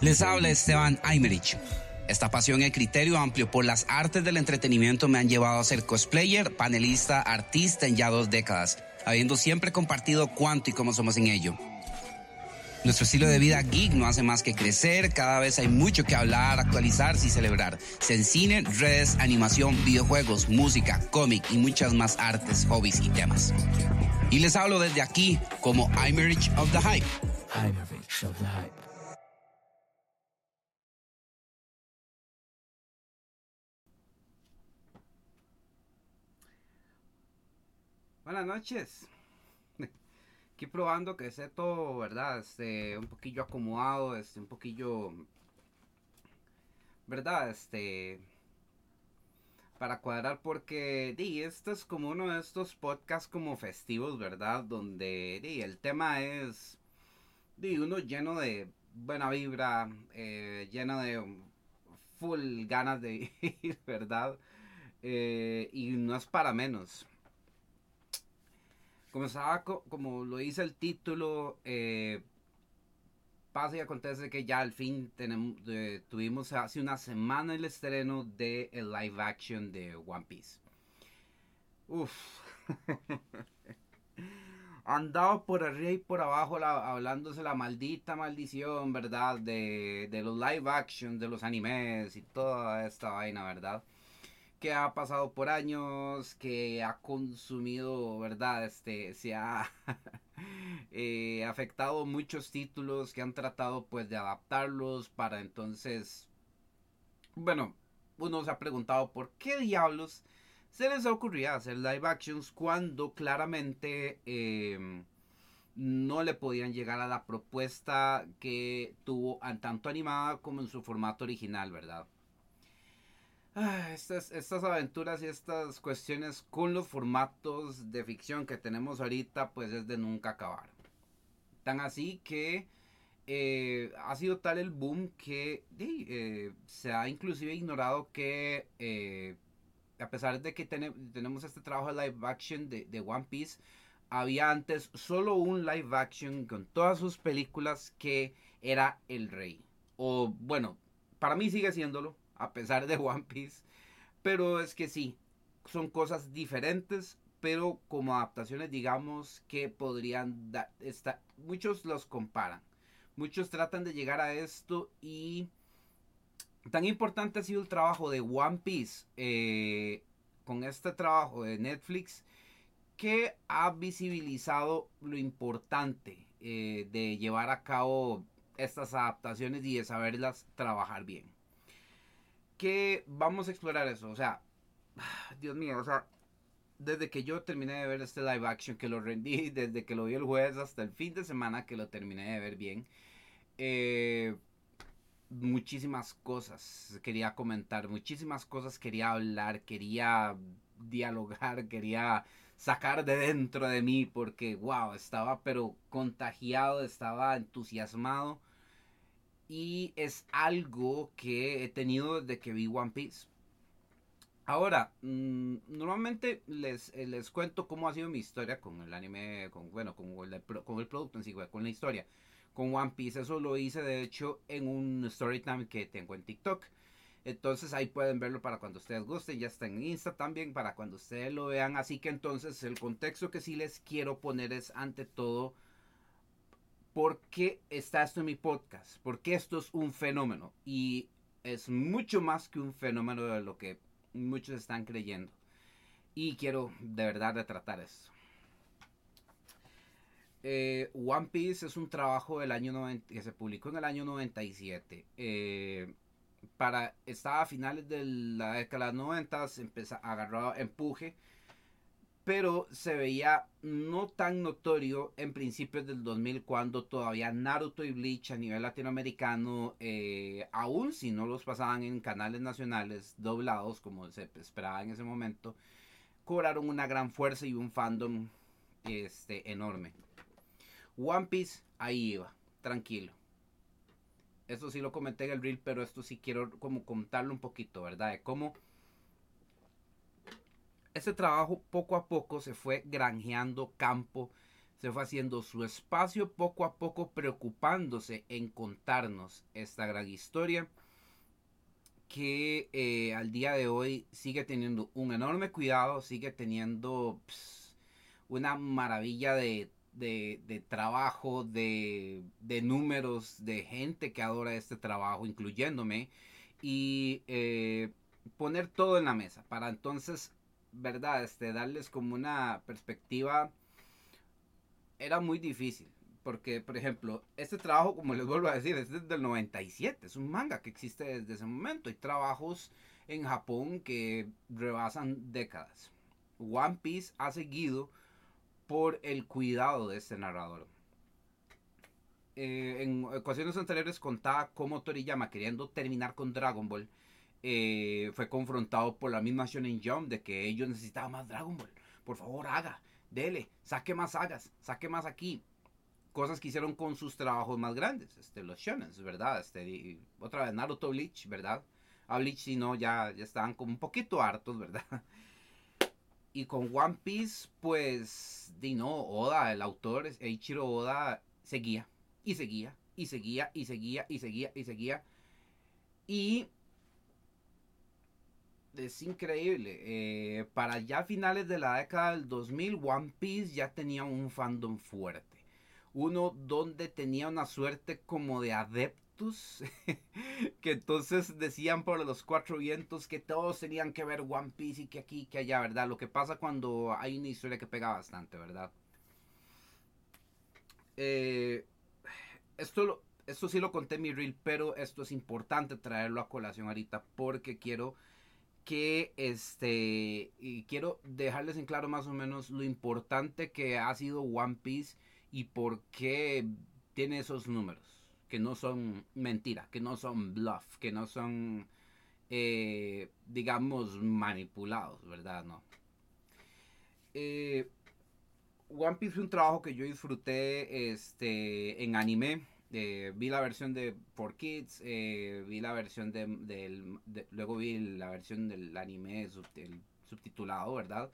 Les habla Esteban Aymerich. Esta pasión y criterio amplio por las artes del entretenimiento me han llevado a ser cosplayer, panelista, artista en ya dos décadas, habiendo siempre compartido cuánto y cómo somos en ello. Nuestro estilo de vida geek no hace más que crecer, cada vez hay mucho que hablar, actualizarse y celebrar. Se en cine, redes, animación, videojuegos, música, cómic y muchas más artes, hobbies y temas. Y les hablo desde aquí como I'm Rich of the Hype. of the Hype. Buenas noches. Aquí probando que esté todo, ¿verdad? Este, un poquillo acomodado, este, un poquillo, ¿verdad? Este, para cuadrar porque, di, esto es como uno de estos podcasts como festivos, ¿verdad? Donde, di, el tema es, di, uno lleno de buena vibra, eh, lleno de full ganas de ir, ¿verdad? Eh, y no es para menos como lo dice el título, eh, pasa y acontece que ya al fin tenemos, eh, tuvimos hace una semana el estreno de el live action de One Piece. Uf. Andado por arriba y por abajo hablándose la maldita maldición, ¿verdad? De los live action, de los animes y toda esta vaina, ¿verdad? Que ha pasado por años, que ha consumido, ¿verdad? Este, se ha eh, afectado muchos títulos que han tratado pues de adaptarlos para entonces, bueno, uno se ha preguntado por qué diablos se les ocurría hacer live actions cuando claramente em, no le podían llegar a la propuesta que tuvo tanto animada como en su formato original, ¿verdad? Ah, estas, estas aventuras y estas cuestiones con los formatos de ficción que tenemos ahorita, pues es de nunca acabar. Tan así que eh, ha sido tal el boom que eh, se ha inclusive ignorado que eh, a pesar de que tenemos este trabajo de live action de, de, One Piece, había antes solo un live action con todas sus películas que era el rey. O bueno, para mí sigue siéndolo a pesar de One Piece. Pero es que sí, son cosas diferentes, pero como adaptaciones, digamos, que podrían dar. Muchos los comparan. Muchos tratan de llegar a esto y. Tan importante ha sido el trabajo de One Piece eh, con este trabajo de Netflix que ha visibilizado lo importante eh, de llevar a cabo estas adaptaciones y de saberlas trabajar bien que vamos a explorar eso. O sea, Dios mío, o sea, desde que yo terminé de ver este live action, que lo rendí, desde que lo vi el jueves hasta el fin de semana que lo terminé de ver bien, eh, muchísimas cosas quería comentar, muchísimas cosas quería hablar, quería dialogar, quería sacar de dentro de mí, porque, wow, estaba pero contagiado, estaba entusiasmado y es algo que he tenido desde que vi One Piece. Ahora, mm, normalmente les, eh, les cuento cómo ha sido mi historia con el anime, con, bueno, con el, con el producto en sí, con la historia. Con One Piece, eso lo hice de hecho en un story time que tengo en TikTok. Entonces ahí pueden verlo para cuando ustedes gusten. Ya está en Insta también para cuando ustedes lo vean. Así que entonces el contexto que sí les quiero poner es ante todo por qué está esto en mi podcast, porque esto es un fenómeno y es mucho más que un fenómeno de lo que muchos están creyendo. Y quiero de verdad retratar eso. Eh, One Piece es un trabajo del año 90, que se publicó en el año 97. Eh, para, estaba a finales de la década de los 90, empezó, agarró empuje pero se veía no tan notorio en principios del 2000 cuando todavía Naruto y Bleach a nivel latinoamericano, eh, aún si no los pasaban en canales nacionales doblados como se esperaba en ese momento, cobraron una gran fuerza y un fandom este, enorme. One Piece ahí iba, tranquilo. Eso sí lo comenté en el reel, pero esto sí quiero como contarlo un poquito, ¿verdad? De cómo ese trabajo poco a poco se fue granjeando campo, se fue haciendo su espacio poco a poco preocupándose en contarnos esta gran historia que eh, al día de hoy sigue teniendo un enorme cuidado, sigue teniendo una maravilla de, trabajo, de, números, de gente que adora este trabajo, incluyéndome, y eh, poner todo en la mesa para entonces, ¿verdad? Este, darles como una perspectiva era muy difícil. Porque, por ejemplo, este trabajo, como les vuelvo a decir, es desde el 97. Es un manga que existe desde ese momento. Hay trabajos en Japón que rebasan décadas. One Piece ha seguido por el cuidado de este narrador. Eh, en ocasiones anteriores contaba cómo Toriyama, queriendo terminar con Dragon Ball, eh, fue confrontado por la misma Shonen Jump de que ellos necesitaban más Dragon Ball. Por favor, haga dele, saque más sagas, saque más aquí. Cosas que hicieron con sus trabajos más grandes, este, los shonen, ¿verdad? Este, otra vez Naruto Bleach, ¿verdad? A Bleach si no, ya, ya estaban como un poquito hartos, ¿verdad? Y con One Piece, pues, di no, Oda, el autor, Eiichiro Oda, seguía, y seguía, y seguía, y seguía, y seguía, y seguía. Y es increíble. Eh, para ya finales de la década del 2000, One Piece ya tenía un fandom fuerte. Uno donde tenía una suerte como de adeptos, que entonces decían por los cuatro vientos que todos tenían que ver One Piece y que aquí, que allá, ¿verdad? Lo que pasa cuando hay una historia que pega bastante, ¿verdad? Eh, esto, esto sí lo conté en mi reel, pero esto es importante traerlo a colación ahorita porque quiero que este y quiero dejarles en claro más o menos lo importante que ha sido One Piece y por qué tiene esos números que no son mentira, que no son bluff, que no son eh, digamos manipulados, ¿verdad? No. Eh, One Piece fue un trabajo que yo disfruté este, en anime eh, vi la versión de For Kids, eh, vi la versión de, del, luego vi la versión del anime subtitulado, ¿verdad?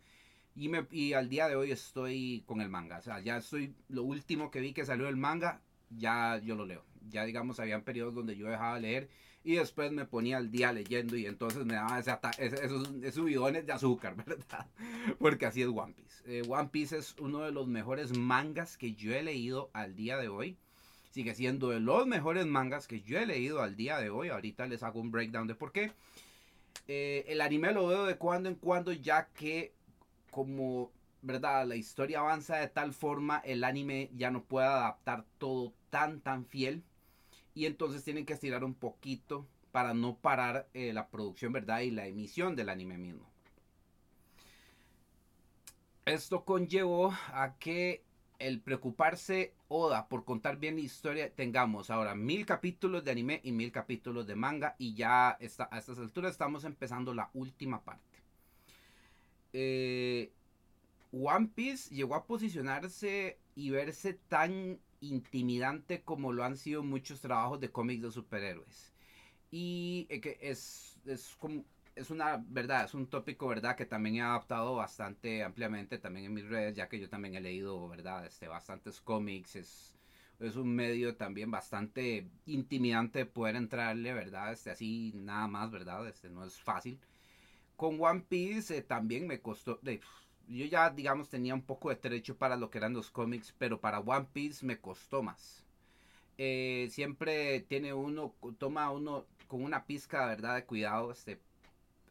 Y, me, y al día de hoy estoy con el manga, o sea, ya estoy, lo último que vi que salió el manga, ya yo lo leo. Ya digamos, habían periodos donde yo dejaba de leer y después me ponía al día leyendo y entonces me daba esos, subidones de azúcar, ¿verdad? Porque así es One Piece. Eh, One Piece es uno de los mejores mangas que yo he leído al día de hoy sigue siendo de los mejores mangas que yo he leído al día de hoy. Ahorita les hago un breakdown de por qué. Eh, el anime lo veo de cuando en cuando ya que como verdad la historia avanza de tal forma el anime ya no puede adaptar todo tan tan fiel y entonces tienen que estirar un poquito para no parar eh, la producción verdad y la emisión del anime mismo esto conllevó a que el preocuparse Oda por contar bien la historia, tengamos ahora mil capítulos de anime y mil capítulos de manga y ya está, a estas alturas estamos empezando la última parte. Eh, One Piece llegó a posicionarse y verse tan intimidante como lo han sido muchos trabajos de cómics de superhéroes. Y eh, que es, es como es una verdad, es un tópico, verdad, que también he adaptado bastante ampliamente también en mis redes, ya que yo también he leído, verdad, este, bastantes cómics, es, es un medio también bastante intimidante poder entrarle, verdad, este, así nada más, verdad, este, no es fácil. Con One Piece eh, también me costó, yo ya, digamos, tenía un poco de trecho para lo que eran los cómics, pero para One Piece me costó más. Eh, siempre tiene uno, toma uno con una pizca, verdad, de cuidado, este,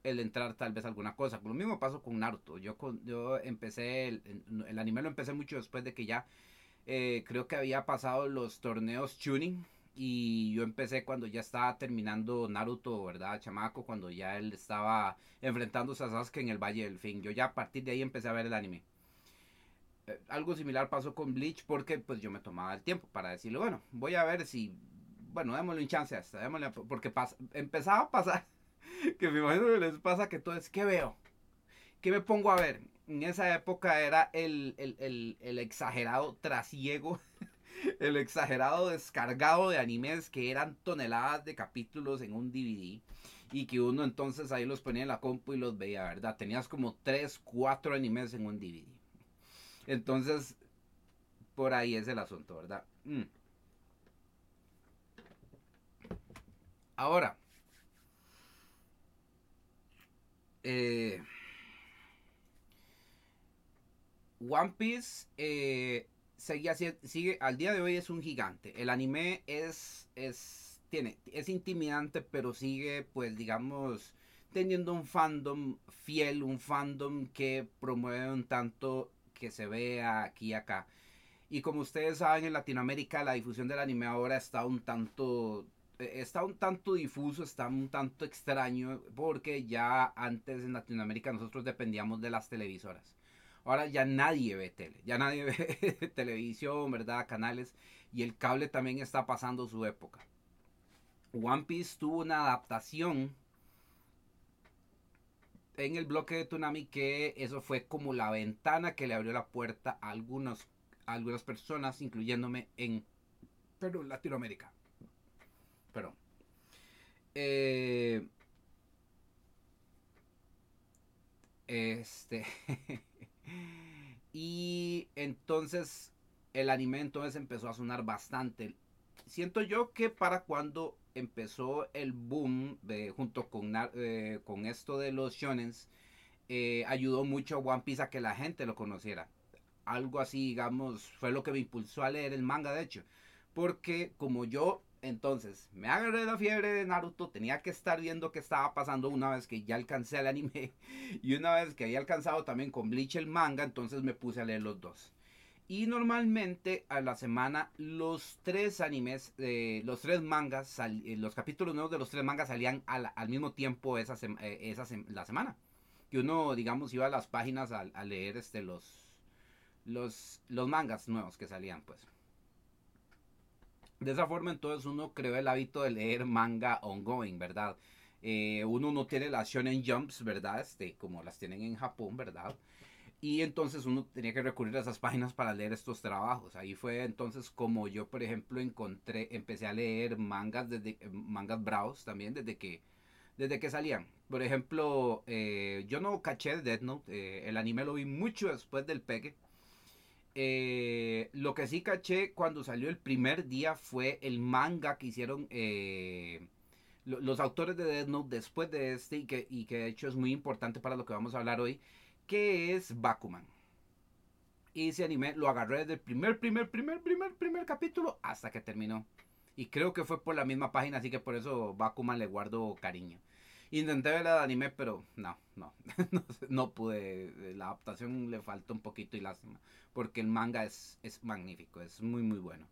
el entrar tal vez alguna cosa. Lo mismo pasó con Naruto. Yo, con, yo empecé, el, anime lo empecé mucho después de que ya eh, creo que había pasado los torneos tuning. Y yo empecé cuando ya estaba terminando Naruto, ¿verdad? Chamaco, cuando ya él estaba enfrentándose a Sasuke en el Valle del Fin. Yo ya a partir de ahí empecé a ver el anime. Eh, algo similar pasó con Bleach porque pues yo me tomaba el tiempo para decirle, bueno, voy a ver si, bueno, démosle un chance a esta, démosle, porque empezaba a pasar que me imagino que les pasa que todo es, ¿qué veo? ¿Qué me pongo a ver? En esa época era el, exagerado trasiego, el exagerado descargado de animes que eran toneladas de capítulos en un DVD y que uno entonces ahí los ponía en la compu y los veía, ¿verdad? Tenías como 3, 4 animes en un DVD. Entonces, por ahí es el asunto, ¿verdad? Mm. Ahora, eh, One Piece eh, sigue, al día de hoy es un gigante. El anime es, es, tiene, es intimidante, pero sigue, pues, digamos, teniendo un fandom fiel, un fandom que promueve un tanto que se vea aquí y acá. Y como ustedes saben, en Latinoamérica la difusión del anime ahora está un tanto está un tanto difuso, está un tanto extraño, porque ya antes en Latinoamérica nosotros dependíamos de las televisoras. Ahora ya nadie ve tele, ya nadie ve televisión, ¿verdad? Canales. Y el cable también está pasando su época. One Piece tuvo una adaptación en el bloque de Tsunami que eso fue como la ventana que le abrió la puerta a, algunos, algunas personas, incluyéndome en Perú, Latinoamérica. Pero. Eh, este. y entonces el anime entonces empezó a sonar bastante. Siento yo que para cuando empezó el boom junto con, eh, con esto de los shonens, eh, ayudó mucho a One Piece a que la gente lo conociera. Algo así, digamos, fue lo que me impulsó a leer el manga, de hecho. Porque como yo entonces, me agarré la fiebre de Naruto, tenía que estar viendo qué estaba pasando una vez que ya alcancé el anime y una vez que había alcanzado también con Bleach el manga, entonces me puse a leer los dos. Y normalmente a la semana los tres animes, eh, los tres mangas, eh, los capítulos nuevos de los tres mangas salían al, mismo tiempo esa, eh, la semana. Que uno, digamos, iba a las páginas a, leer este, los mangas nuevos que salían, pues. De esa forma entonces uno creó el hábito de leer manga ongoing, ¿verdad? Eh, uno no tiene las shonen jumps, ¿verdad? Este, como las tienen en Japón, ¿verdad? Y entonces uno tenía que recurrir a esas páginas para leer estos trabajos. Ahí fue entonces como yo, por ejemplo, encontré, empecé a leer mangas desde mangas bravos también desde que desde que salían. Por ejemplo, eh, yo no caché Death Note, eh, el anime lo vi mucho después del peque. Eh, lo que sí caché cuando salió el primer día fue el manga que hicieron eh, los autores de Death Note después de este y que, de hecho es muy importante para lo que vamos a hablar hoy, que es Bakuman. Y ese anime lo agarré desde el primer, primer, primer, primer, primer capítulo hasta que terminó. Y creo que fue por la misma página, así que por eso Bakuman le guardo cariño. Intenté ver el anime, pero no, no, no, pude. La adaptación le falta un poquito y lástima. Porque el manga es, es magnífico, es muy, muy bueno.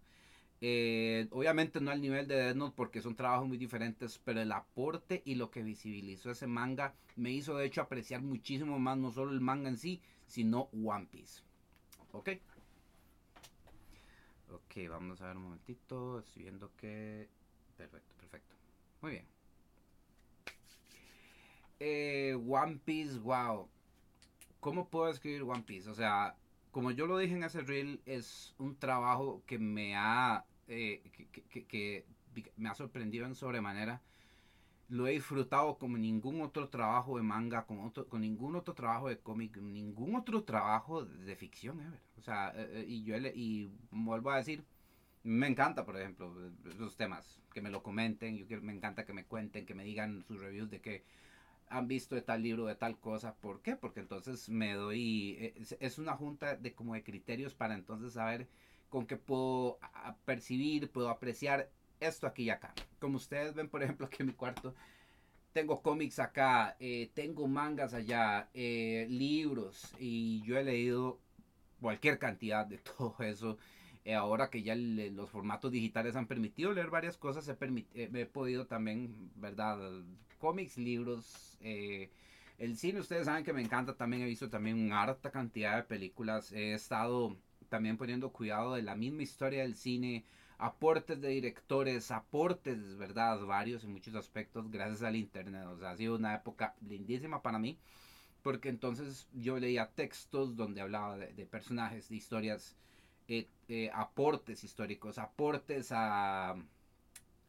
Eh, obviamente no al nivel de Death Note porque son trabajos muy diferentes, pero el aporte y lo que visibilizó ese manga me hizo de hecho apreciar muchísimo más no solo el manga en sí, sino One Piece. ¿Ok? Ok, vamos a ver un momentito. Estoy viendo que... Perfecto, perfecto. Muy bien. Eh, One Piece, wow. ¿Cómo puedo escribir One Piece? O sea, como yo lo dije en ese reel, es un trabajo que me ha, eh, que, me ha sorprendido en sobremanera. Lo he disfrutado como ningún otro trabajo de manga, con, otro, con ningún otro trabajo de cómic, ningún otro trabajo de ficción O sea, eh, y yo y vuelvo a decir, me encanta, por ejemplo, los temas, que me lo comenten, yo me encanta que me cuenten, que me digan sus reviews de que han visto de tal libro, de tal cosa. ¿Por qué? Porque entonces me doy, eh, es, una junta de como de criterios para entonces saber con qué puedo percibir, puedo apreciar esto aquí y acá. Como ustedes ven, por ejemplo, aquí en mi cuarto, tengo cómics acá, eh, tengo mangas allá, eh, libros, y yo he leído cualquier cantidad de todo eso. ahora que ya los formatos digitales han permitido leer varias cosas, he, he podido también, ¿verdad? Cómics, libros, eh, el cine, ustedes saben que me encanta, también he visto también una harta cantidad de películas. He estado también poniendo cuidado de la misma historia del cine, aportes de directores, aportes, ¿verdad? Varios en muchos aspectos, gracias al Internet. O sea, ha sido una época lindísima para mí, porque entonces yo leía textos donde hablaba de, personajes, de historias, eh, eh, aportes históricos, aportes a,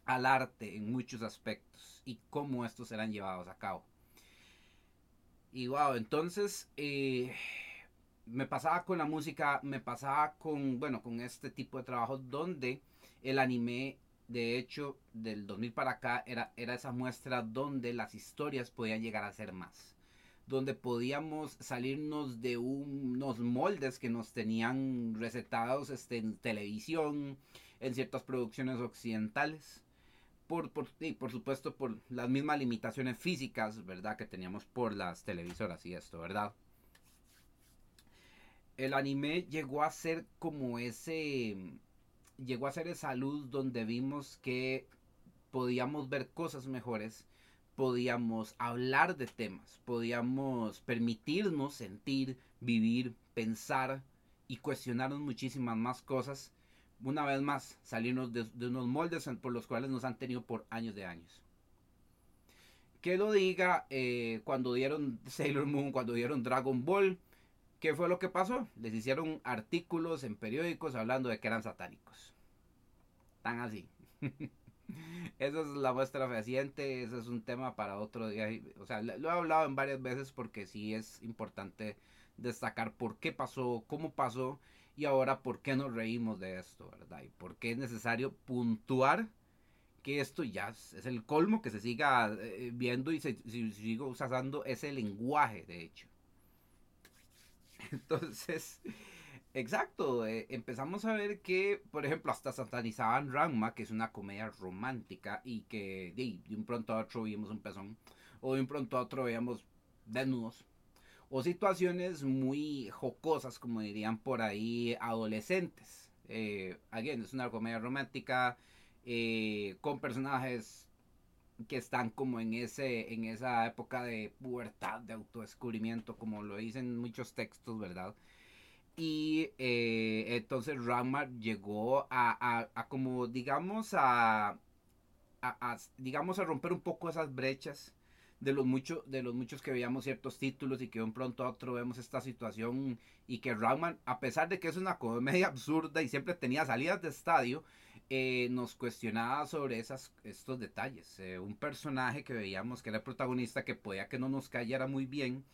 al arte en muchos aspectos y cómo estos serán llevados a cabo. Y wow, entonces, eh, me pasaba con la música, me pasaba con, bueno, con este tipo de trabajo donde el anime, de hecho, del 2000 para acá, era, era esa muestra donde las historias podían llegar a ser más. Donde podíamos salirnos de unos moldes que nos tenían recetados este, en televisión, en ciertas producciones occidentales. Por, por, y por supuesto por las mismas limitaciones físicas, ¿verdad? Que teníamos por las televisoras y esto, ¿verdad? el anime llegó a ser como ese, llegó a ser esa luz donde vimos que podíamos ver cosas mejores, podíamos hablar de temas, podíamos permitirnos sentir, vivir, pensar y cuestionarnos muchísimas más cosas. Una vez más, salirnos de, unos moldes por los cuales nos han tenido por años de años. Que lo diga eh, cuando dieron Sailor Moon, cuando dieron Dragon Ball, ¿Qué fue lo que pasó? Les hicieron artículos en periódicos hablando de que eran satánicos. Tan así. Esa es la muestra fehaciente, ese es un tema para otro día. O sea, lo he hablado en varias veces porque sí es importante destacar por qué pasó, cómo pasó y ahora por qué nos reímos de esto, ¿verdad? Y por qué es necesario puntuar que esto ya es el colmo que se siga eh, viendo y se, siga usando ese lenguaje, de hecho. Entonces, exacto, eh, empezamos a ver que, por ejemplo, hasta satanizaban Ranma, que es una comedia romántica y que de, un pronto a otro vimos un pezón, o de un pronto a otro veíamos desnudos, o situaciones muy jocosas, como dirían por ahí, adolescentes. Eh, again, es una comedia romántica eh, con personajes que están como en ese en esa época de pubertad, de autodescubrimiento, como lo dicen muchos textos, ¿verdad? Y eh, entonces Ramar llegó a, a, como, digamos, a, a, digamos, a romper un poco esas brechas de los, muchos de los muchos que veíamos ciertos títulos y que de un pronto a otro vemos esta situación y que Ramar, a pesar de que es una comedia absurda y siempre tenía salidas de estadio, eh, nos cuestionaba sobre esas, estos detalles. Eh, un personaje que veíamos que era el protagonista que podía que no nos cayera muy bien,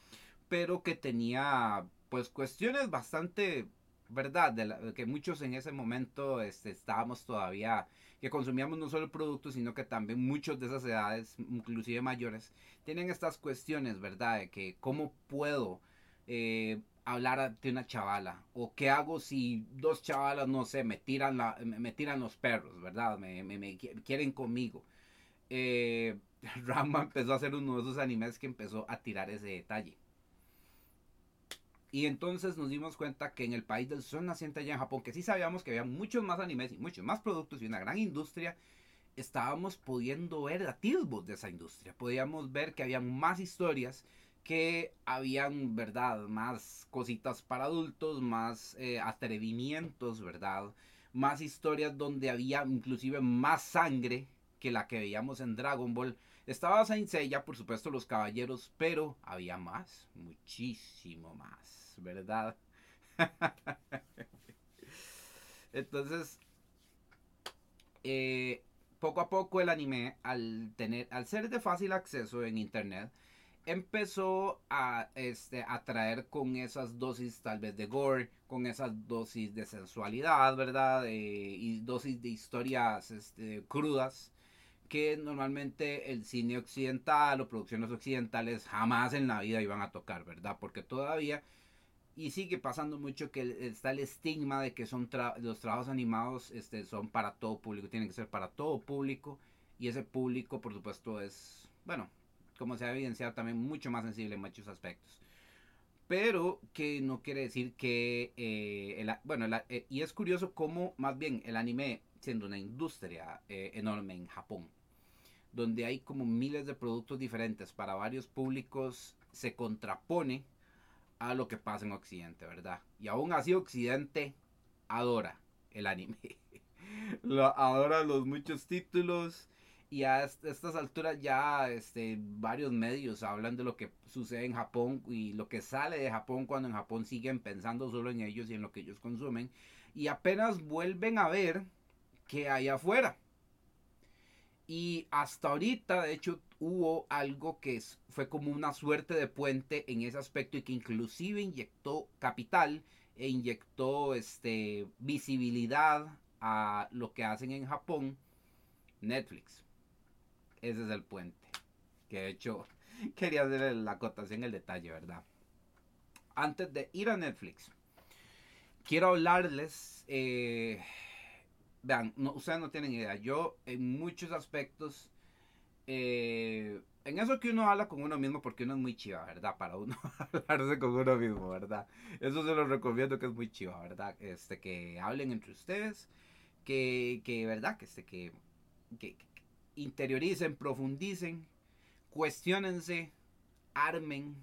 pero que tenía pues cuestiones bastante, ¿verdad? Que muchos en ese momento este, estábamos todavía, que consumíamos no solo el producto, sino que también muchos de esas edades, inclusive mayores, tienen estas cuestiones, ¿verdad? De que cómo puedo eh, hablar de una chavala? ¿O qué hago si dos chavalas, no sé, me tiran, me, tiran los perros, ¿verdad? Me, me, quieren conmigo. Eh, Rama empezó a hacer uno de esos animes que empezó a tirar ese detalle. Y entonces nos dimos cuenta que en el país del sol naciente allá en Japón, que sí sabíamos que había muchos más animes y muchos más productos y una gran industria, estábamos pudiendo ver atisbos de esa industria. Podíamos ver que había más historias que habían, ¿verdad? Más cositas para adultos, más eh, atrevimientos, ¿verdad? Más historias donde había inclusive más sangre que la que veíamos en Dragon Ball. Estaba Saint Seiya, por supuesto, los caballeros, pero había más, muchísimo más, ¿verdad? Entonces, eh, poco a poco el anime, al tener, al ser de fácil acceso en internet, empezó a, este, a traer con esas dosis tal vez de gore, con esas dosis de sensualidad, ¿verdad? y dosis de historias este, crudas que normalmente el cine occidental o producciones occidentales jamás en la vida iban a tocar, ¿verdad? Porque todavía, y sigue pasando mucho que está el estigma de que son los trabajos animados este, son para todo público, tienen que ser para todo público, y ese público, por supuesto, es, bueno, como se ha evidenciado, también mucho más sensible en muchos aspectos. Pero que no quiere decir que, eh, bueno, eh, y es curioso cómo más bien el anime, siendo una industria eh, enorme en Japón, donde hay como miles de productos diferentes para varios públicos, se contrapone a lo que pasa en Occidente, ¿verdad? Y aún así Occidente adora el anime. adora los muchos títulos y a estas alturas ya este, varios medios hablan de lo que sucede en Japón y lo que sale de Japón cuando en Japón siguen pensando solo en ellos y en lo que ellos consumen. Y apenas vuelven a ver que hay afuera. Y hasta ahorita, de hecho, hubo algo que fue como una suerte de puente en ese aspecto y que inclusive inyectó capital e inyectó este, visibilidad a lo que hacen en Japón, Netflix. Ese es el puente. Que de hecho quería hacer la acotación, el detalle, ¿verdad? Antes de ir a Netflix, quiero hablarles eh, vean, ustedes no tienen idea. Yo en muchos aspectos, eh, en eso que uno habla con uno mismo, porque uno es muy chiva, ¿verdad? Para uno hablarse con uno mismo, ¿verdad? Eso se lo recomiendo que es muy chiva, ¿verdad? Este, que hablen entre ustedes, que, que ¿verdad? Que, este, que, que, que interioricen, profundicen, cuestionense, armen,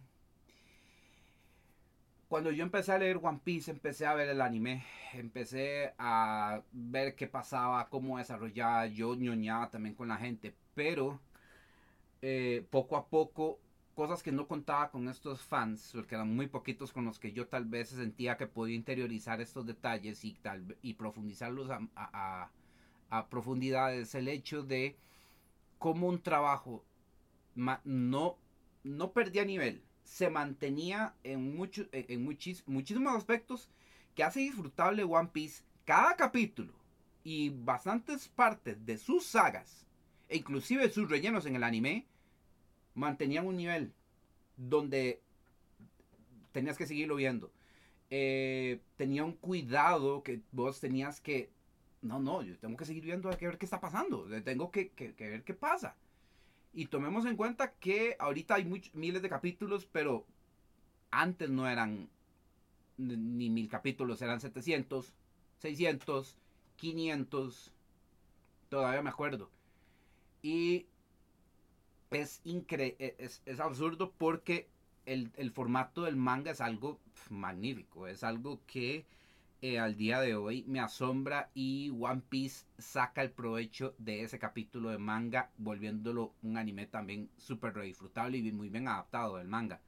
cuando yo empecé a leer One Piece, empecé a ver el anime, empecé a ver qué pasaba, cómo desarrollaba, yo ñoñaba también con la gente, pero eh, poco a poco, cosas que no contaba con estos fans, porque eran muy poquitos con los que yo tal vez sentía que podía interiorizar estos detalles y, tal, y profundizarlos a, a, a profundidad, es el hecho de cómo un trabajo no, no perdía nivel se mantenía en, mucho, en muchísimos aspectos que hace disfrutable One Piece cada capítulo y bastantes partes de sus sagas, e inclusive sus rellenos en el anime, mantenían un nivel donde tenías que seguirlo viendo. Eh, tenía un cuidado que vos tenías que, no, no, yo tengo que seguir viendo, que ver qué está pasando, tengo que, que ver qué pasa. Y tomemos en cuenta que ahorita hay miles de capítulos, pero antes no eran ni mil capítulos, eran 700, 600, 500, todavía me acuerdo. Y es, incre e, es, es absurdo porque el, el, formato del manga es algo magnífico, es algo que eh, al día de hoy me asombra y One Piece saca el provecho de ese capítulo de manga, volviéndolo un anime también súper disfrutable y muy bien adaptado del manga.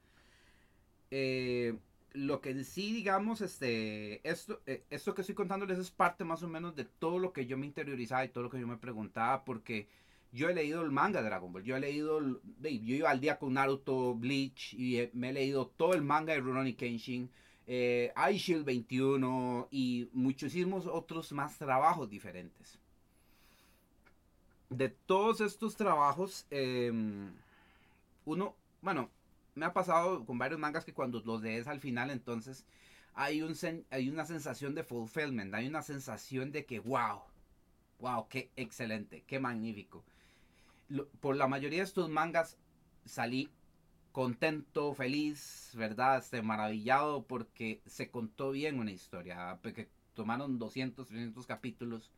Eh, lo que sí, digamos, este, esto, eh, esto que estoy contándoles es parte más o menos de todo lo que yo me interiorizaba y todo lo que yo me preguntaba, porque yo he leído el manga de Dragon Ball, yo he leído, yo iba al día con Naruto, Bleach, y me he leído todo el manga de Rurouni Kenshin, eh, iShield 21 y muchísimos otros más trabajos diferentes. De todos estos trabajos, em, uno, bueno, me ha pasado con varios mangas que cuando los lees al final, entonces hay, un hay una sensación de fulfillment, hay una sensación de que, wow, wow, qué excelente, qué magnífico. por la mayoría de estos mangas salí contento, feliz, ¿verdad? Este, maravillado porque se contó bien una historia, porque tomaron 200, 300 capítulos,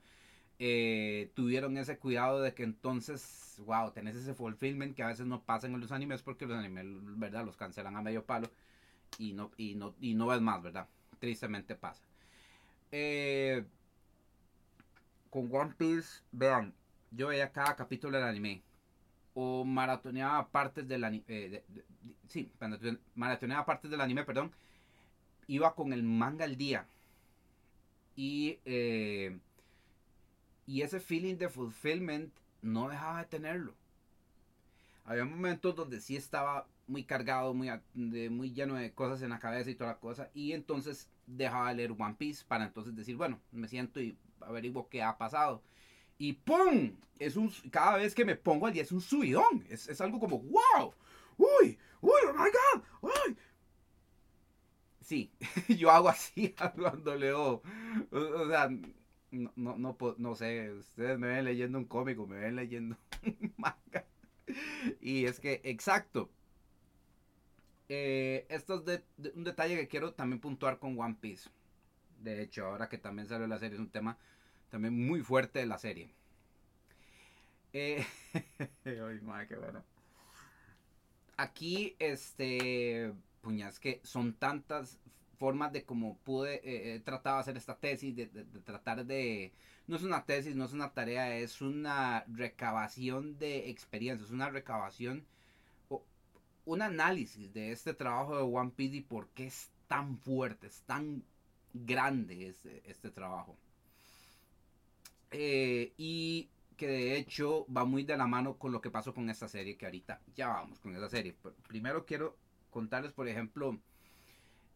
eh, tuvieron ese cuidado de que entonces, wow, tenés ese fulfillment que a veces no pasa en los animes porque los animes, ¿verdad? Los cancelan a medio palo y no, y no, y no ves más, ¿verdad? Tristemente pasa. Eh, con One Piece, vean, yo veía cada capítulo del anime o maratoneaba partes del anime, eh, sí, maratoneaba partes del anime, perdón, iba con el manga al día. Y, eh, y ese feeling de fulfillment no dejaba de tenerlo. Había momentos donde sí estaba muy cargado, muy, muy lleno de cosas en la cabeza y toda la cosa. Y entonces dejaba de leer One Piece para entonces decir, bueno, me siento y averiguo qué ha pasado y ¡pum! Es un, cada vez que me pongo al día es un subidón. Es, es algo como ¡wow! ¡Uy! ¡Uy! ¡Oh my God! ¡Uy! Sí, yo hago así cuando leo. O, sea, no, no, no, no, sé. Ustedes me ven leyendo un cómico, me ven leyendo un manga. Y es que, exacto. Eh, esto es de, un detalle que quiero también puntuar con One Piece. De hecho, ahora que también salió la serie, es un tema también muy fuerte de la serie. Eh, qué bueno. Aquí, este, puñas, que son tantas formas de cómo pude eh, eh, tratar de hacer esta tesis, de, tratar de... No es una tesis, no es una tarea, es una recabación de experiencias, una recabación, un análisis de este trabajo de One Piece y por qué es tan fuerte, es tan grande este, este trabajo. Eh, y que de hecho va muy de la mano con lo que pasó con esta serie, que ahorita ya vamos con esa serie. Primero quiero contarles, por ejemplo,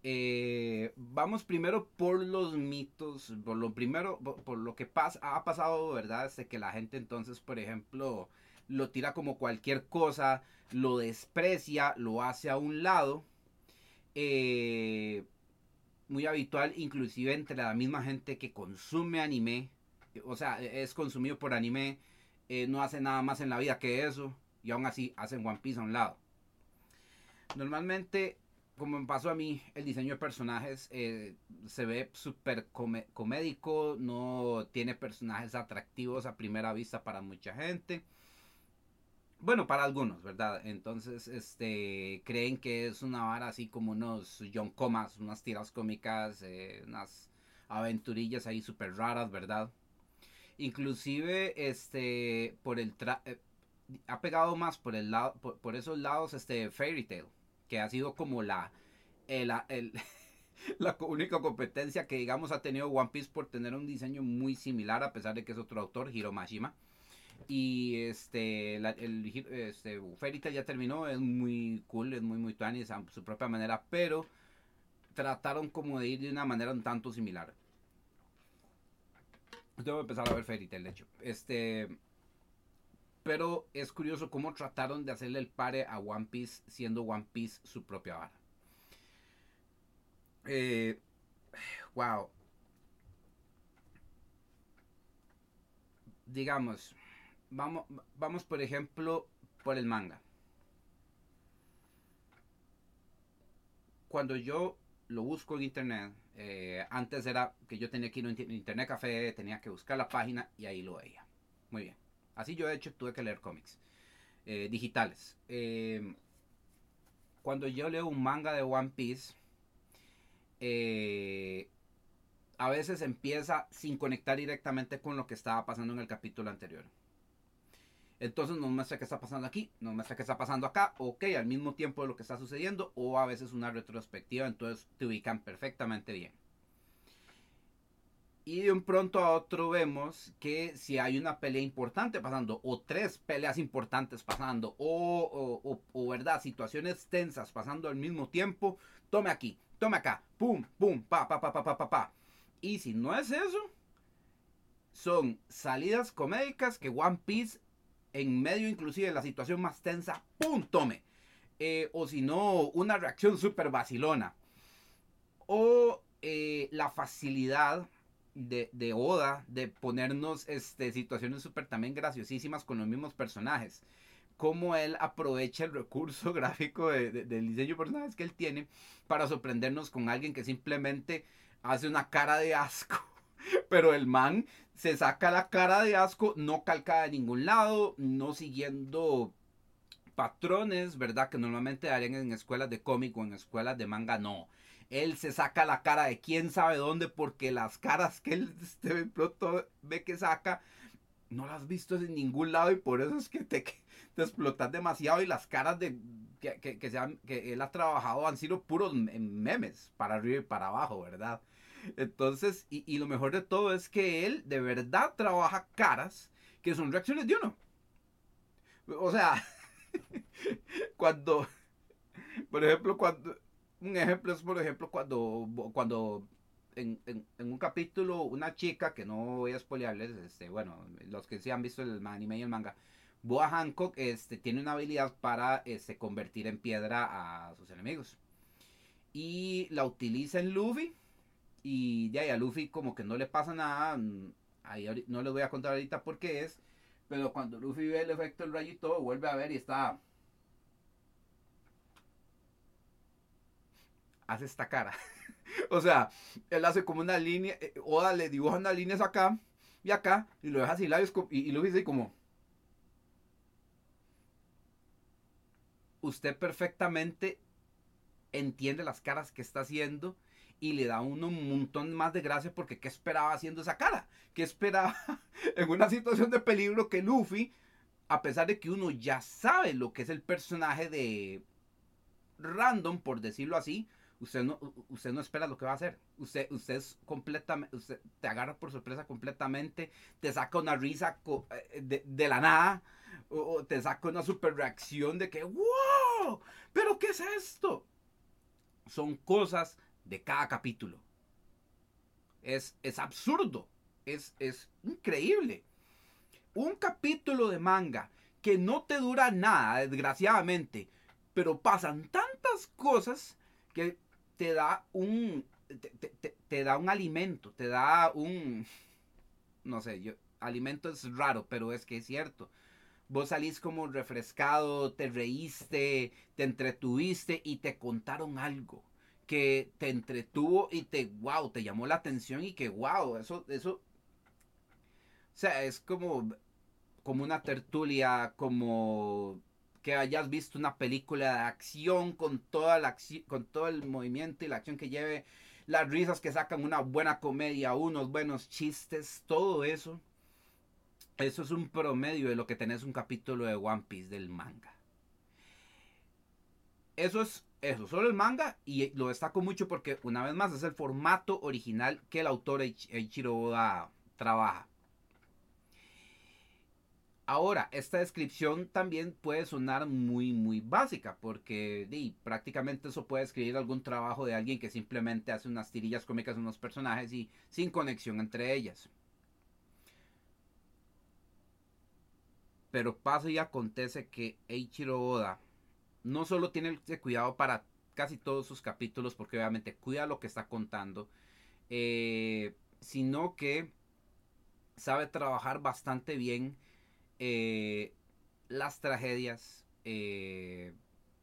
eh, vamos primero por los mitos, por lo primero, por, lo que ha pasado, ¿verdad? de que la gente entonces, por ejemplo, lo tira como cualquier cosa, lo desprecia, lo hace a un lado. Eh, muy habitual, inclusive entre la misma gente que consume anime, o sea, es consumido por anime, eh, no hace nada más en la vida que eso, y aún así hacen One Piece a un lado. Normalmente como me pasó a mí, el diseño de personajes eh, se ve súper comédico, no tiene personajes atractivos a primera vista para mucha gente. Bueno, para algunos, ¿verdad? Entonces, este, creen que es una vara así como unos John Comas, unas tiras cómicas, eh, unas aventurillas ahí súper raras, ¿verdad? Inclusive, este, por el eh, ha pegado más por el lado, por esos lados, este, Fairy Tail que ha sido como la, la única competencia que digamos ha tenido One Piece por tener un diseño muy similar a pesar de que es otro autor, Hiro Mashima. Y este, el este, Fairy Tail ya terminó, es muy cool, es muy muy tuanis a su propia manera, pero trataron como de ir de una manera un tanto similar. Que empezar a ver Fairy Tail, de hecho. Este, pero es curioso cómo trataron de hacerle el pare a One Piece siendo One Piece su propia vara. Eh, wow. Digamos, vamos, vamos por ejemplo por el manga. Cuando yo lo busco en internet, eh, antes era que yo tenía que ir a internet café, tenía que buscar la página y ahí lo veía. Muy bien. Así yo de hecho tuve que leer cómics eh, digitales. Eh, cuando yo leo un manga de One Piece, eh, a veces empieza sin conectar directamente con lo que estaba pasando en el capítulo anterior. Entonces nos muestra qué está pasando aquí, nos muestra qué está pasando acá, ok, al mismo tiempo de lo que está sucediendo, o a veces una retrospectiva, entonces te ubican perfectamente bien. Y de un pronto a otro vemos que si hay una pelea importante pasando, o tres peleas importantes pasando, o, o, verdad, situaciones tensas pasando al mismo tiempo, tome aquí, tome acá, pum, pum, pa, pa, pa, pa, pa, pa, pa. Y si no es eso, son salidas comédicas que One Piece, en medio inclusive de la situación más tensa, pum, tome. Eh, o si no, una reacción súper vacilona. O eh, la facilidad de, de Oda de ponernos este, situaciones súper también graciosísimas con los mismos personajes. Cómo él aprovecha el recurso gráfico del diseño de personajes que él tiene para sorprendernos con alguien que simplemente hace una cara de asco. Pero el man se saca la cara de asco, no calcada de ningún lado, no siguiendo patrones, ¿verdad? Que normalmente harían en escuelas de cómic o en escuelas de manga, no él se saca la cara de quién sabe dónde porque las caras que él este, pronto ve que saca no las has visto en ningún lado y por eso es que te, explotas demasiado y las caras de que, que, que él ha trabajado han sido puros memes para arriba y para abajo, ¿verdad? Entonces, y, lo mejor de todo es que él de verdad trabaja caras que son reacciones de uno. O sea, cuando, por ejemplo, cuando un ejemplo es, por ejemplo, cuando, cuando en, un capítulo una chica, que no voy a spoilearles, este, bueno, los que sí han visto el anime y el manga, Boa Hancock este, tiene una habilidad para este, convertir en piedra a sus enemigos. Y la utiliza en Luffy. Y de ahí a Luffy como que no le pasa nada. Mm, ahí no les voy a contar ahorita por qué es. Pero cuando Luffy ve el efecto del rayito, vuelve a ver y está hace esta cara. o sea, él hace como una línea, eh, Oda le dibuja unas líneas acá y acá, y lo deja así labios, y, lo dice como... Usted perfectamente entiende las caras que está haciendo y le da uno un montón más de gracia porque ¿qué esperaba haciendo esa cara? ¿Qué esperaba en una situación de peligro que Luffy, a pesar de que uno ya sabe lo que es el personaje de random, por decirlo así, usted no, usted no espera lo que va a hacer. Usted, usted es completamente, usted te agarra por sorpresa completamente, te saca una risa eh, de, la nada, o, te saca una super reacción de que, wow, pero ¿qué es esto? Son cosas de cada capítulo. Es, es absurdo, es, es increíble. Un capítulo de manga que no te dura nada, desgraciadamente, pero pasan tantas cosas que te da un, te, da un alimento, te da un, no sé, yo, alimento es raro, pero es que es cierto. Vos salís como refrescado, te reíste, te entretuviste y te contaron algo que te entretuvo y te, wow, te llamó la atención y que, wow, eso, eso, o sea, es como, como una tertulia, como que hayas visto una película de acción con toda la con todo el movimiento y la acción que lleve, las risas que sacan una buena comedia, unos buenos chistes, todo eso. Eso es un promedio de lo que tenés un capítulo de One Piece del manga. Eso es eso, solo el manga y lo destaco mucho porque una vez más es el formato original que el autor Eiichiro Oda trabaja. Ahora, esta descripción también puede sonar muy, muy básica, porque prácticamente eso puede escribir algún trabajo de alguien que simplemente hace unas tirillas cómicas unos personajes y sin conexión entre ellas. Pero pasa y acontece que Eiichiro Oda no solo tiene ese cuidado para casi todos sus capítulos, porque obviamente cuida lo que está contando, eh, sino que sabe trabajar bastante bien eh, las tragedias, eh,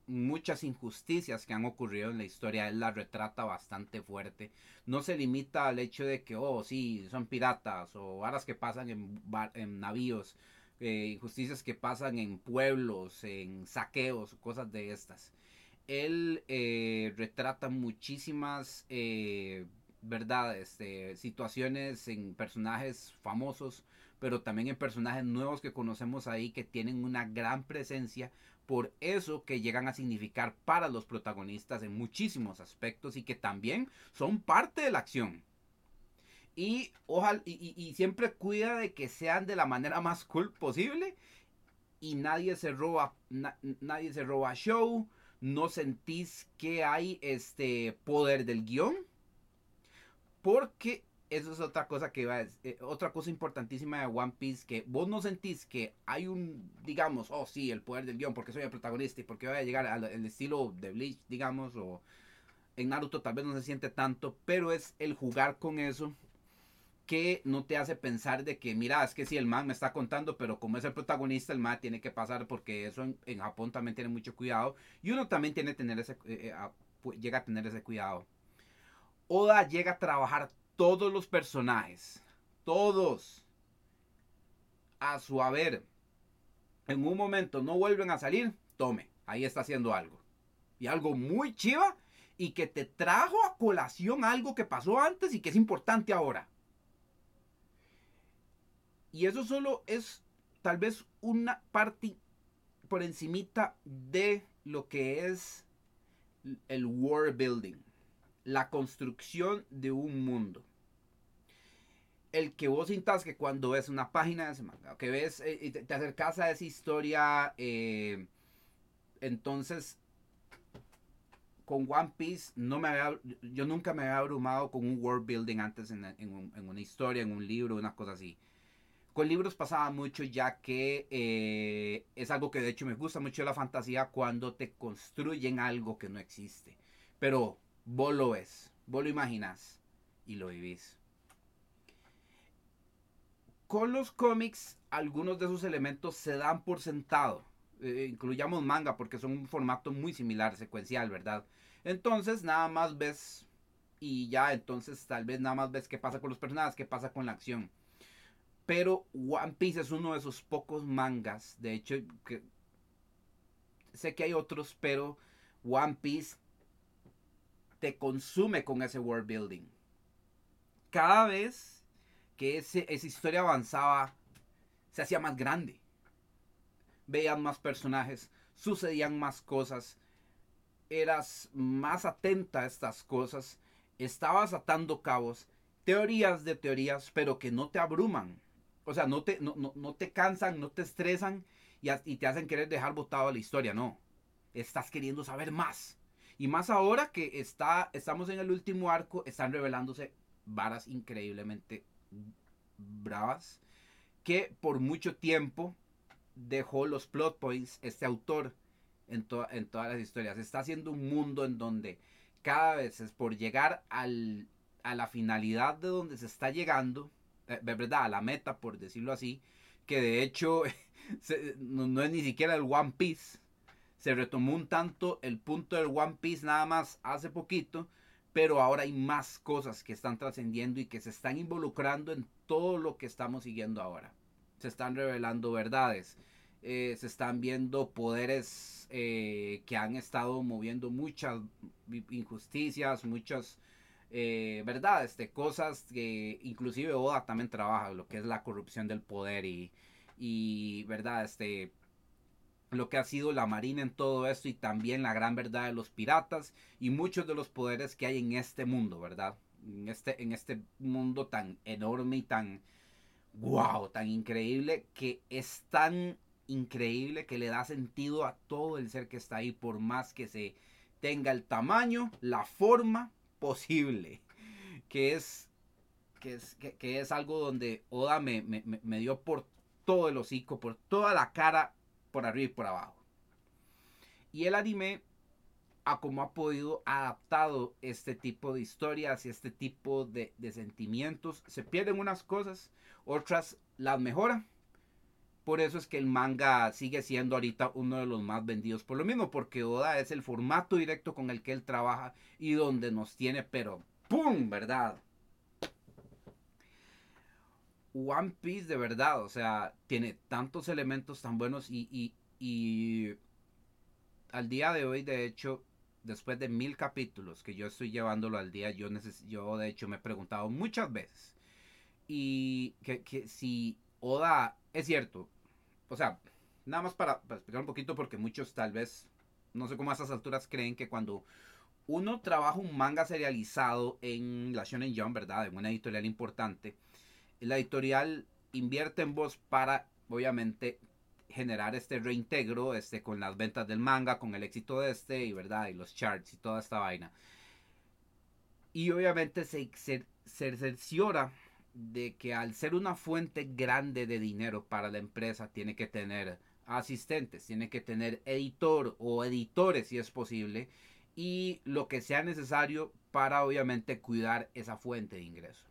muchas injusticias que han ocurrido en la historia, él la retrata bastante fuerte. No se limita al hecho de que, oh, sí, son piratas o varas que pasan en, en navíos, eh, injusticias que pasan en pueblos, en saqueos, cosas de estas. Él retrata muchísimas verdades, situaciones en personajes famosos pero también en personajes nuevos que conocemos ahí que tienen una gran presencia por eso que llegan a significar para los protagonistas en muchísimos aspectos y que también son parte de la acción. Y, ojalá, y, siempre cuida de que sean de la manera más cool posible y nadie se roba, nadie se roba show, no sentís que hay este poder del guion, porque eso es otra cosa que va, eh, otra cosa importantísima de One Piece, que vos no sentís que hay un, digamos, oh sí, el poder del guion, porque soy el protagonista y porque voy a llegar al, estilo de Bleach, digamos, o en Naruto tal vez no se siente tanto, pero es el jugar con eso que no te hace pensar de que, mira, es que si el man me está contando, pero como es el protagonista, el man tiene que pasar porque eso en, Japón también tiene mucho cuidado y uno también tiene tener ese, eh, eh, llega a tener ese cuidado. Oda llega a trabajar todos los personajes, todos, a su haber, en un momento no vuelven a salir, tome, ahí está haciendo algo. Y algo muy chiva y que te trajo a colación algo que pasó antes y que es importante ahora. Y eso solo es tal vez una parte por encimita de lo que es el world building, la construcción de un mundo el que vos sintas que cuando ves una página de ese manga, que ves eh, y te, acercas a esa historia, eh, entonces con One Piece no me yo nunca me había abrumado con un world building antes en, una historia, en un libro, una cosa así. Con libros pasaba mucho ya que eh, es algo que de hecho me gusta mucho la fantasía cuando te construyen algo que no existe. Pero vos lo ves, vos lo imaginas y lo vivís. Con los cómics, algunos de esos elementos se dan por sentado. Eh, incluyamos manga porque son un formato muy similar, secuencial, ¿verdad? Entonces nada más ves y ya entonces tal vez nada más ves qué pasa con los personajes, qué pasa con la acción. Pero One Piece es uno de esos pocos mangas, de hecho, sé que hay otros, pero One Piece te consume con ese world building. Cada vez que esa historia avanzaba, se hacía más grande. Veían más personajes, sucedían más cosas. eras más atenta a estas cosas, estabas atando cabos, teorías de teorías, pero que no te abruman. O sea, no te, no, no, te cansan, no te estresan y, y, te hacen querer dejar botado la historia. No, estás queriendo saber más. Y más ahora que está, estamos en el último arco, están revelándose varas increíblemente bravas que por mucho tiempo dejó los plot points este autor en, en todas las historias. Está haciendo un mundo en donde cada vez es por llegar al, a la finalidad de donde se está llegando, verdad, a la meta, por decirlo así, que de hecho no, es ni siquiera el One Piece. Se retomó un tanto el punto del One Piece nada más hace poquito, pero ahora hay más cosas que están trascendiendo y que se están involucrando en todo lo que estamos siguiendo ahora. Se están revelando verdades, eh, se están viendo poderes eh, que han estado moviendo muchas injusticias, muchas eh, verdades, de cosas que inclusive Oda también trabaja, lo que es la corrupción del poder y, y verdad, este lo que ha sido la marina en todo esto y también la gran verdad de los piratas y muchos de los poderes que hay en este mundo, ¿verdad? En este, en este mundo tan enorme y tan wow, tan increíble que es tan increíble que le da sentido a todo el ser que está ahí por más que se tenga el tamaño, la forma posible, que es que es, que, es algo donde Oda me, me, me dio por todo el hocico, por toda la cara por arriba y por abajo. Y el anime, a cómo ha podido adaptado este tipo de historias y este tipo de, sentimientos, se pierden unas cosas, otras las mejora. Por eso es que el manga sigue siendo ahorita uno de los más vendidos. Por lo mismo, porque Oda es el formato directo con el que él trabaja y donde nos tiene, pero ¡pum! ¿Verdad? One Piece de verdad, o sea, tiene tantos elementos tan buenos y, al día de hoy, de hecho, después de mil capítulos que yo estoy llevándolo al día, yo, yo de hecho me he preguntado muchas veces y que, si Oda es cierto, o sea, nada más para, explicar un poquito porque muchos tal vez, no sé cómo a esas alturas creen que cuando uno trabaja un manga serializado en la Shonen Jump, ¿verdad? En una editorial importante, la editorial invierte en vos para, obviamente, generar este reintegro este, con las ventas del manga, con el éxito de este, y verdad, y los charts y toda esta vaina. Y obviamente se, se, se cerciora de que al ser una fuente grande de dinero para la empresa, tiene que tener asistentes, tiene que tener editor o editores si es posible, y lo que sea necesario para obviamente cuidar esa fuente de ingreso.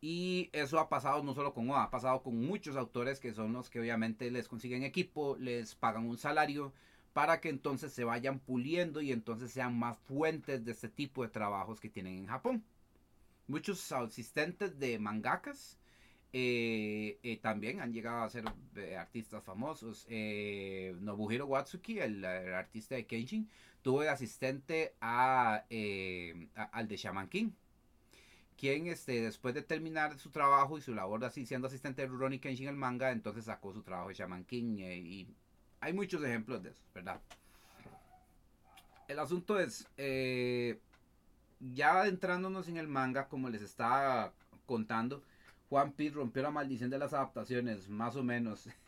Y eso ha pasado no solo con Oda, ha pasado con muchos autores que son los que obviamente les consiguen equipo, les pagan un salario para que entonces se vayan puliendo y entonces sean más fuentes de este tipo de trabajos que tienen en Japón. Muchos asistentes de mangakas eh, eh, también han llegado a ser eh, artistas famosos. Nobuhiro Watsuki, el, artista de Kenshin, tuvo de asistente a, al de Shaman King quien este, después de terminar su trabajo y su labor así siendo asistente de Rurouni Kenshin en el manga, entonces sacó su trabajo de Shaman King y hay muchos ejemplos de eso, ¿verdad? El asunto es, ya adentrándonos en el manga, como les estaba contando, Juan Piece rompió la maldición de las adaptaciones, más o menos.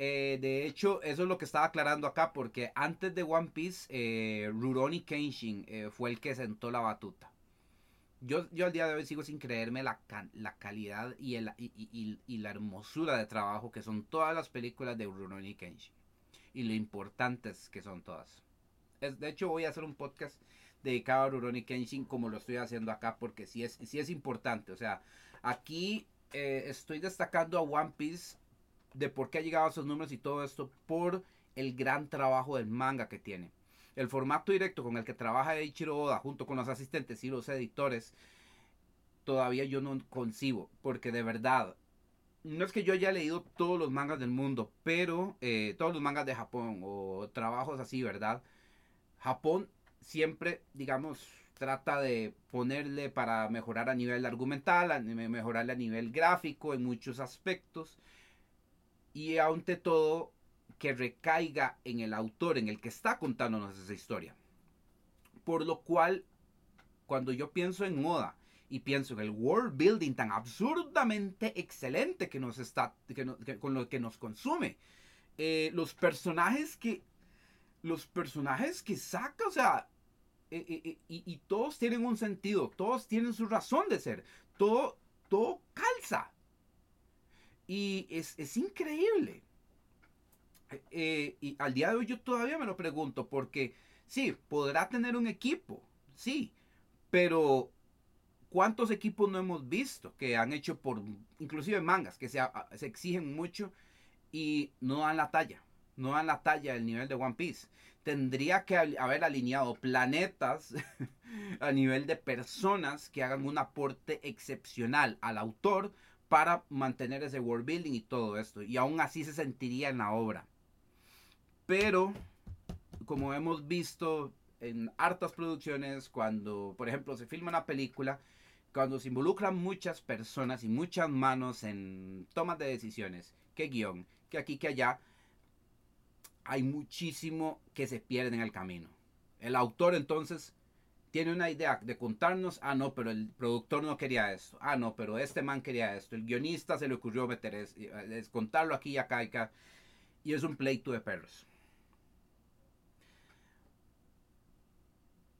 Eh, de hecho, eso es lo que estaba aclarando acá, porque antes de One Piece, Rurouni Kenshin fue el que sentó la batuta yo, yo al día de hoy sigo sin creerme la, la calidad y, el, y, la hermosura de trabajo que son todas las películas de Rurouni Kenshin. Y lo importantes que son todas. Es, de hecho, voy a hacer un podcast dedicado a Rurouni Kenshin como lo estoy haciendo acá porque sí es, sí es importante. O sea, aquí eh, estoy destacando a One Piece de por qué ha llegado a esos números y todo esto por el gran trabajo del manga que tiene el formato directo con el que trabaja Eiichiro Oda junto con los asistentes y los editores, todavía yo no concibo, porque de verdad, no es que yo haya leído todos los mangas del mundo, pero eh, todos los mangas de Japón o trabajos así, ¿verdad? Japón siempre, digamos, trata de ponerle para mejorar a nivel argumental, a mejorarle a nivel gráfico en muchos aspectos. Y ante todo, que recaiga en el autor, en el que está contándonos esa historia. Por lo cual, cuando yo pienso en Oda y pienso en el world building tan absurdamente excelente que nos está, con lo que nos consume, eh, los personajes que, los personajes que saca, o sea, eh, eh, y, todos tienen un sentido, todos tienen su razón de ser, todo, todo calza. Y es, es increíble. y al día de hoy yo todavía me lo pregunto, porque sí, podrá tener un equipo, sí, pero ¿cuántos equipos no hemos visto que han hecho por, inclusive mangas, que se, se exigen mucho y no dan la talla? No dan la talla del nivel de One Piece. Tendría que haber alineado planetas a nivel de personas que hagan un aporte excepcional al autor para mantener ese world building y todo esto. Y aún así se sentiría en la obra. Pero, como hemos visto en hartas producciones, cuando, por ejemplo, se filma una película, cuando se involucran muchas personas y muchas manos en tomas de decisiones, que guion, que aquí, que allá, hay muchísimo que se pierde en el camino. El autor entonces tiene una idea de contarnos, ah, no, pero el productor no quería esto, ah, no, pero este man quería esto, el guionista se le ocurrió meter es, es contarlo aquí y acá y acá, y es un pleito de perros.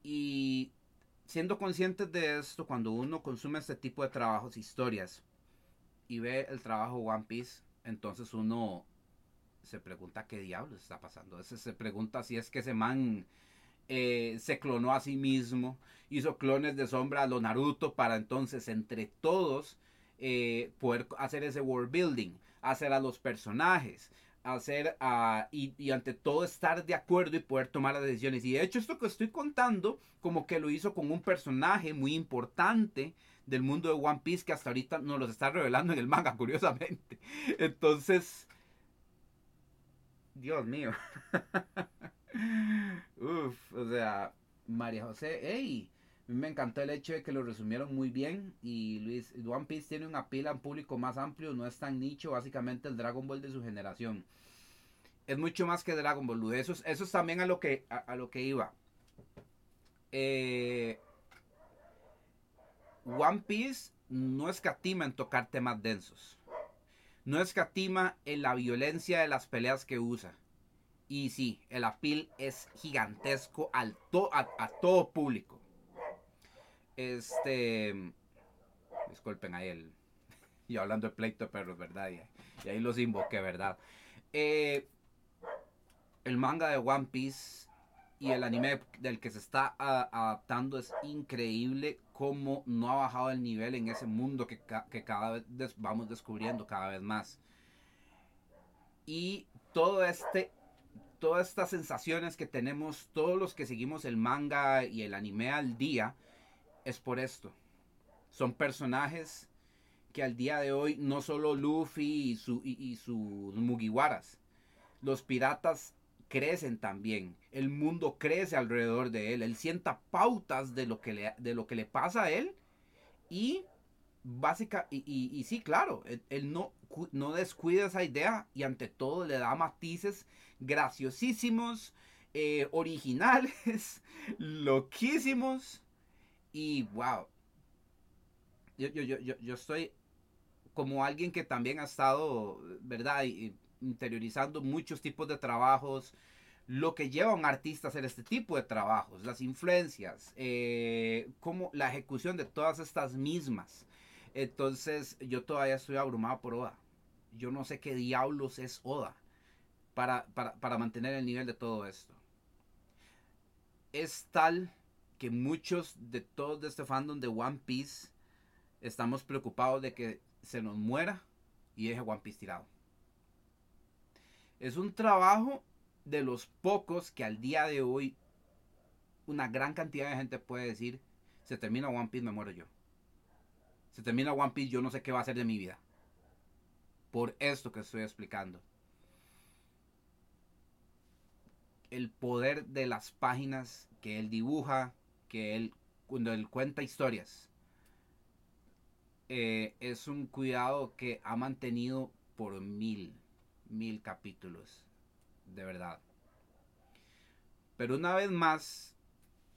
Y siendo conscientes de esto, cuando uno consume este tipo de trabajos, historias, y ve el trabajo One Piece, entonces uno se pregunta qué diablos está pasando. Se, pregunta si es que ese man eh, se clonó a sí mismo, hizo clones de sombra a lo Naruto para entonces entre todos eh, poder hacer ese world building, hacer a los personajes, hacer uh, y, ante todo estar de acuerdo y poder tomar las decisiones. Y de hecho esto que estoy contando como que lo hizo con un personaje muy importante del mundo de One Piece que hasta ahorita nos los está revelando en el manga, curiosamente. Entonces, Dios mío. Uf, o sea, María José, hey, me encantó el hecho de que lo resumieron muy bien. Y Luis, One Piece tiene una pila en público más amplio, no es tan nicho, básicamente el Dragon Ball de su generación. Es mucho más que Dragon Ball. Eso es, eso es también a lo que, a, lo que iba. Eh, One Piece no escatima en tocar temas densos. No escatima en la violencia de las peleas que usa. Y sí, el apil es gigantesco al a todo público. Este. Disculpen ahí el. Y hablando de pleito de perros, ¿verdad? Y, ahí los invoqué, ¿verdad? Eh, el manga de One Piece y el anime del que se está adaptando es increíble cómo no ha bajado el nivel en ese mundo que, cada vez vamos descubriendo cada vez más. Y todo este, todas estas sensaciones que tenemos todos los que seguimos el manga y el anime al día, es por esto. Son personajes que al día de hoy no solo Luffy y, su, y, sus Mugiwaras, los piratas crecen también. El mundo crece alrededor de él. Él sienta pautas de lo que le, de lo que le pasa a él. Y básica, y, sí, claro, él, no, no descuida esa idea y ante todo le da matices graciosísimos, eh, originales, loquísimos y wow, yo, yo, yo, yo estoy como alguien que también ha estado, ¿verdad? Interiorizando muchos tipos de trabajos, lo que lleva a un artista a hacer este tipo de trabajos, las influencias, eh, como la ejecución de todas estas mismas. Entonces yo todavía estoy abrumado por Oda. Yo no sé qué diablos es Oda para, para, para mantener el nivel de todo esto. Es tal que muchos de todos de este fandom de One Piece estamos preocupados de que se nos muera y deje One Piece tirado. Es un trabajo de los pocos que al día de hoy una gran cantidad de gente puede decir, se termina One Piece, me muero yo. Se termina One Piece, yo no sé qué va a ser de mi vida. Por esto que estoy explicando. El poder de las páginas que él dibuja, que él, cuando él cuenta historias, eh, es un cuidado que ha mantenido por mil, mil capítulos. de verdad. Pero una vez más,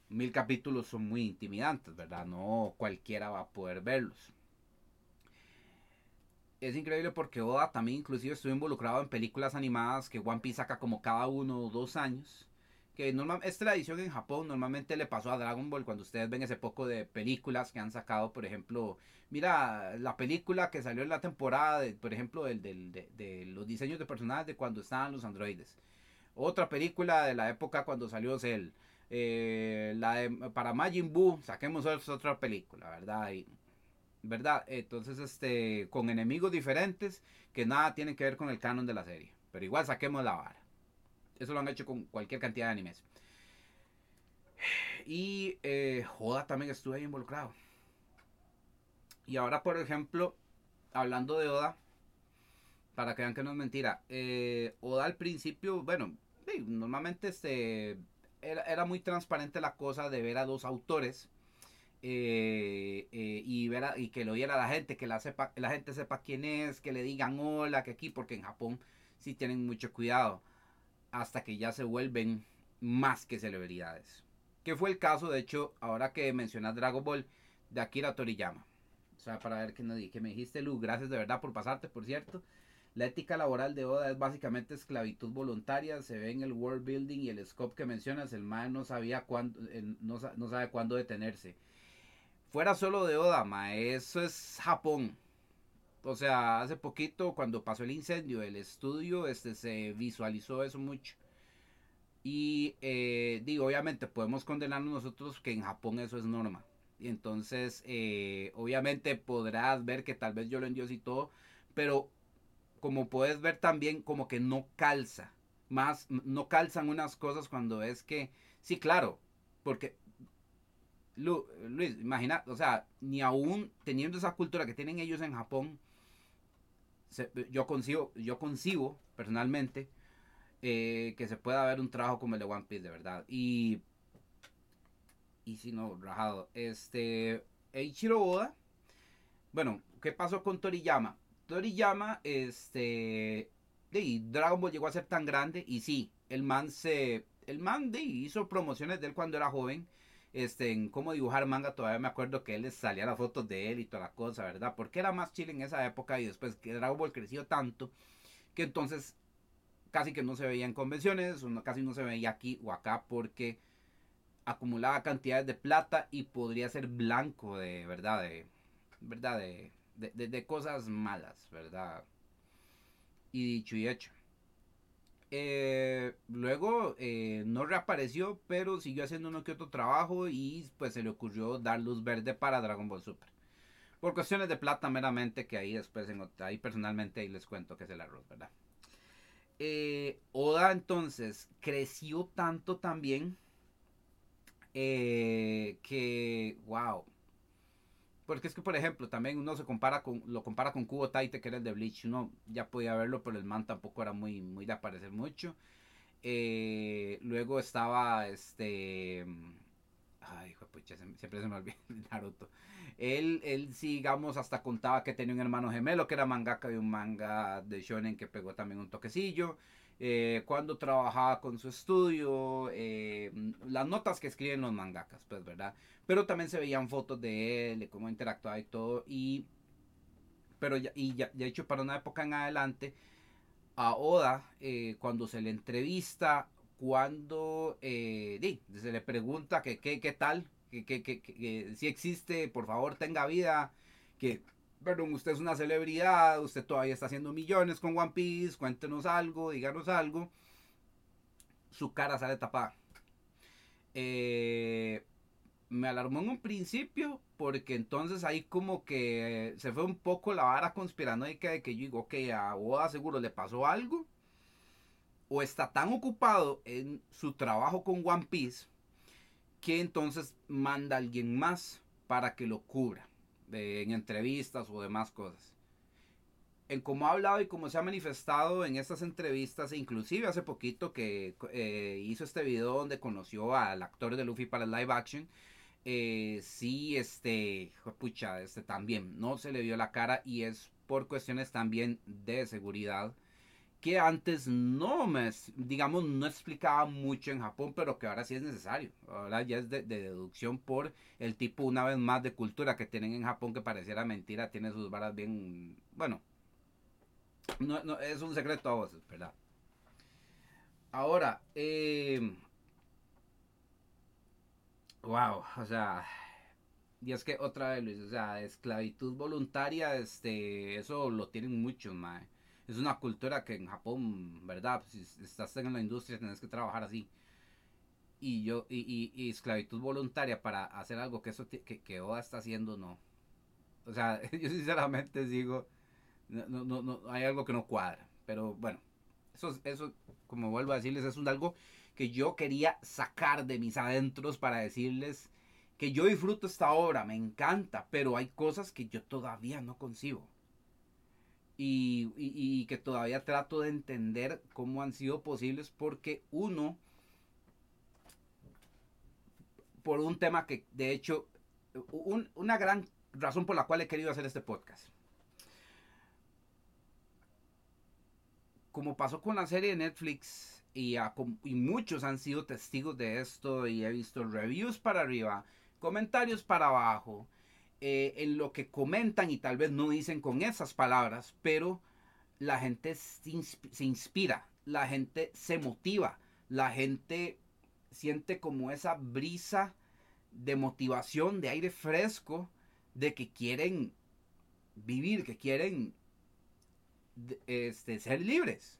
mil capítulos son muy intimidantes, ¿verdad? No cualquiera va a poder verlos. Es increíble porque Oda también inclusive estuvo involucrado en películas animadas que One Piece saca como cada uno o dos años. Es tradición en Japón, normalmente le pasó a Dragon Ball cuando ustedes ven ese poco de películas que han sacado, por ejemplo, mira la película que salió en la temporada, por ejemplo, del, de, los diseños de personajes de cuando estaban los androides. Otra película de la época cuando salió Cell. Eh, la de, para Majin Buu, saquemos otra película, ¿verdad? ¿Verdad? Entonces, este, con enemigos diferentes que nada tienen que ver con el canon de la serie. Pero igual saquemos la vara. Eso lo han hecho con cualquier cantidad de animes. Y eh, Joda también estuvo ahí involucrado. Y ahora, por ejemplo, hablando de Oda, para que vean que no es mentira, eh, Oda al principio, bueno, normalmente este, era, muy transparente la cosa de ver a dos autores eh, eh, y, ver y que lo oyera la gente, que la gente sepa quién es, que le digan hola, que aquí, porque en Japón sí tienen mucho cuidado, hasta que ya se vuelven más que celebridades. Que fue el caso, de hecho, ahora que mencionas Dragon Ball, de Akira Toriyama. O sea, para ver que, que me dijiste, Lu, gracias de verdad por pasarte, por cierto. La ética laboral de Oda es básicamente esclavitud voluntaria. Se ve en el world building y el scope que mencionas. El man no sabía cuándo, no, no, sabe cuándo detenerse. Fuera solo de Oda, ma, eso es Japón. O sea, hace poquito cuando pasó el incendio del estudio, este se visualizó eso mucho. Y eh, digo, obviamente podemos condenarnos nosotros que en Japón eso es norma. Y entonces, eh, obviamente podrás ver que tal vez yo lo Dios y todo, pero como puedes ver también como que no calza. Más, no calzan unas cosas cuando es que, sí, claro, porque Luis, imagina, o sea, ni aún teniendo esa cultura que tienen ellos en Japón, yo consigo, yo consigo personalmente eh, que se pueda ver un trabajo como el de One Piece, de verdad. Y, y si no, rajado. Este, Eiichiro Oda, bueno, ¿qué pasó con Toriyama? Toriyama, este, de Dragon Ball llegó a ser tan grande y sí, el man se, el man de, hizo promociones de él cuando era joven, este, en cómo dibujar manga, todavía me acuerdo que él les salía las fotos de él y toda la cosa, ¿verdad? Porque era más chile en esa época y después que Dragon Ball creció tanto que entonces casi que no se veía en convenciones, casi no se veía aquí o acá porque acumulaba cantidades de plata y podría ser blanco de verdad, de verdad, de de, cosas malas, ¿verdad? Y dicho y hecho. Eh, luego eh, no reapareció, pero siguió haciendo uno que otro trabajo y pues se le ocurrió dar luz verde para Dragon Ball Super. Por cuestiones de plata meramente, que ahí después, en, ahí personalmente ahí les cuento que es el arroz, ¿verdad? Eh, Oda entonces creció tanto también que, wow, porque es que, por ejemplo, también uno se compara con, lo compara con Kubo Taite, que era el de Bleach. Uno ya podía verlo, pero el man tampoco era muy, muy de aparecer mucho. Eh, luego estaba este. Ay, pucha, siempre se me olvida Naruto. Él, él sí, digamos, hasta contaba que tenía un hermano gemelo que era mangaka de un manga de shonen que pegó también un toquecillo. Eh, cuando trabajaba con su estudio, eh, las notas que escriben los mangakas, pues, ¿verdad? Pero también se veían fotos de él, de cómo interactuaba y todo, y, pero ya, y ya, ya hecho para una época en adelante, a Oda, eh, cuando se le entrevista, cuando se le pregunta que qué tal, que, que, que, si existe, por favor tenga vida, que perdón, usted es una celebridad, usted todavía está haciendo millones con One Piece, cuéntenos algo, díganos algo. Su cara sale tapada. Eh, me alarmó en un principio porque entonces ahí como que se fue un poco la vara conspiranoica de que yo digo, ok, a Oda seguro le pasó algo. O está tan ocupado en su trabajo con One Piece que entonces manda a alguien más para que lo cubra en entrevistas o demás cosas. En cómo ha hablado y cómo se ha manifestado en estas entrevistas, e inclusive hace poquito que eh, hizo este video donde conoció al actor de Luffy para el live action, eh, sí, este, pucha, este también no se le vio la cara y es por cuestiones también de seguridad que antes no me, digamos, no explicaba mucho en Japón, pero que ahora sí es necesario. Ahora ya es de, deducción por el tipo, una vez más, de cultura que tienen en Japón, que pareciera mentira, tiene sus varas bien, bueno, no, es un secreto a voces, ¿verdad? Ahora, eh, wow, o sea, y es que otra vez, Luis, o sea, esclavitud voluntaria, este, eso lo tienen muchos, mae es una cultura que en Japón, ¿verdad? Si estás en la industria tienes que trabajar así. Y yo, y, y, esclavitud voluntaria para hacer algo que eso que, que Oda está haciendo, no. O sea, yo sinceramente digo, no, no, no, hay algo que no cuadra. Pero bueno, eso, eso, como vuelvo a decirles, es un algo que yo quería sacar de mis adentros para decirles que yo disfruto esta obra, me encanta, pero hay cosas que yo todavía no concibo y, que todavía trato de entender cómo han sido posibles porque uno, por un tema que de hecho, una gran razón por la cual he querido hacer este podcast. Como pasó con la serie de Netflix y, muchos han sido testigos de esto y he visto reviews para arriba, comentarios para abajo, eh, en lo que comentan y tal vez no dicen con esas palabras, pero la gente se inspira, la gente se motiva, la gente siente como esa brisa de motivación, de aire fresco, de que quieren vivir, que quieren este, ser libres.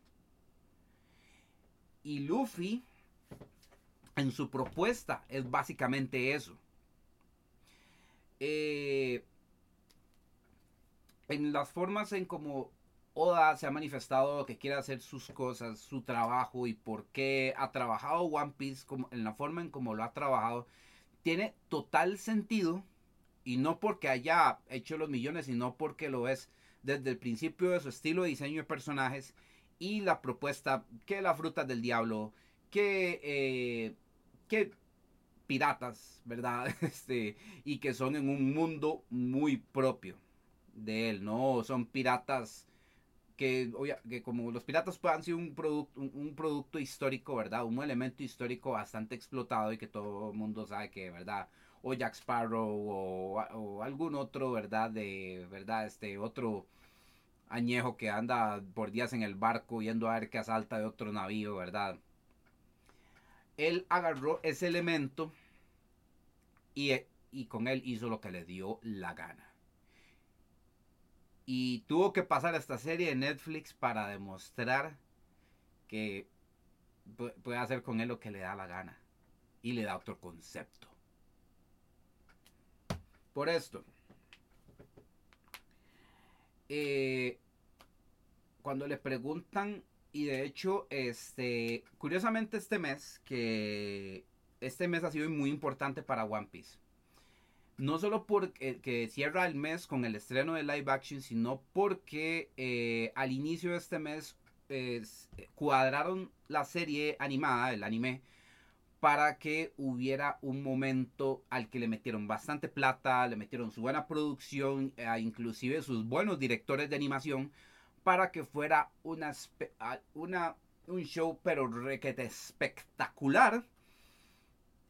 Y Luffy, en su propuesta, es básicamente eso. Eh, en las formas en como Oda se ha manifestado que quiere hacer sus cosas, su trabajo y por qué ha trabajado One Piece como, en la forma en como lo ha trabajado, tiene total sentido y no porque haya hecho los millones, sino porque lo es desde el principio de su estilo de diseño de personajes y la propuesta que la fruta del diablo, que, eh, que piratas, ¿verdad? Este, y que son en un mundo muy propio de él, ¿no? Son piratas que, que como los piratas puedan ser un producto, un, producto histórico, ¿verdad? Un elemento histórico bastante explotado y que todo el mundo sabe que, ¿verdad? O Jack Sparrow o, o algún otro, ¿verdad? De, ¿verdad? Este otro añejo que anda por días en el barco yendo a ver que asalta de otro navío, ¿verdad? Él agarró ese elemento y, con él hizo lo que le dio la gana. Y tuvo que pasar esta serie de Netflix para demostrar que puede hacer con él lo que le da la gana. Y le da otro concepto. Por esto, eh, cuando le preguntan, y de hecho, este, curiosamente este mes, que este mes ha sido muy importante para One Piece. No solo porque que cierra el mes con el estreno de live action, sino porque eh, al inicio de este mes cuadraron la serie animada, el anime, para que hubiera un momento al que le metieron bastante plata, le metieron su buena producción, eh, inclusive sus buenos directores de animación, para que fuera una, una un show pero requete espectacular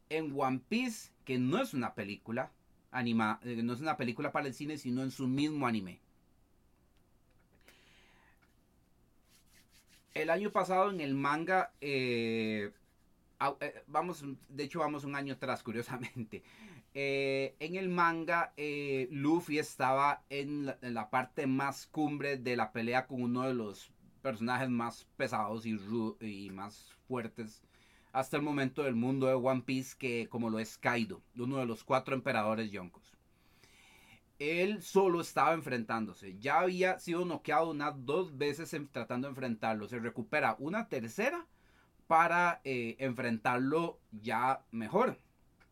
en One Piece, que no es una película anima, eh, no es una película para el cine, sino en su mismo anime. El año pasado en el manga, eh, eh, vamos, de hecho vamos un año atrás, curiosamente. En el manga, Luffy estaba en la, parte más cumbre de la pelea con uno de los personajes más pesados y, y más fuertes hasta el momento del mundo de One Piece, que como lo es Kaido, uno de los cuatro emperadores yonkos. Él solo estaba enfrentándose. Ya había sido noqueado unas dos veces tratando de enfrentarlo. Se recupera una tercera para eh, enfrentarlo ya mejor.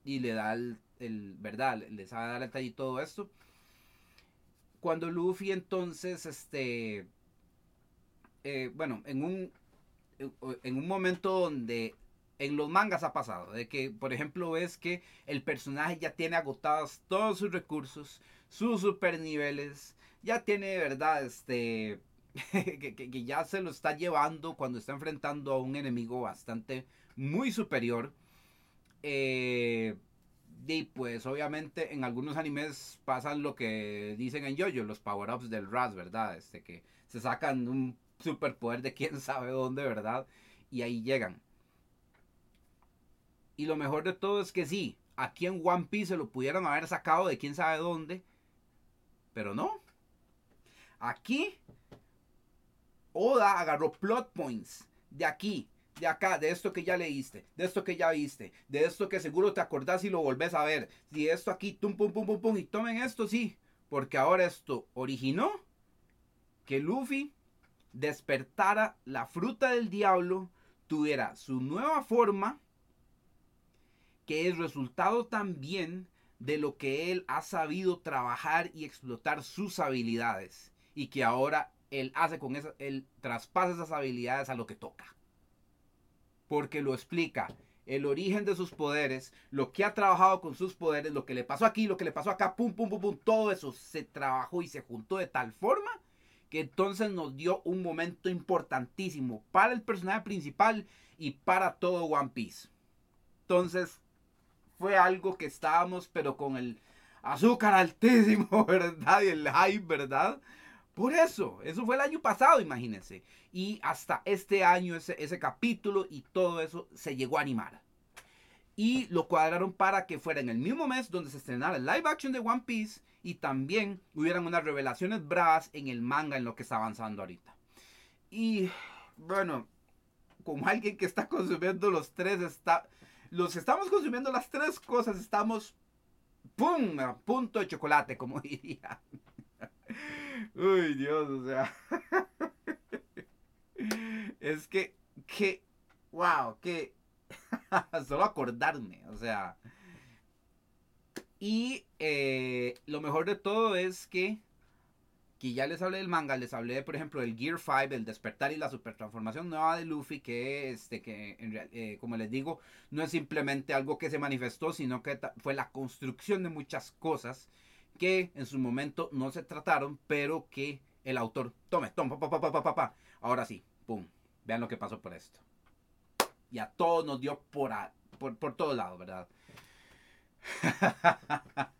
Y le da el, ¿verdad? Le sabe dar el talle y todo esto. Cuando Luffy entonces, este, eh, bueno, en un, en un momento donde en los mangas ha pasado, de que, por ejemplo, ves que el personaje ya tiene agotados todos sus recursos, sus super niveles, ya tiene, ¿verdad? Este, que, ya se lo está llevando cuando está enfrentando a un enemigo bastante muy superior. Eh, y pues obviamente en algunos animes pasan lo que dicen en Yoyo, los power-ups del Raz, ¿verdad? Este que se sacan un superpoder de quién sabe dónde, ¿verdad? Y ahí llegan. Y lo mejor de todo es que sí, aquí en One Piece se lo pudieron haber sacado de quién sabe dónde, pero no. Aquí Oda agarró plot points de aquí, de acá, de esto que ya leíste, de esto que ya viste, de esto que seguro te acordás y lo volvés a ver. Y esto aquí, tum, pum, pum, pum, pum, y tomen esto, sí, porque ahora esto originó que Luffy despertara la fruta del diablo, tuviera su nueva forma, que es resultado también de lo que él ha sabido trabajar y explotar sus habilidades y que ahora él hace con eso, él traspasa esas habilidades a lo que toca. Porque lo explica, el origen de sus poderes, lo que ha trabajado con sus poderes, lo que le pasó aquí, lo que le pasó acá, pum, pum, pum, pum, todo eso se trabajó y se juntó de tal forma que entonces nos dio un momento importantísimo para el personaje principal y para todo One Piece. Entonces, fue algo que estábamos, pero con el azúcar altísimo, ¿verdad? Y el hype, ¿verdad? Por eso, eso fue el año pasado, imagínense. Y hasta este año ese, ese capítulo y todo eso se llegó a animar. Y lo cuadraron para que fuera en el mismo mes donde se estrenara el live action de One Piece y también hubieran unas revelaciones bravas en el manga en lo que está avanzando ahorita. Y bueno, como alguien que está consumiendo los tres, está, los estamos consumiendo las tres cosas, estamos, ¡pum!, a punto de chocolate, como diría. Uy, Dios, o sea. es que, que, wow, que. solo acordarme, o sea. Y eh, lo mejor de todo es que, que ya les hablé del manga, les hablé, por ejemplo, del Gear 5, el despertar y la super transformación nueva de Luffy, que, este, que eh, como les digo, no es simplemente algo que se manifestó, sino que fue la construcción de muchas cosas que en su momento no se trataron, pero que el autor, tome, tome, pa, pa, pa, pa, ahora sí, pum, vean lo que pasó por esto. Y a todos nos dio por, por, por todos lados, ¿verdad?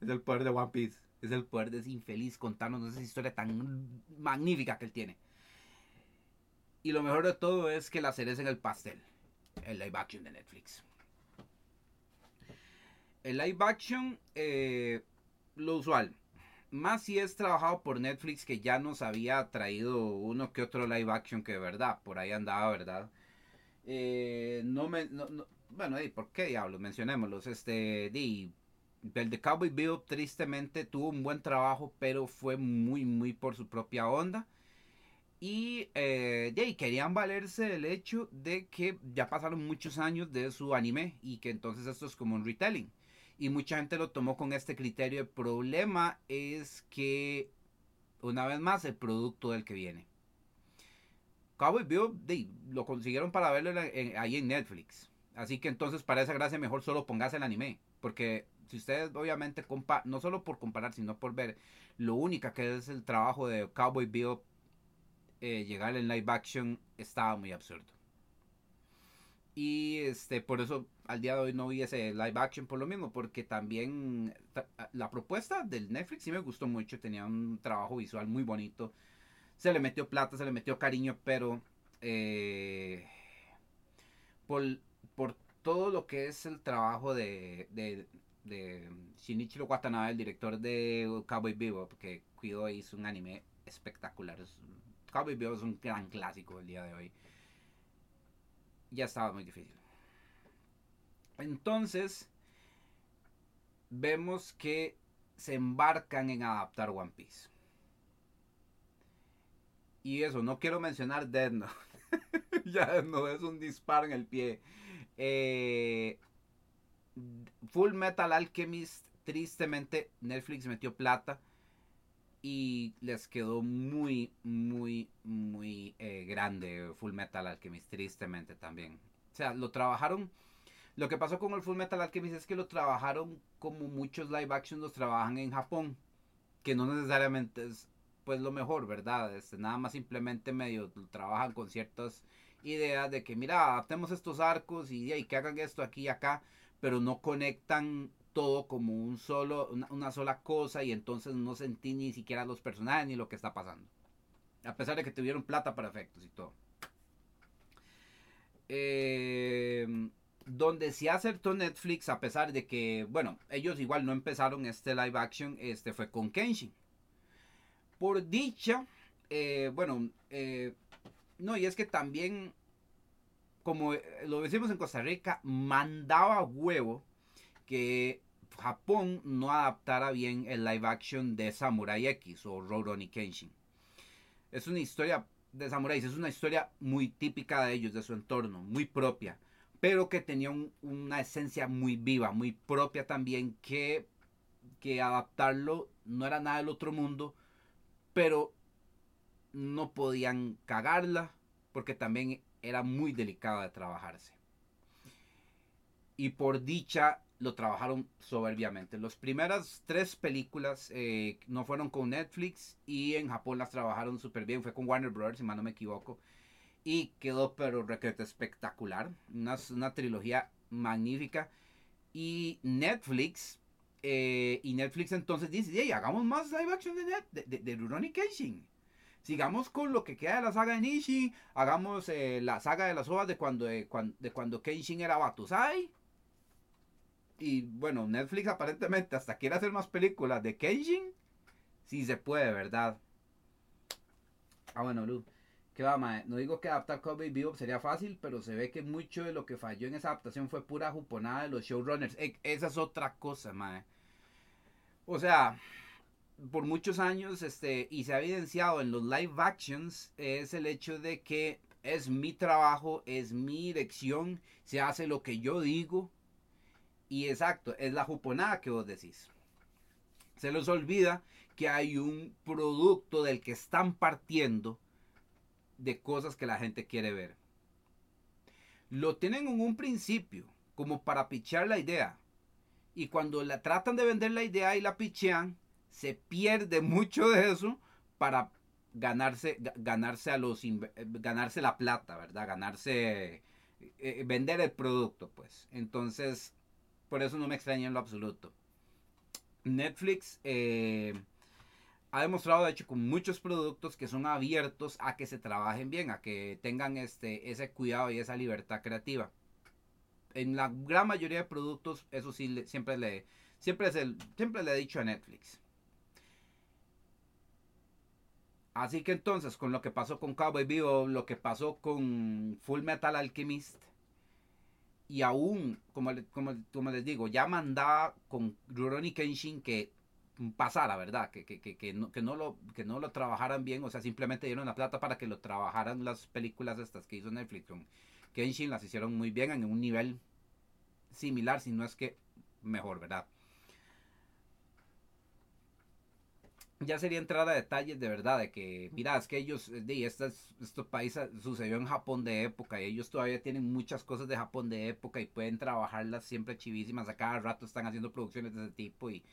es el poder de One Piece, es el poder de ese infeliz contarnos esa historia tan magnífica que él tiene. Y lo mejor de todo es que la cereza en el pastel, el live action de Netflix. El live action eh, lo usual. Más si es trabajado por Netflix que ya nos había traído uno que otro live action que de verdad, por ahí andaba, ¿verdad? Eh, no me... bueno, ¿y ¿por qué diablos? Mencionémoslos. Este, di, el de Cowboy Bill tristemente tuvo un buen trabajo, pero fue muy, muy por su propia onda. Y eh, querían valerse del hecho de que ya pasaron muchos años de su anime y que entonces esto es como un retelling y mucha gente lo tomó con este criterio. El problema es que, una vez más, el producto del que viene. Cowboy Bill lo consiguieron para verlo ahí en Netflix. Así que entonces para esa gracia mejor solo póngase el anime. Porque si ustedes obviamente no solo por comparar, sino por ver lo única que es el trabajo de Cowboy Bill eh, llegar en live action estaba muy absurdo. Y este, por eso al día de hoy no vi ese live action por lo mismo, porque también la propuesta del Netflix sí me gustó mucho, tenía un trabajo visual muy bonito, se le metió plata, se le metió cariño, pero eh, por, por, todo lo que es el trabajo de, de, de Shinichiro Watanabe, el director de Cowboy Bebop, que cuidó hizo un anime espectacular. Cowboy Bebop es un gran clásico el día de hoy ya estaba muy difícil. Entonces, vemos que se embarcan en adaptar One Piece. Y eso, no quiero mencionar Dead Note. ya no es un disparo en el pie. Eh, Full Metal Alchemist, tristemente, Netflix metió plata y les quedó muy, muy, muy eh, grande Full Metal Alchemist, tristemente también. O sea, lo trabajaron. Lo que pasó con el Full Metal Alchemist es que lo trabajaron como muchos live action los trabajan en Japón, que no necesariamente es pues lo mejor, ¿verdad? Este, nada más simplemente medio trabajan con ciertas ideas de que, mira, adaptemos estos arcos y, y que hagan esto aquí y acá, pero no conectan todo como un solo, una, sola cosa y entonces no sentí ni siquiera los personajes ni lo que está pasando. A pesar de que tuvieron plata para efectos y todo. Eh, donde se acertó Netflix, a pesar de que, bueno, ellos igual no empezaron este live action, este fue con Kenshin. Por dicha, eh, bueno, eh, no, y es que también, como lo decimos en Costa Rica, mandaba huevo que Japón no adaptara bien el live action de Samurai X o Rurouni Kenshin. Es una historia de samuráis, es una historia muy típica de ellos, de su entorno, muy propia, pero que tenía una esencia muy viva, muy propia también, que, que adaptarlo no era nada del otro mundo, pero no podían cagarla porque también era muy delicada de trabajarse. Y por dicha lo trabajaron soberbiamente. Las primeras tres películas eh, no fueron con Netflix y en Japón las trabajaron súper bien. Fue con Warner Brothers, si mal no me equivoco. Y quedó pero requete espectacular. Una, una, trilogía magnífica. Y Netflix, eh, y Netflix entonces dice, hey, hagamos más live action de, Net, de, de, Rurouni Kenshin. Sigamos con lo que queda de la saga de Nishi. Hagamos eh, la saga de las ovas de cuando, de, cuando, de cuando Kenshin era Batusai y bueno, Netflix aparentemente hasta quiere hacer más películas de Kenshin. Si se puede, ¿verdad? Ah, bueno, Lu. ¿Qué va, mae? No digo que adaptar Cowboy Bebop sería fácil, pero se ve que mucho de lo que falló en esa adaptación fue pura juponada de los showrunners. E, esa es otra cosa, mae. O sea, por muchos años, este, y se ha evidenciado en los live actions, es el hecho de que es mi trabajo, es mi dirección, se hace lo que yo digo, y exacto, es la juponada que vos decís. Se les olvida que hay un producto del que están partiendo de cosas que la gente quiere ver. Lo tienen en un principio, como para pichar la idea. Y cuando la tratan de vender la idea y la pichean, se pierde mucho de eso para ganarse, ganarse a los ganarse la plata, ¿verdad? Ganarse eh, vender el producto, pues. Entonces, por eso no me extraña en lo absoluto. Netflix eh, ha demostrado, de hecho, con muchos productos que son abiertos a que se trabajen bien, a que tengan este, ese cuidado y esa libertad creativa. En la gran mayoría de productos, eso sí, siempre, le, siempre, siempre le he dicho a Netflix. Así que entonces, con lo que pasó con Cowboy Vivo, lo que pasó con Full Metal Alchemist, y aún, como, como, les digo, ya mandaba con Rurouni Kenshin que pasara, ¿verdad? Que, que, que, que, no, que, no lo, que no lo trabajaran bien, o sea, simplemente dieron la plata para que lo trabajaran las películas estas que hizo Netflix con Kenshin, las hicieron muy bien en un nivel similar, si no es que mejor, ¿verdad? Ya sería entrar a detalles de verdad, de que, mira, es que ellos, de estos, estos países sucedió en Japón de época y ellos todavía tienen muchas cosas de Japón de época y pueden trabajarlas siempre chivísimas, a cada rato están haciendo producciones de ese tipo y,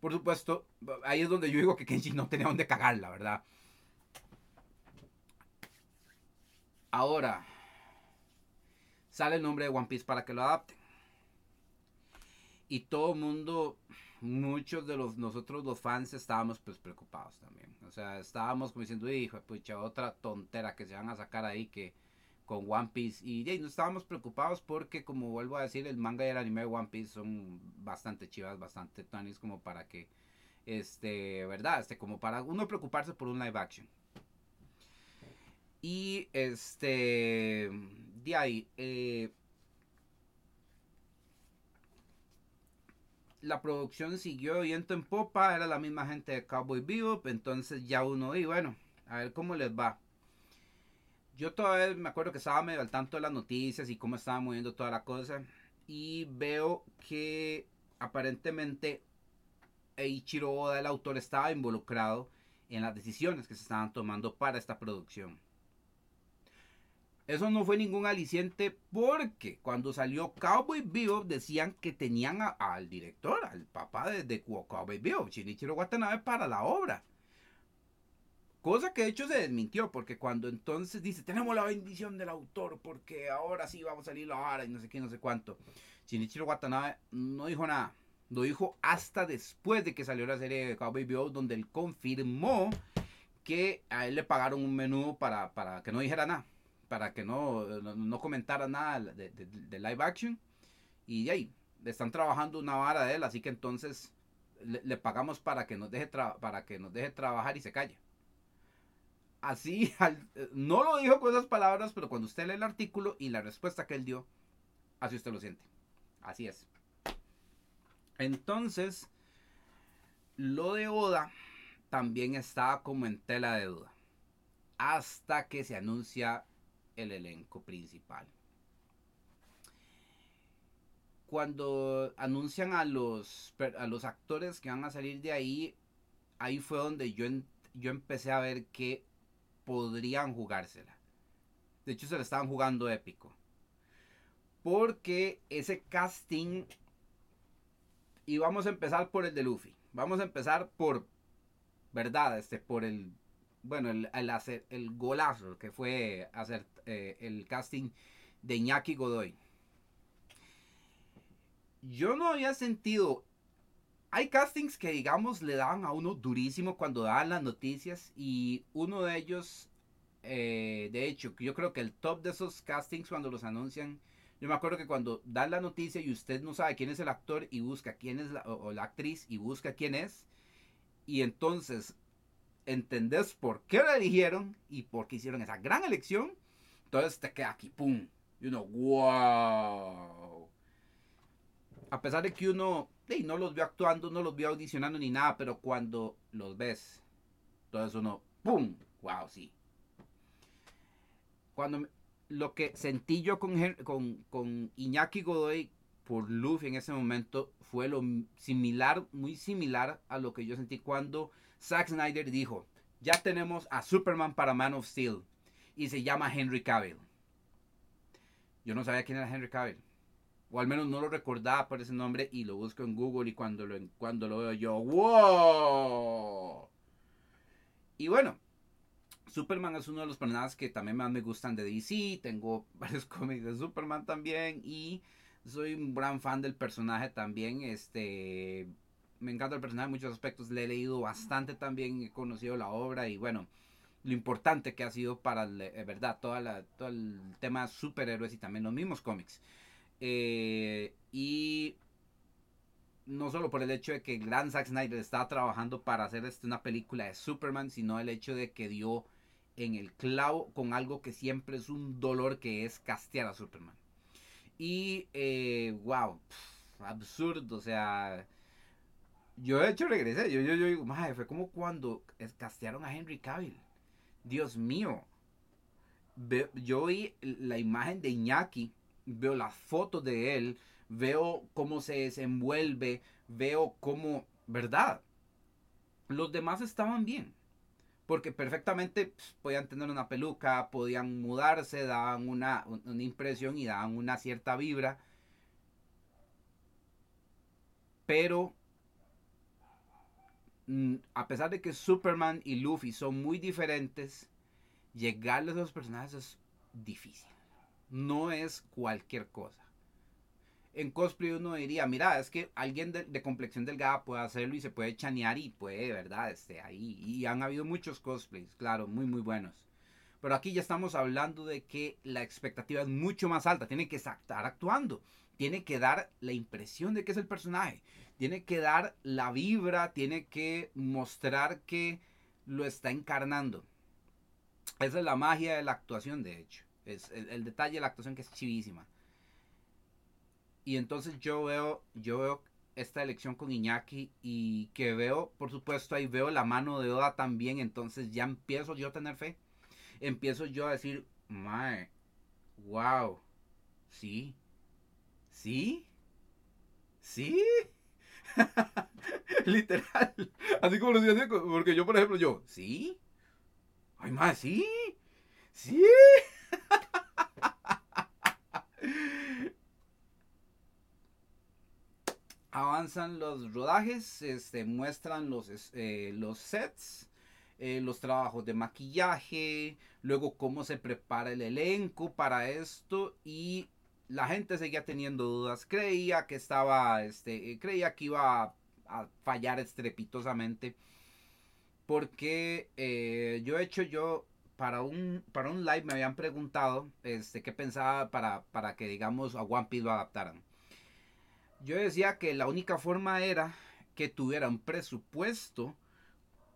por supuesto, ahí es donde yo digo que Kenji no tenía donde cagarla, ¿verdad? Ahora, sale el nombre de One Piece para que lo adapten. Y todo mundo muchos de los nosotros los fans estábamos pues preocupados también. O sea, estábamos como diciendo, hijo, pucha, otra tontera que se van a sacar ahí que con One Piece. Y, no estábamos preocupados porque, como vuelvo a decir, el manga y el anime de One Piece son bastante chivas, bastante tanis como para que, este, ¿verdad? Este, como para uno preocuparse por un live action. Y este, de ahí, eh, la producción siguió viento en popa, era la misma gente de Cowboy Bebop, entonces ya uno, y bueno, a ver cómo les va. Yo todavía me acuerdo que estaba medio al tanto de las noticias y cómo estaba moviendo toda la cosa, y veo que aparentemente Eiichiro el autor, estaba involucrado en las decisiones que se estaban tomando para esta producción. Eso no fue ningún aliciente porque cuando salió Cowboy Bebop decían que tenían al director, al papá de, Cowboy Bebop, Shinichiro Watanabe, para la obra. Cosa que de hecho se desmintió, porque cuando entonces dice, tenemos la bendición del autor, porque ahora sí vamos a salir la hora y no sé qué, no sé cuánto. Shinichiro Watanabe no dijo nada. Lo dijo hasta después de que salió la serie de Cowboy Bebop, donde él confirmó que a él le pagaron un menú para, para que no dijera nada, para que no, no, comentara nada de, de, live action. Y ahí, están trabajando una vara de él, así que entonces le, pagamos para que, nos deje para que nos deje trabajar y se calle. Así, no lo dijo con esas palabras, pero cuando usted lee el artículo y la respuesta que él dio, así usted lo siente. Así es. Entonces, lo de Oda también está como en tela de duda. Hasta que se anuncia el elenco principal. Cuando anuncian a los, a los actores que van a salir de ahí, ahí fue donde yo, yo empecé a ver que podrían jugársela. De hecho, se la estaban jugando épico. Porque ese casting. Y vamos a empezar por el de Luffy. Vamos a empezar por. ¿Verdad? Este, por el. Bueno, el, hacer, el golazo que fue hacer eh, el casting de Iñaki Godoy. Yo no había sentido. Hay castings que, digamos, le daban a uno durísimo cuando daban las noticias. Y uno de ellos, eh, de hecho, yo creo que el top de esos castings cuando los anuncian yo me acuerdo que cuando dan la noticia y usted no sabe quién es el actor y busca quién es la, o, la actriz y busca quién es, y entonces entendés por qué la eligieron y por qué hicieron esa gran elección, entonces te queda aquí, ¡pum! Y uno, ¡wow! A pesar de que uno no los vio actuando, no los vio audicionando ni nada, pero cuando los ves, entonces uno, ¡pum! ¡Wow! Sí. Cuando lo que sentí yo con, con, con Iñaki Godoy por Luffy en ese momento fue lo similar, muy similar a lo que yo sentí cuando Zack Snyder dijo, ya tenemos a Superman para Man of Steel y se llama Henry Cavill. Yo no sabía quién era Henry Cavill. O al menos no lo recordaba por ese nombre y lo busco en Google y cuando lo, cuando lo veo yo, ¡wow! Y bueno, Superman es uno de los personajes que también más me gustan de DC. Tengo varios cómics de Superman también. Y soy un gran fan del personaje también. Este. Me encanta el personaje en muchos aspectos. Le he leído bastante también. He conocido la obra. Y bueno. Lo importante que ha sido para, eh, verdad, toda la, todo el tema superhéroes y también los mismos cómics. Eh, y no solo por el hecho de que el gran Zack Snyder estaba trabajando para hacer este, una película de Superman, sino el hecho de que dio en el clavo con algo que siempre es un dolor que es castear a Superman. Y, eh, wow, absurdo, o sea, yo de hecho regresé, yo, yo, yo digo, fue como cuando castearon a Henry Cavill. Dios mío, yo vi la imagen de Iñaki, veo las fotos de él, veo cómo se desenvuelve, veo cómo, ¿verdad? Los demás estaban bien porque perfectamente pues, podían tener una peluca, podían mudarse, daban una, impresión y daban una cierta vibra. Pero a pesar de que Superman y Luffy son muy diferentes, llegarles a los personajes es difícil. No es cualquier cosa en cosplay uno diría, mira, es que alguien de, complexión delgada puede hacerlo y se puede chanear y puede, ¿verdad? Este, ahí. Y han habido muchos cosplays, claro, muy, muy buenos. Pero aquí ya estamos hablando de que la expectativa es mucho más alta. Tiene que estar actuando. Tiene que dar la impresión de que es el personaje. Tiene que dar la vibra. Tiene que mostrar que lo está encarnando. Esa es la magia de la actuación, de hecho. Es el, detalle de la actuación que es chivísima. Y entonces yo veo, yo veo esta elección con Iñaki y que veo, por supuesto, ahí veo la mano de Oda también, entonces ya empiezo yo a tener fe. Empiezo yo a decir, mae, wow, sí, sí, sí. Literal. Así como lo decía, porque yo, por ejemplo, yo, sí. Ay, mae, sí. Sí. avanzan los rodajes, este, muestran los, eh, los sets. eh, los trabajos de maquillaje, luego cómo se prepara el elenco para esto y la gente seguía teniendo dudas, creía que estaba, este, creía que iba a, fallar estrepitosamente porque eh, yo he hecho yo para un, para un live me habían preguntado este, qué pensaba para, para que digamos a One Piece lo adaptaran. Yo decía que la única forma era que tuviera un presupuesto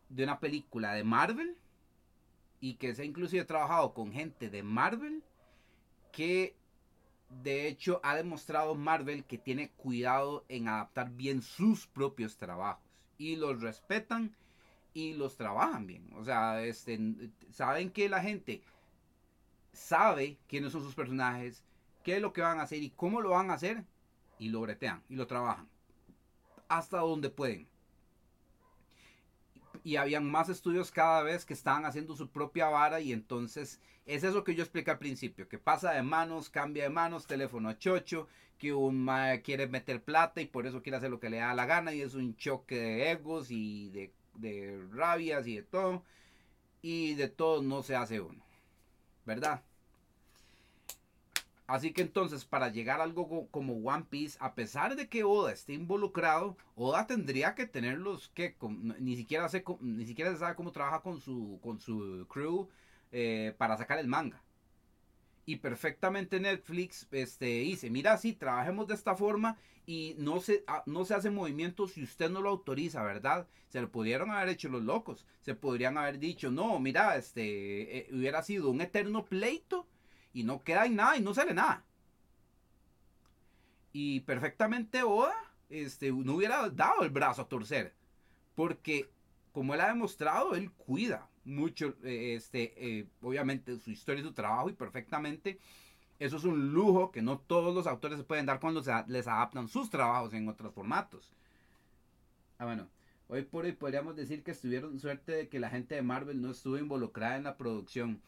de una película de Marvel y que se ha inclusive trabajado con gente de Marvel que de hecho ha demostrado Marvel que tiene cuidado en adaptar bien sus propios trabajos. Y los respetan y los trabajan bien. O sea, este, saben que la gente sabe quiénes son sus personajes, qué es lo que van a hacer y cómo lo van a hacer y lo bretean y lo trabajan. Hasta donde pueden y habían más estudios cada vez que estaban haciendo su propia vara y entonces es eso que yo expliqué al principio, que pasa de manos, cambia de manos, teléfono a chocho, que un quiere meter plata y por eso quiere hacer lo que le da la gana y es un choque de egos y de, de rabias y de todo y de todo no se hace uno, ¿verdad? Así que entonces, para llegar a algo como One Piece, a pesar de que Oda esté involucrado, Oda tendría que tenerlos que ni siquiera se, ni siquiera sabe cómo trabaja con su, con su crew eh, para sacar el manga. Y perfectamente Netflix este, dice, mira, sí, trabajemos de esta forma y no se, ah, no se hace movimiento si usted no lo autoriza, ¿verdad? Se lo pudieron haber hecho los locos. Se podrían haber dicho, no, mira, este, eh, hubiera sido un eterno pleito y no queda en nada y no sale nada. Y perfectamente Oda este, no hubiera dado el brazo a torcer. Porque, como él ha demostrado, él cuida mucho, eh, este, eh, obviamente, su historia y su trabajo. Y perfectamente, eso es un lujo que no todos los autores se pueden dar cuando se, les adaptan sus trabajos en otros formatos. Ah, bueno. Hoy por hoy podríamos decir que estuvieron suerte de que la gente de Marvel no estuvo involucrada en la producción.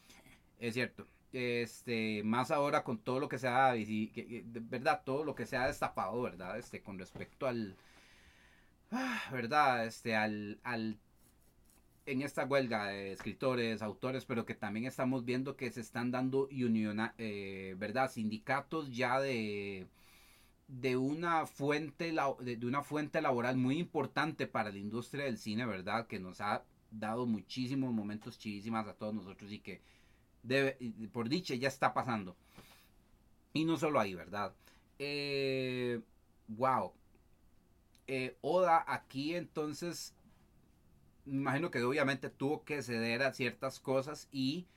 Es cierto, este más ahora con todo lo que se ha verdad todo lo que se destapado verdad este con respecto al ah, verdad este al, al en esta huelga de escritores autores pero que también estamos viendo que se están dando eh, verdad sindicatos ya de de una fuente de una fuente laboral muy importante para la industria del cine verdad que nos ha dado muchísimos momentos chivísimas a todos nosotros y que por dicha ya está pasando. Y no solo ahí, ¿verdad? Eh, wow. Eh, Oda aquí entonces, me imagino que obviamente tuvo que ceder a ciertas cosas y,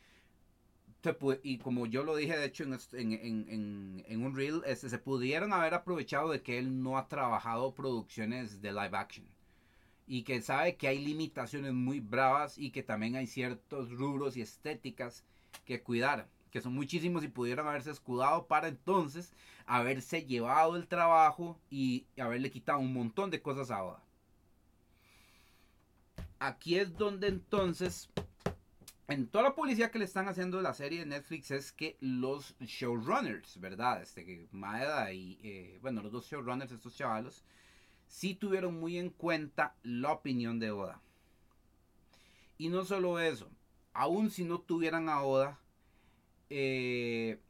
y como yo lo dije de hecho en, en, en, un reel, este, se pudieron haber aprovechado de que él no ha trabajado producciones de live action y que sabe que hay limitaciones muy bravas y que también hay ciertos rubros y estéticas que cuidar, que son muchísimos y pudieron haberse escudado para entonces haberse llevado el trabajo y haberle quitado un montón de cosas a Oda. Aquí es donde entonces, en toda la publicidad que le están haciendo la serie de Netflix es que los showrunners, ¿verdad? Este, Maeda y, eh, bueno, los dos showrunners, estos chavalos, sí tuvieron muy en cuenta la opinión de Oda. Y no solo eso, aún si no tuvieran a Oda, eh,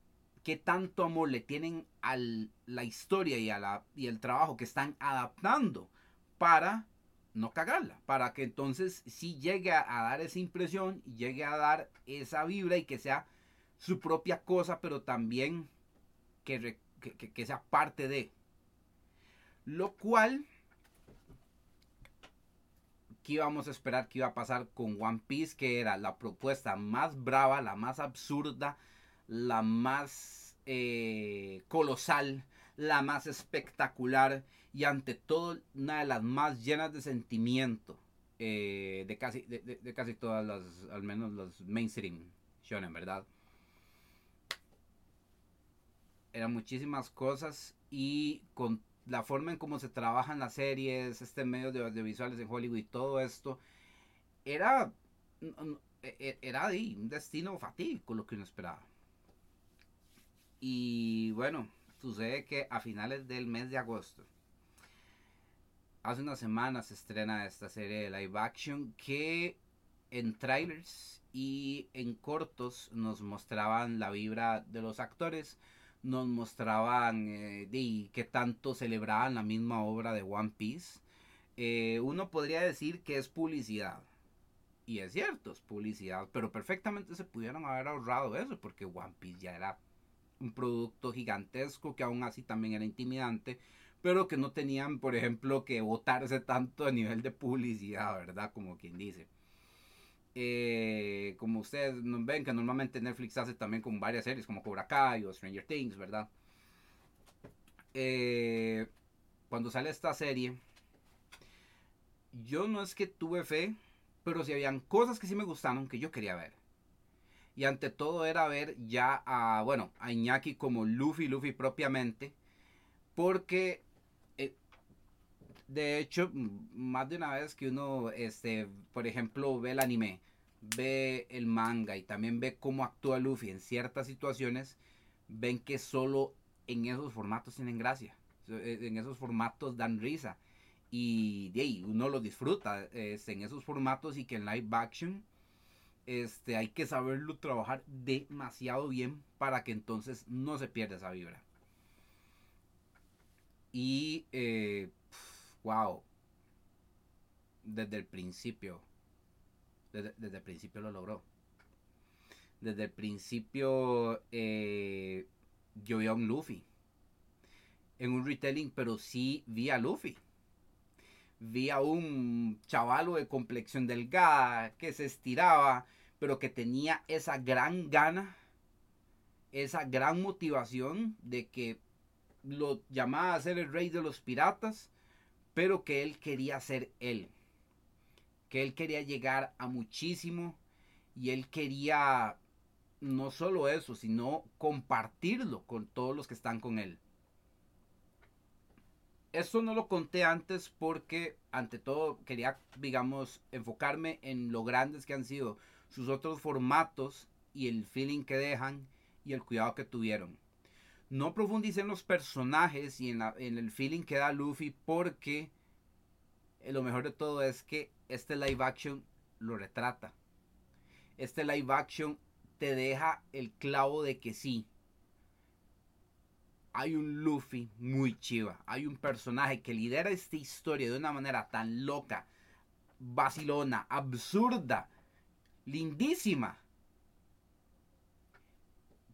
qué tanto amor le tienen a la historia y, a la, y el trabajo que están adaptando para no cagarla, para que entonces sí llegue a, dar esa impresión, llegue a dar esa vibra y que sea su propia cosa, pero también que, que sea parte de. Lo cual ¿Qué íbamos a esperar que iba a pasar con One Piece? Que era la propuesta más brava, la más absurda, la más eh, colosal, la más espectacular y ante todo una de las más llenas de sentimiento eh, de, casi, de, casi todas las, al menos los mainstream shonen, ¿verdad? Eran muchísimas cosas y con la forma en cómo se trabajan las series, este medio de audiovisuales en Hollywood y todo esto, era, e, e, era un destino fatídico lo que uno esperaba. Y bueno, sucede que a finales del mes de agosto, hace unas semanas se estrena esta serie de live action que en trailers y en cortos nos mostraban la vibra de los actores, nos mostraban eh, de qué tanto celebraban la misma obra de One Piece. Eh, uno podría decir que es publicidad. Y es cierto, es publicidad, pero perfectamente se pudieron haber ahorrado eso porque One Piece ya era un producto gigantesco que aún así también era intimidante, pero que no tenían, por ejemplo, que votarse tanto a nivel de publicidad, ¿verdad? Como quien dice. Eh, como ustedes ven que normalmente Netflix hace también con varias series como Cobra Kai o Stranger Things, ¿verdad? Eh, cuando sale esta serie, yo no es que tuve fe, pero si habían cosas que sí me gustaron que yo quería ver. Y ante todo era ver ya a, bueno, a Iñaki como Luffy, Luffy propiamente. Porque, de hecho, más de una vez que uno, este, por ejemplo, ve el anime, ve el manga y también ve cómo actúa Luffy en ciertas situaciones, ven que solo en esos formatos tienen gracia. Eh, en esos formatos dan risa. Y de ahí uno lo disfruta este, en esos formatos y que en live action este, hay que saberlo trabajar demasiado bien para que entonces no se pierda esa vibra. Y, eh, wow, desde el principio, desde, el principio lo logró. Desde el principio eh, yo vi a un Luffy en un retelling, pero sí vi a Luffy. Vi a un chavalo de complexión delgada que se estiraba, pero que tenía esa gran gana, esa gran motivación de que lo llamaba a ser el rey de los piratas, pero que él quería ser él, que él quería llegar a muchísimo y él quería no solo eso, sino compartirlo con todos los que están con él. Esto no lo conté antes porque, ante todo, quería, digamos, enfocarme en lo grandes que han sido sus otros formatos y el feeling que dejan y el cuidado que tuvieron. No profundicé en los personajes y en, el feeling que da Luffy porque eh, lo mejor de todo es que este live action lo retrata. Este live action te deja el clavo de que sí. Hay un Luffy muy chiva. Hay un personaje que lidera esta historia de una manera tan loca, vacilona, absurda, lindísima,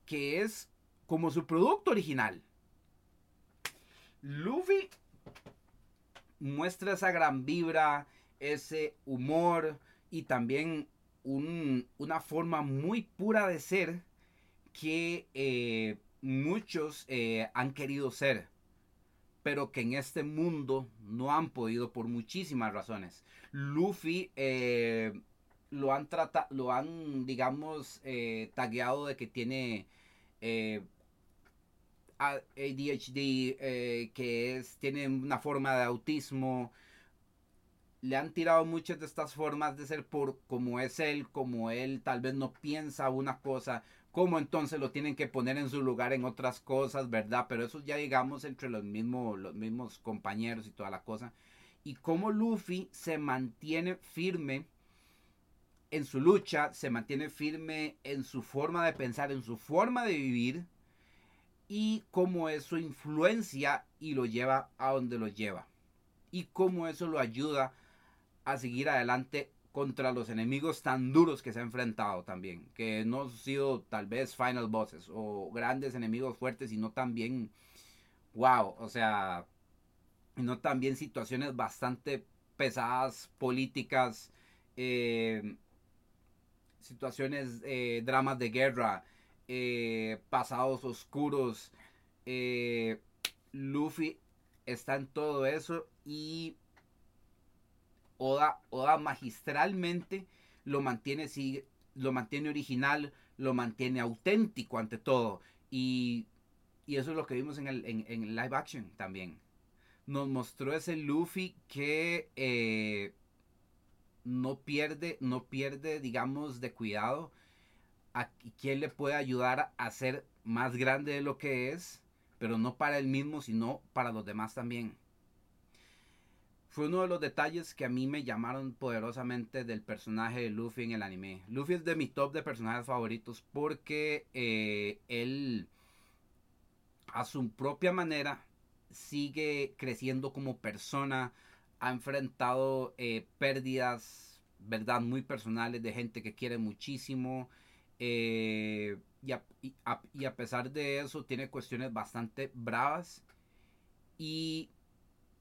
que es como su producto original. Luffy muestra esa gran vibra, ese humor y también una forma muy pura de ser que eh, muchos eh, han querido ser, pero que en este mundo no han podido por muchísimas razones. Luffy eh, lo han tratado, lo han, digamos, tagueado de que tiene ADHD, eh, que es, tiene una forma de autismo. Le han tirado muchas de estas formas de ser por como es él, como él tal vez no piensa una cosa, como entonces lo tienen que poner en su lugar en otras cosas, ¿verdad? Pero eso ya digamos entre los mismos, los mismos compañeros y toda la cosa. Y cómo Luffy se mantiene firme en su lucha, se mantiene firme en su forma de pensar, en su forma de vivir y cómo eso influencia y lo lleva a donde lo lleva. Y cómo eso lo ayuda a seguir adelante contra los enemigos tan duros que se ha enfrentado también. Que no han sido tal vez final bosses o grandes enemigos fuertes, sino también, wow, o sea, no también situaciones bastante pesadas, políticas, eh, situaciones, eh, dramas de guerra, eh, pasados oscuros. Eh, Luffy está en todo eso y Oda, Oda magistralmente lo mantiene, lo mantiene original, lo mantiene auténtico ante todo. Y, y eso es lo que vimos en el, en, live action también. Nos mostró ese Luffy que no pierde, no pierde, digamos, de cuidado a quien le puede ayudar a ser más grande de lo que es, pero no para él mismo, sino para los demás también. fue uno de los detalles que a mí me llamaron poderosamente del personaje de Luffy en el anime. Luffy es de mi top de personajes favoritos porque eh, él a su propia manera sigue creciendo como persona, ha enfrentado eh, pérdidas, verdad, muy personales de gente que quiere muchísimo. Eh, y, a, pesar de eso tiene cuestiones bastante bravas y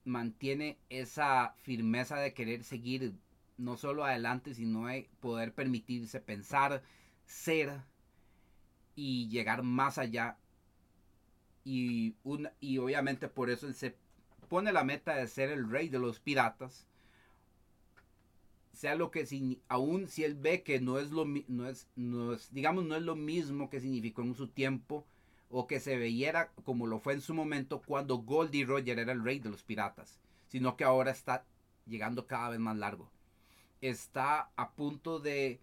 mantiene esa firmeza de querer seguir no solo adelante, sino de poder permitirse pensar, ser y llegar más allá. Y, y obviamente por eso él se pone la meta de ser el rey de los piratas. Sea lo que aún si él ve que no es lo no es, no es digamos no es lo mismo que significó en su tiempo o que se veía como lo fue en su momento cuando Goldie Roger era el rey de los piratas, sino que ahora está llegando cada vez más largo. Está a punto de,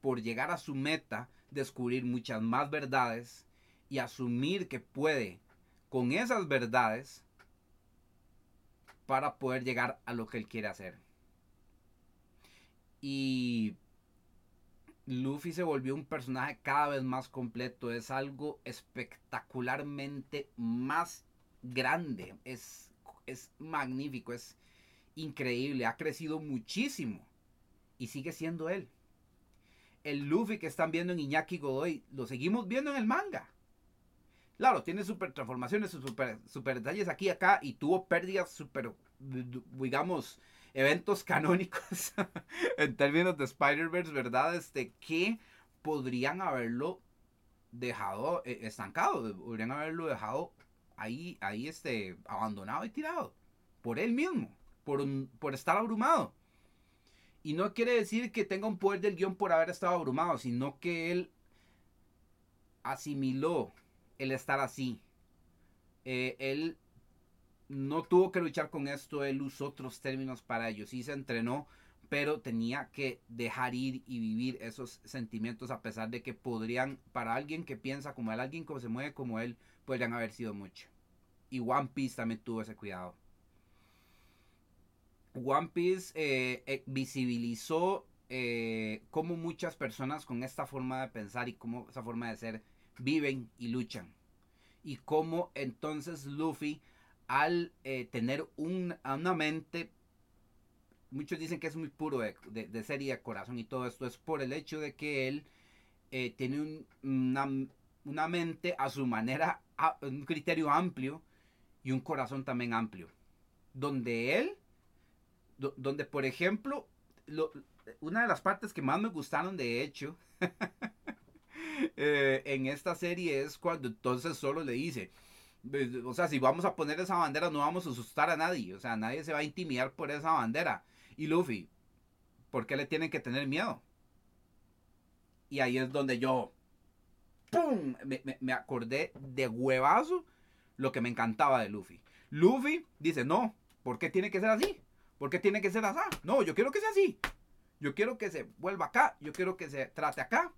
por llegar a su meta, descubrir muchas más verdades y asumir que puede, con esas verdades, para poder llegar a lo que él quiere hacer. Y Luffy se volvió un personaje cada vez más completo. Es algo espectacularmente más grande. Es, es magnífico, es increíble. Ha crecido muchísimo. Y sigue siendo él. El Luffy que están viendo en Iñaki Godoy, lo seguimos viendo en el manga. Claro, tiene super transformaciones, super, super detalles aquí y acá. Y tuvo pérdidas super, digamos, eventos canónicos en términos de Spider-Verse, ¿verdad? Este, que podrían haberlo dejado eh, estancado, podrían haberlo dejado ahí, ahí este, abandonado y tirado por él mismo, por, por estar abrumado. Y no quiere decir que tenga un poder del guion por haber estado abrumado, sino que él asimiló el estar así. Eh, él no tuvo que luchar con esto, él usó otros términos para ello, sí se entrenó, pero tenía que dejar ir y vivir esos sentimientos a pesar de que podrían, para alguien que piensa como él, alguien que se mueve como él, podrían haber sido mucho. Y One Piece también tuvo ese cuidado. One Piece eh, eh, visibilizó eh, cómo muchas personas con esta forma de pensar y cómo esa forma de ser viven y luchan. Y cómo entonces Luffy al eh, tener una mente, muchos dicen que es muy puro de, de, de corazón y todo esto, es por el hecho de que él eh, tiene una, mente a su manera, un criterio amplio y un corazón también amplio. Donde él, donde por ejemplo, una de las partes que más me gustaron de hecho, eh, en esta serie es cuando entonces solo le dice, o sea, si vamos a poner esa bandera, no vamos a asustar a nadie. O sea, nadie se va a intimidar por esa bandera. Y Luffy, ¿por qué le tienen que tener miedo? Y ahí es donde yo, ¡pum! Me, acordé de huevazo lo que me encantaba de Luffy. Luffy dice, no, ¿por qué tiene que ser así? ¿Por qué tiene que ser así? No, yo quiero que sea así. Yo quiero que se vuelva acá. Yo quiero que se trate acá.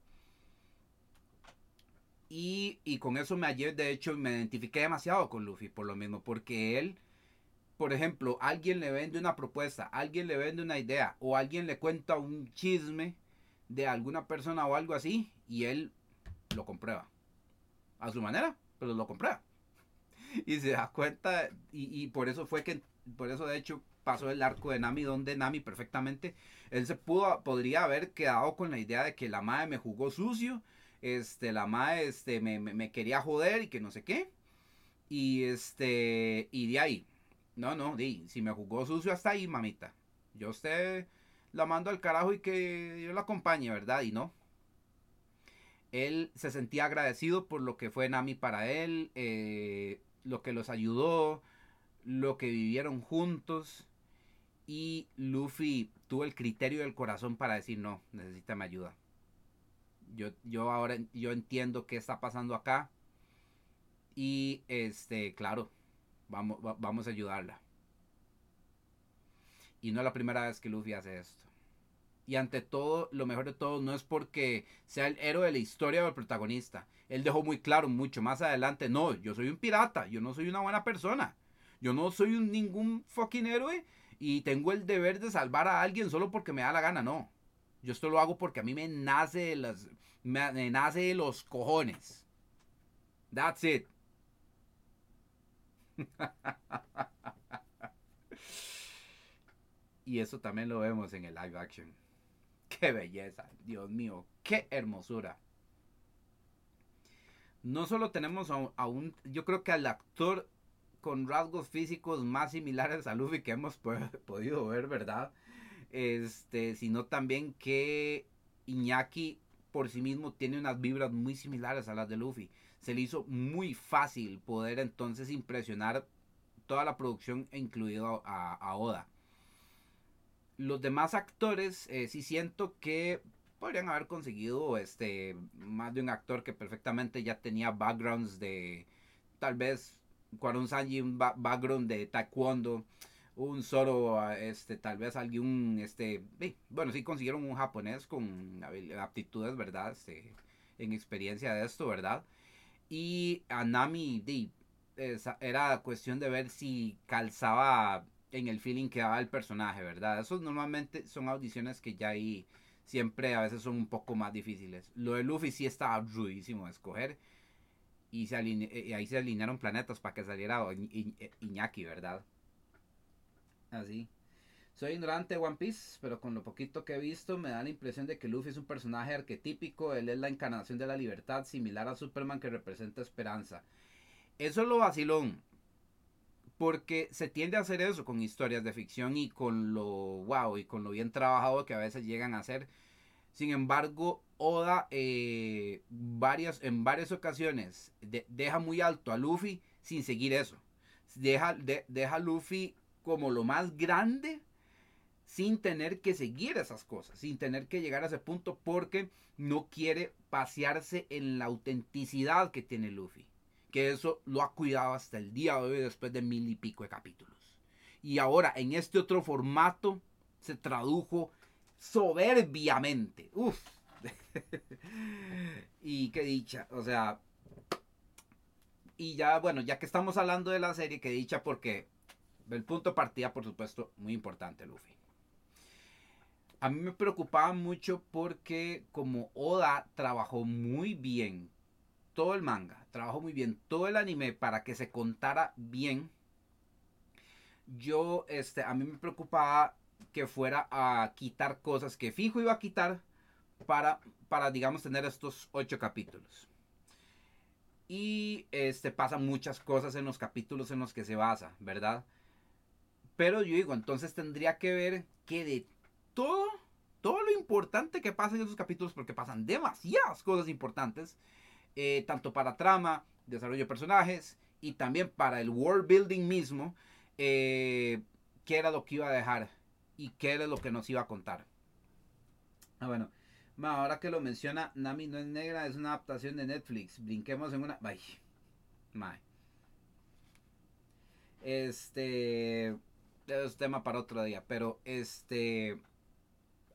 Y, con eso me ayer, de hecho, me identifiqué demasiado con Luffy por lo mismo, porque él, por ejemplo, alguien le vende una propuesta, alguien le vende una idea, o alguien le cuenta un chisme de alguna persona o algo así, y él lo comprueba. A su manera, pero lo comprueba. Y se da cuenta, y, por eso fue que, por eso de hecho pasó el arco de Nami, donde Nami perfectamente, él se pudo, podría haber quedado con la idea de que la madre me jugó sucio este, la madre, este, me, quería joder y que no sé qué. Y este, y de ahí, no, no, di, si me jugó sucio hasta ahí, mamita. Yo usted la mando al carajo y que yo la acompañe, ¿verdad? Y no. Él se sentía agradecido por lo que fue Nami para él, eh, lo que los ayudó, lo que vivieron juntos. Y Luffy tuvo el criterio del corazón para decir, no, necesita mi ayuda yo, yo ahora yo entiendo qué está pasando acá. Y este, claro, vamos, vamos a ayudarla. Y no es la primera vez que Luffy hace esto. Y ante todo, lo mejor de todo, no es porque sea el héroe de la historia o el protagonista. Él dejó muy claro mucho más adelante, no, yo soy un pirata, yo no soy una buena persona. Yo no soy un, ningún fucking héroe Y tengo el deber de salvar a alguien solo porque me da la gana, no. Yo esto lo hago porque a mí me nace de las, me, nace de los cojones. That's it. y eso también lo vemos en el live action. Qué belleza, Dios mío, qué hermosura. No solo tenemos a un, yo creo que al actor con rasgos físicos más similares a Luffy que hemos podido ver, ¿verdad? Este, sino también que Iñaki por sí mismo tiene unas vibras muy similares a las de Luffy. Se le hizo muy fácil poder entonces impresionar toda la producción, incluido a, Oda. Los demás actores, eh, sí siento que podrían haber conseguido este, más de un actor que perfectamente ya tenía backgrounds de tal vez Quaron Sanji un background de taekwondo, un solo, este, tal vez algún, este, bueno, sí consiguieron un japonés con aptitudes, ¿verdad? Este, en experiencia de esto, ¿verdad? Y a Nami, era cuestión de ver si calzaba en el feeling que daba el personaje, ¿verdad? Esos normalmente son audiciones que ya ahí siempre a veces son un poco más difíciles. Lo de Luffy sí estaba rudísimo de escoger y, se eh, ahí se alinearon planetas para que saliera Iñaki, ¿verdad? Así. Soy ignorante de One Piece, pero con lo poquito que he visto me da la impresión de que Luffy es un personaje arquetípico, él es la encarnación de la libertad, similar a Superman que representa esperanza. Eso es lo vacilón, porque se tiende a hacer eso con historias de ficción y con lo wow y con lo bien trabajado que a veces llegan a ser. Sin embargo, Oda eh, en varias ocasiones deja muy alto a Luffy sin seguir eso. Deja, deja a Luffy como lo más grande sin tener que seguir esas cosas, sin tener que llegar a ese punto porque no quiere pasearse en la autenticidad que tiene Luffy. Que eso lo ha cuidado hasta el día de hoy después de mil y pico de capítulos. Y ahora en este otro formato se tradujo soberbiamente. Uf, y qué dicha, o sea. Y ya, bueno, ya que estamos hablando de la serie, qué dicha porque el punto de partida, por supuesto, muy importante, Luffy. A mí me preocupaba mucho porque como Oda trabajó muy bien todo el manga, trabajó muy bien todo el anime para que se contara bien. Yo, este, a mí me preocupaba que fuera a quitar cosas que fijo iba a quitar para, para digamos, tener estos ocho capítulos. Y este, pasan muchas cosas en los capítulos en los que se basa, ¿verdad? Pero yo digo, entonces tendría que ver que de todo, todo lo importante que pasa en esos capítulos, porque pasan demasiadas cosas importantes, eh, tanto para trama, desarrollo de personajes y también para el world building mismo, eh, qué era lo que iba a dejar y qué era lo que nos iba a contar. Ah, bueno, ahora que lo menciona, Nami no es negra, es una adaptación de Netflix. Brinquemos en una. Ay, Este. Es tema para otro día. Pero este.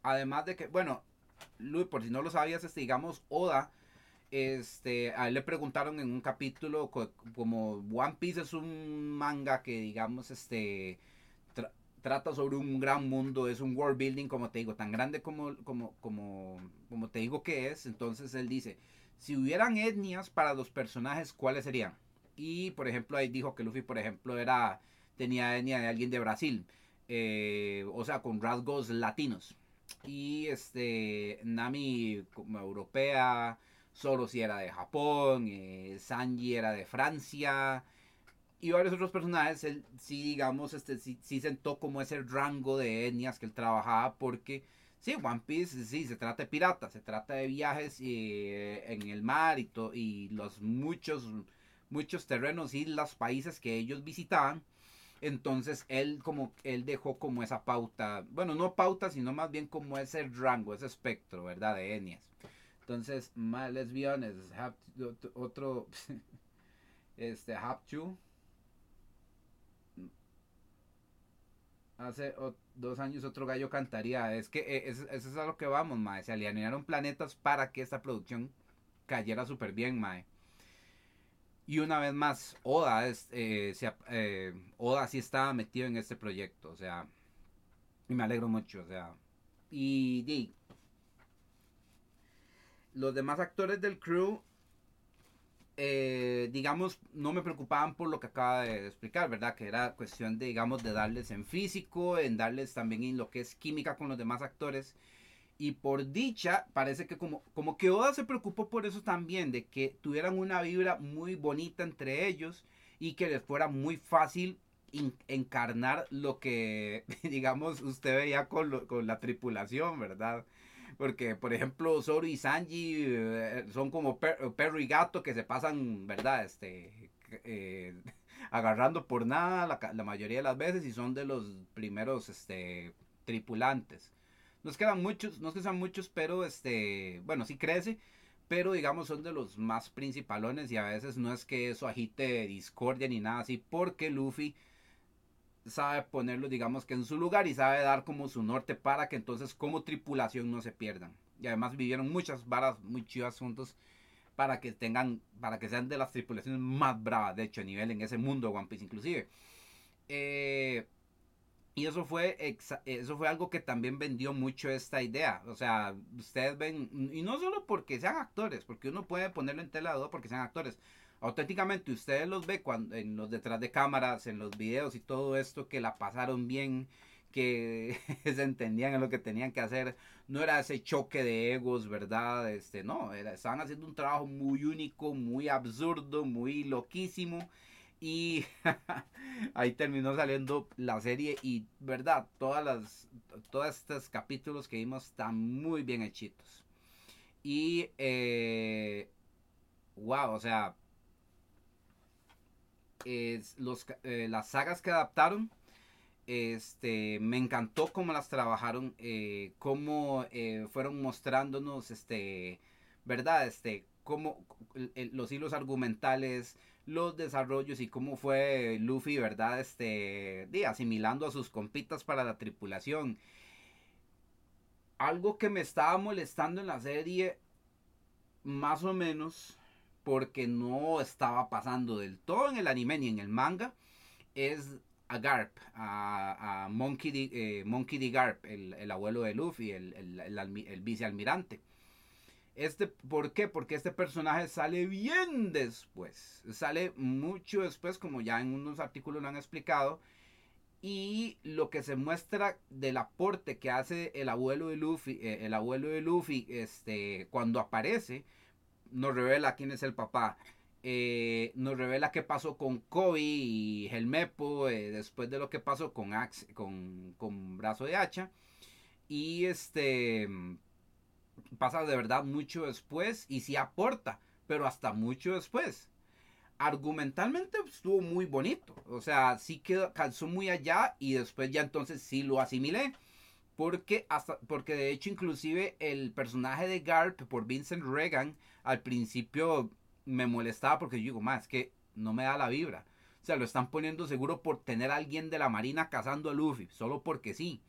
Además de que. Bueno, Luis, por si no lo sabías, este, digamos, Oda. Este, a él le preguntaron en un capítulo como One Piece es un manga que digamos este trata sobre un gran mundo, es un world building, como te digo, tan grande como, como, como, como te digo que es. Entonces él dice, si hubieran etnias para los personajes, ¿cuáles serían? Y por ejemplo, ahí dijo que Luffy, por ejemplo, era tenía etnia de alguien de Brasil, eh, o sea, con rasgos latinos. Y este Nami como europea, Zoro si era de Japón, eh, Sanji era de Francia, y varios otros personajes, él sí, digamos, este, sí, sentó como ese rango de etnias que él trabajaba porque, sí, One Piece, sí, se trata de piratas, se trata de viajes eh, en el mar y, y los muchos, muchos terrenos, islas, países que ellos visitaban. Entonces él como él dejó como esa pauta, bueno, no pauta, sino más bien como ese rango, ese espectro, ¿verdad? De etnias. Entonces, más lesbianes, otro, este, have to, hace dos años otro gallo cantaría. Es que eh, eso, es a lo que vamos, mae. Se alinearon planetas para que esta producción cayera súper bien, mae. Y una vez más, Oda, es, eh, eh, Oda sí estaba metido en este proyecto. O sea, Y me alegro mucho, o sea. Y, y los demás actores del crew, eh, digamos, no me preocupaban por lo que acaba de explicar, ¿verdad? Que era cuestión de, digamos, de darles en físico, en darles también en lo que es química con los demás actores. Y por dicha, parece que como, como que Oda se preocupó por eso también, de que tuvieran una vibra muy bonita entre ellos y que les fuera muy fácil encarnar lo que, digamos, usted veía con, con la tripulación, ¿verdad? Porque, por ejemplo, Zoro y Sanji eh, son como perro y gato que se pasan, ¿verdad? Este, eh, agarrando por nada la, mayoría de las veces y son de los primeros este, tripulantes. No es que muchos, no es que sean muchos, pero este, bueno, sí crece, pero digamos son de los más principalones y a veces no es que eso agite discordia ni nada así, porque Luffy sabe ponerlo, digamos que en su lugar y sabe dar como su norte para que entonces como tripulación no se pierdan. Y además vivieron muchas varas muy chivas juntos para que tengan, para que sean de las tripulaciones más bravas, de hecho, a nivel en ese mundo One Piece inclusive. Eh, y eso fue, eso fue algo que también vendió mucho esta idea. O sea, ustedes ven, y no solo porque sean actores, porque uno puede ponerlo en tela de duda porque sean actores auténticamente ustedes los ve cuando en los detrás de cámaras, en los videos y todo esto que la pasaron bien, que se entendían en lo que tenían que hacer, no era ese choque de egos, ¿verdad? Este, no, era, estaban haciendo un trabajo muy único, muy absurdo, muy loquísimo y ahí terminó saliendo la serie y verdad, todas las todos estos capítulos que vimos están muy bien hechitos. Y eh, wow, o sea, los, eh, las sagas que adaptaron. Este, me encantó cómo las trabajaron, eh, cómo eh, fueron mostrándonos, este, verdad, este, cómo los hilos argumentales, los desarrollos y cómo fue Luffy, verdad, este, asimilando a sus compitas para la tripulación. Algo que me estaba molestando en la serie, más o menos, porque no estaba pasando del todo en el anime ni en el manga, es a Garp, a, Monkey, D, eh, Monkey D. Garp, el, abuelo de Luffy, el, el, vicealmirante. Este, ¿Por qué? Porque este personaje sale bien después. Sale mucho después, como ya en unos artículos lo han explicado. Y lo que se muestra del aporte que hace el abuelo de Luffy, eh, el abuelo de Luffy, este, cuando aparece, nos revela quién es el papá. Eh, nos revela qué pasó con Kobe y Helmepo eh, después de lo que pasó con, Axe, con, con Brazo de Hacha. Y este pasa de verdad mucho después y sí aporta, pero hasta mucho después. Argumentalmente estuvo muy bonito, o sea, sí quedó, calzó muy allá y después ya entonces sí lo asimilé. Porque, hasta, porque de hecho inclusive el personaje de Garp por Vincent Regan al principio me molestaba porque yo digo, más que no me da la vibra. O sea, lo están poniendo seguro por tener alguien de la marina cazando a Luffy, solo porque sí.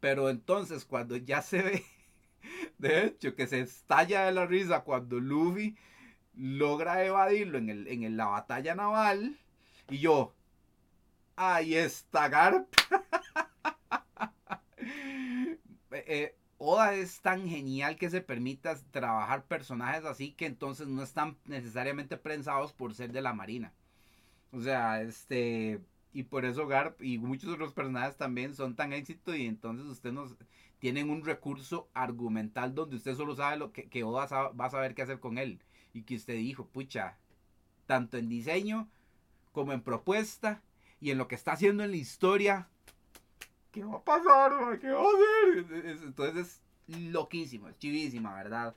Pero entonces cuando ya se ve, de hecho, que se estalla de la risa cuando Luffy logra evadirlo en, el, en la batalla naval, y yo, ahí está Garp. Eh, Oda es tan genial que se permita trabajar personajes así que entonces no están necesariamente prensados por ser de la marina. O sea, este, y por eso Garp y muchos otros personajes también son tan éxito y entonces usted nos tienen un recurso argumental donde usted solo sabe lo que, que Oda va a saber qué hacer con él. Y que usted dijo, pucha, tanto en diseño como en propuesta y en lo que está haciendo en la historia, ¿qué va a pasar? ¿Qué va a hacer? Entonces es loquísimo, es chivísima, ¿verdad?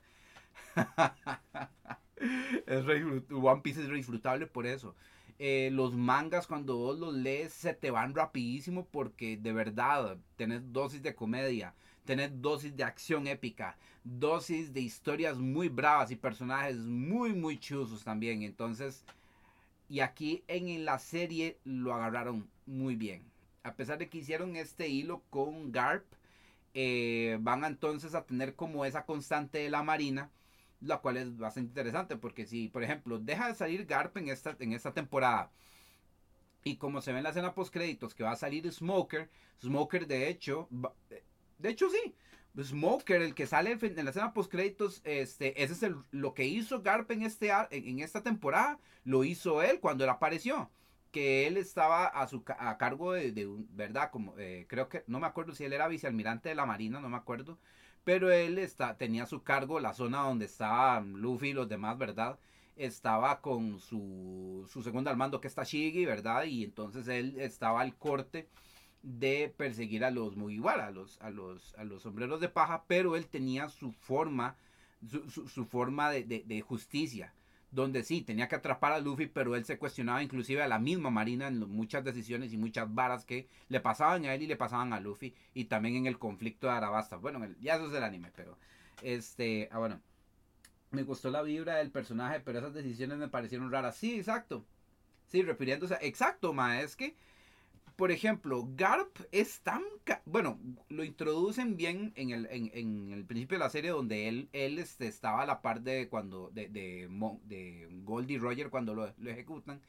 es One Piece es disfrutable por eso. Eh, los mangas cuando vos los lees se te van rapidísimo porque de verdad tenés dosis de comedia, tenés dosis de acción épica, dosis de historias muy bravas y personajes muy muy chusos también. Entonces, y aquí en la serie lo agarraron muy bien a pesar de que hicieron este hilo con Garp, eh, van entonces a tener como esa constante de la marina, la cual es bastante interesante, porque si, por ejemplo, deja de salir Garp en esta, en esta temporada Y como se ve en la escena post créditos que va a salir Smoker, Smoker de hecho, de hecho sí, Smoker, el que sale en la escena post créditos, este, ese es el, lo que hizo Garp en, este, en esta temporada, lo hizo él cuando él apareció. Que él estaba a, su, a cargo de, de ¿verdad? Como, eh, creo que, no me acuerdo si él era vicealmirante de la Marina, no me acuerdo. Pero él está, tenía a su cargo la zona donde estaban Luffy y los demás, ¿verdad? Estaba con su, su segundo al mando que está Shiggy, ¿verdad? Y entonces él estaba al corte de perseguir a los Mugiwara, a los, a los, a los sombreros de paja, pero él tenía su forma, su, forma de, justicia, donde sí, tenía que atrapar a Luffy, pero él se cuestionaba inclusive a la misma Marina en muchas decisiones y muchas varas que le pasaban a él y le pasaban a Luffy, y también en el conflicto de Arabasta. Bueno, ya eso es el anime, pero este, ah, bueno, me gustó la vibra del personaje, pero esas decisiones me parecieron raras. Sí, exacto. Sí, refiriéndose, exacto, ma, es que por ejemplo, Garp es tan... Bueno, lo introducen bien en el, en, el, principio de la serie donde él, él este, estaba a la par de cuando... De, de, Goldie Roger cuando lo, ejecutan.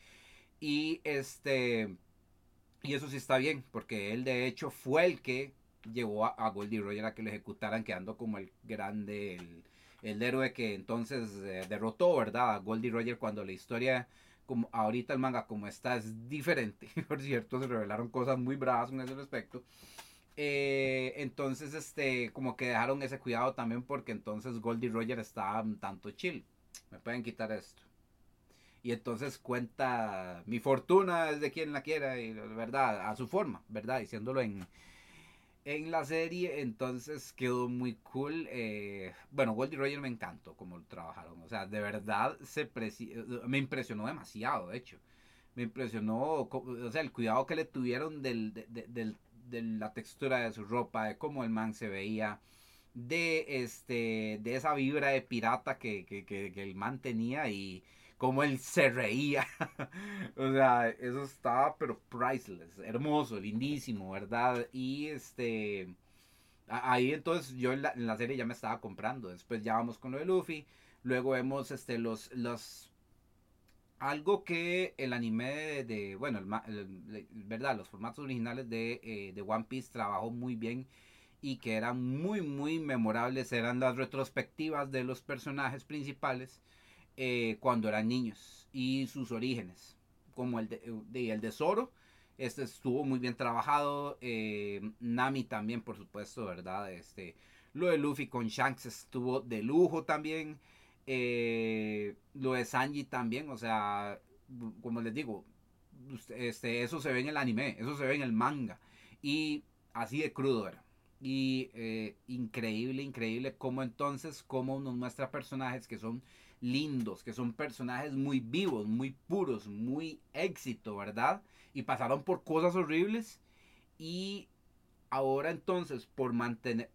Y este... Y eso sí está bien, porque él de hecho fue el que llevó a, Goldie Roger a que lo ejecutaran, quedando como el grande, el, héroe que entonces eh, derrotó, ¿verdad? A Goldie Roger cuando la historia como ahorita el manga como está es diferente. Por cierto, se revelaron cosas muy bravas en ese respecto. Eh, entonces, este, como que dejaron ese cuidado también porque entonces Goldie Roger estaba un tanto chill. Me pueden quitar esto. Y entonces cuenta mi fortuna es de quien la quiera y verdad, a su forma, ¿verdad? Diciéndolo en, en la serie, entonces quedó muy cool. Eh, bueno, Goldie Roger me encantó como trabajaron. O sea, de verdad se me impresionó demasiado, de hecho. Me impresionó, o sea, el cuidado que le tuvieron del, de, la textura de su ropa, de cómo el man se veía, de, este, de esa vibra de pirata que, que, que, que el man tenía y como él se reía. o sea, eso estaba pero priceless, hermoso, lindísimo, ¿verdad? Y este ahí entonces yo en la, serie ya me estaba comprando. Después ya vamos con lo de Luffy. Luego vemos este los los algo que el anime de, bueno, el, verdad, los formatos originales de, eh, de One Piece trabajó muy bien y que eran muy muy memorables eran las retrospectivas de los personajes principales eh, cuando eran niños y sus orígenes, como el de, el de Zoro. Este estuvo muy bien trabajado. Eh, Nami también, por supuesto, ¿verdad? Este, lo de Luffy con Shanks estuvo de lujo también. Eh, lo de Sanji también, o sea, como les digo, este, eso se ve en el anime, eso se ve en el manga. Y así de crudo era. Y increíble, increíble cómo entonces, cómo nos muestra personajes que son lindos, que son personajes muy vivos, muy puros, muy éxito, ¿verdad? Y pasaron por cosas horribles y ahora entonces por mantener...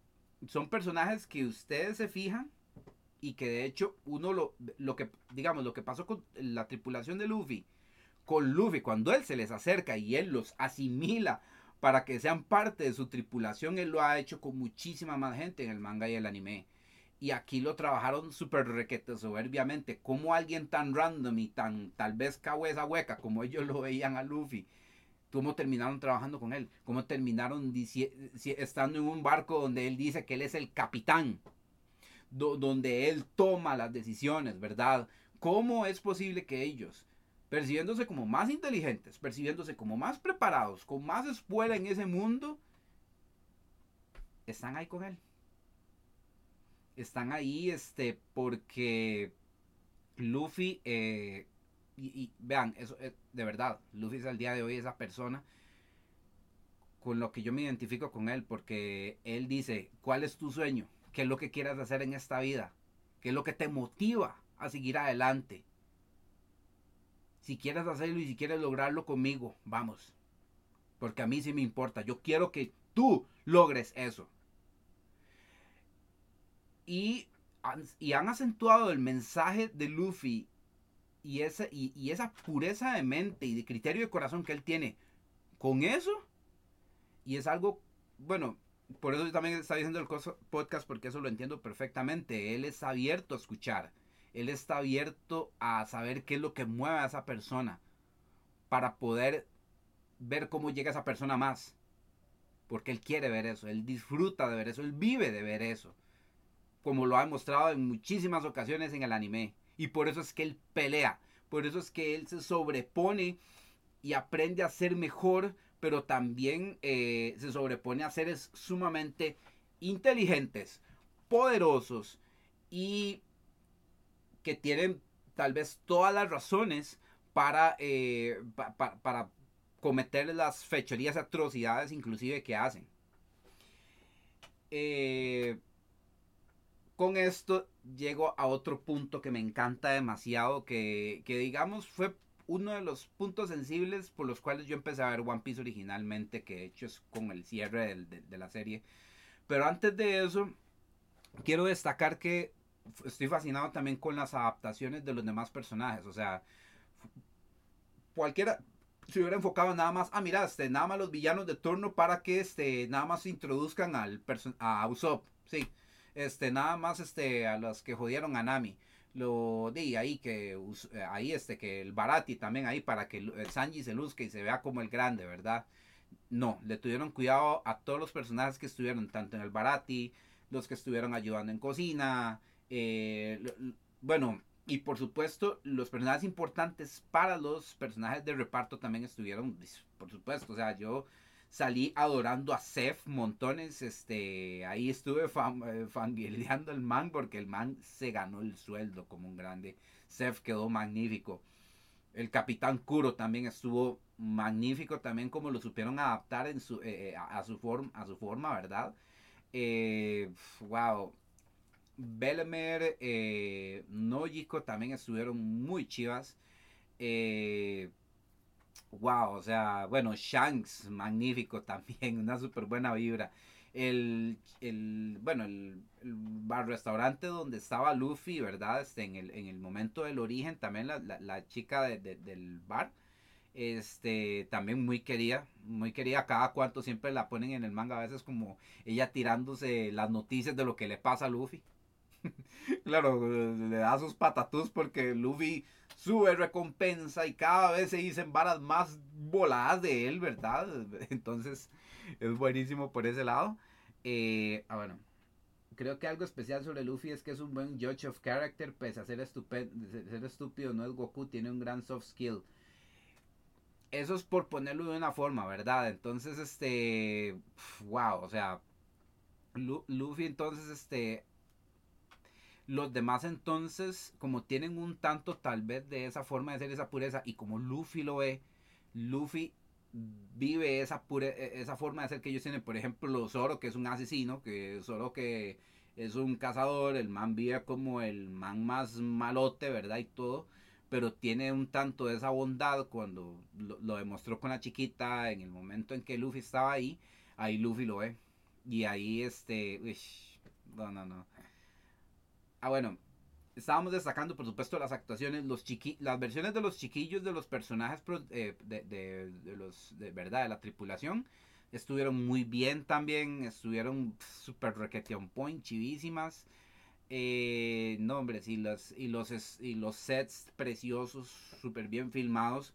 Son personajes que ustedes se fijan y que de hecho uno lo, lo que, digamos, lo que pasó con la tripulación de Luffy, con Luffy, cuando él se les acerca y él los asimila para que sean parte de su tripulación, él lo ha hecho con muchísima más gente en el manga y el anime. Y aquí lo trabajaron súper requete soberbiamente. Como alguien tan random y tan tal vez cabeza hueca como ellos lo veían a Luffy, cómo terminaron trabajando con él, cómo terminaron estando en un barco donde él dice que él es el capitán, donde él toma las decisiones, ¿verdad? ¿Cómo es posible que ellos, percibiéndose como más inteligentes, percibiéndose como más preparados, con más escuela en ese mundo, están ahí con él? Están ahí este, porque Luffy, eh, y, vean, eso eh, de verdad, Luffy es al día de hoy esa persona con lo que yo me identifico con él, porque él dice, ¿cuál es tu sueño? ¿Qué es lo que quieres hacer en esta vida? ¿Qué es lo que te motiva a seguir adelante? Si quieres hacerlo y si quieres lograrlo conmigo, vamos. Porque a mí sí me importa. Yo quiero que tú logres eso y, han acentuado el mensaje de Luffy y esa, pureza de mente y de criterio de corazón que él tiene con eso. Y es algo, bueno, por eso también está diciendo el podcast porque eso lo entiendo perfectamente. Él está abierto a escuchar. Él está abierto a saber qué es lo que mueve a esa persona para poder ver cómo llega esa persona más. Porque él quiere ver eso, él disfruta de ver eso, él vive de ver eso. Como lo ha demostrado en muchísimas ocasiones en el anime. Y por eso es que él pelea, por eso es que él se sobrepone y aprende a ser mejor, pero también eh, se sobrepone a seres sumamente inteligentes, poderosos y que tienen tal vez todas las razones para, eh, para cometer las fechorías, atrocidades inclusive que hacen. Eh, con esto llego a otro punto que me encanta demasiado, que, digamos fue uno de los puntos sensibles por los cuales yo empecé a ver One Piece originalmente, que de hecho es con el cierre de la serie. Pero antes de eso, quiero destacar que estoy fascinado también con las adaptaciones de los demás personajes. O sea, cualquiera se hubiera enfocado nada más, ah, mira, este, nada más los villanos de turno para que este, nada más introduzcan al a Usopp. Sí, este, nada más este, a los que jodieron a Nami. Lo di ahí que ahí este que el Barati también ahí para que el Sanji se luzca y se vea como el grande, ¿verdad? No, le tuvieron cuidado a todos los personajes que estuvieron tanto en el Barati, los que estuvieron ayudando en cocina, eh, bueno, y por supuesto, los personajes importantes para los personajes de reparto también estuvieron, pues, por supuesto, o sea, yo salí adorando a Seth montones, este, ahí estuve fan, eh, el man porque el man se ganó el sueldo como un grande, Seth quedó magnífico. El Capitán Kuro también estuvo magnífico, también como lo supieron adaptar en su, eh, a, su forma, a su forma, ¿verdad? wow, Belmer, eh, Nojiko también estuvieron muy chivas. Eh, wow, o sea, bueno, Shanks, magnífico también, una súper buena vibra. El, el bueno, el, bar restaurante donde estaba Luffy, ¿verdad? Este, en, el, en el momento del origen, también la, la, chica del bar, este, también muy querida, muy querida, cada cuanto siempre la ponen en el manga, a veces como ella tirándose las noticias de lo que le pasa a Luffy. claro, le da sus patatús porque Luffy sube recompensa y cada vez se dicen varas más voladas de él, ¿verdad? Entonces es buenísimo por ese lado. Eh, ah, bueno, creo que algo especial sobre Luffy es que es un buen judge of character, pese a ser, ser estúpido, no es Goku, tiene un gran soft skill. Eso es por ponerlo de una forma, ¿verdad? Entonces, este, wow, o sea, Luffy entonces, este, los demás entonces, como tienen un tanto tal vez de esa forma de ser esa pureza, y como Luffy lo ve, Luffy vive esa, pure, e, esa forma de ser que ellos tienen. Por ejemplo, Zoro, que es un asesino, que Zoro que es un cazador, el man vive como el man más malote, ¿verdad? Y todo. Pero tiene un tanto de esa bondad cuando lo, demostró con la chiquita en el momento en que Luffy estaba ahí. Ahí Luffy lo ve. Y ahí este... no, no, no. Ah, bueno, estábamos destacando, por supuesto, las actuaciones, los chiqui las versiones de los chiquillos de los personajes eh, de, los, verdad, de la tripulación, estuvieron muy bien también, estuvieron super requetion point, chivísimas. Eh, no, hombre, y y, los, y los sets preciosos, súper bien filmados.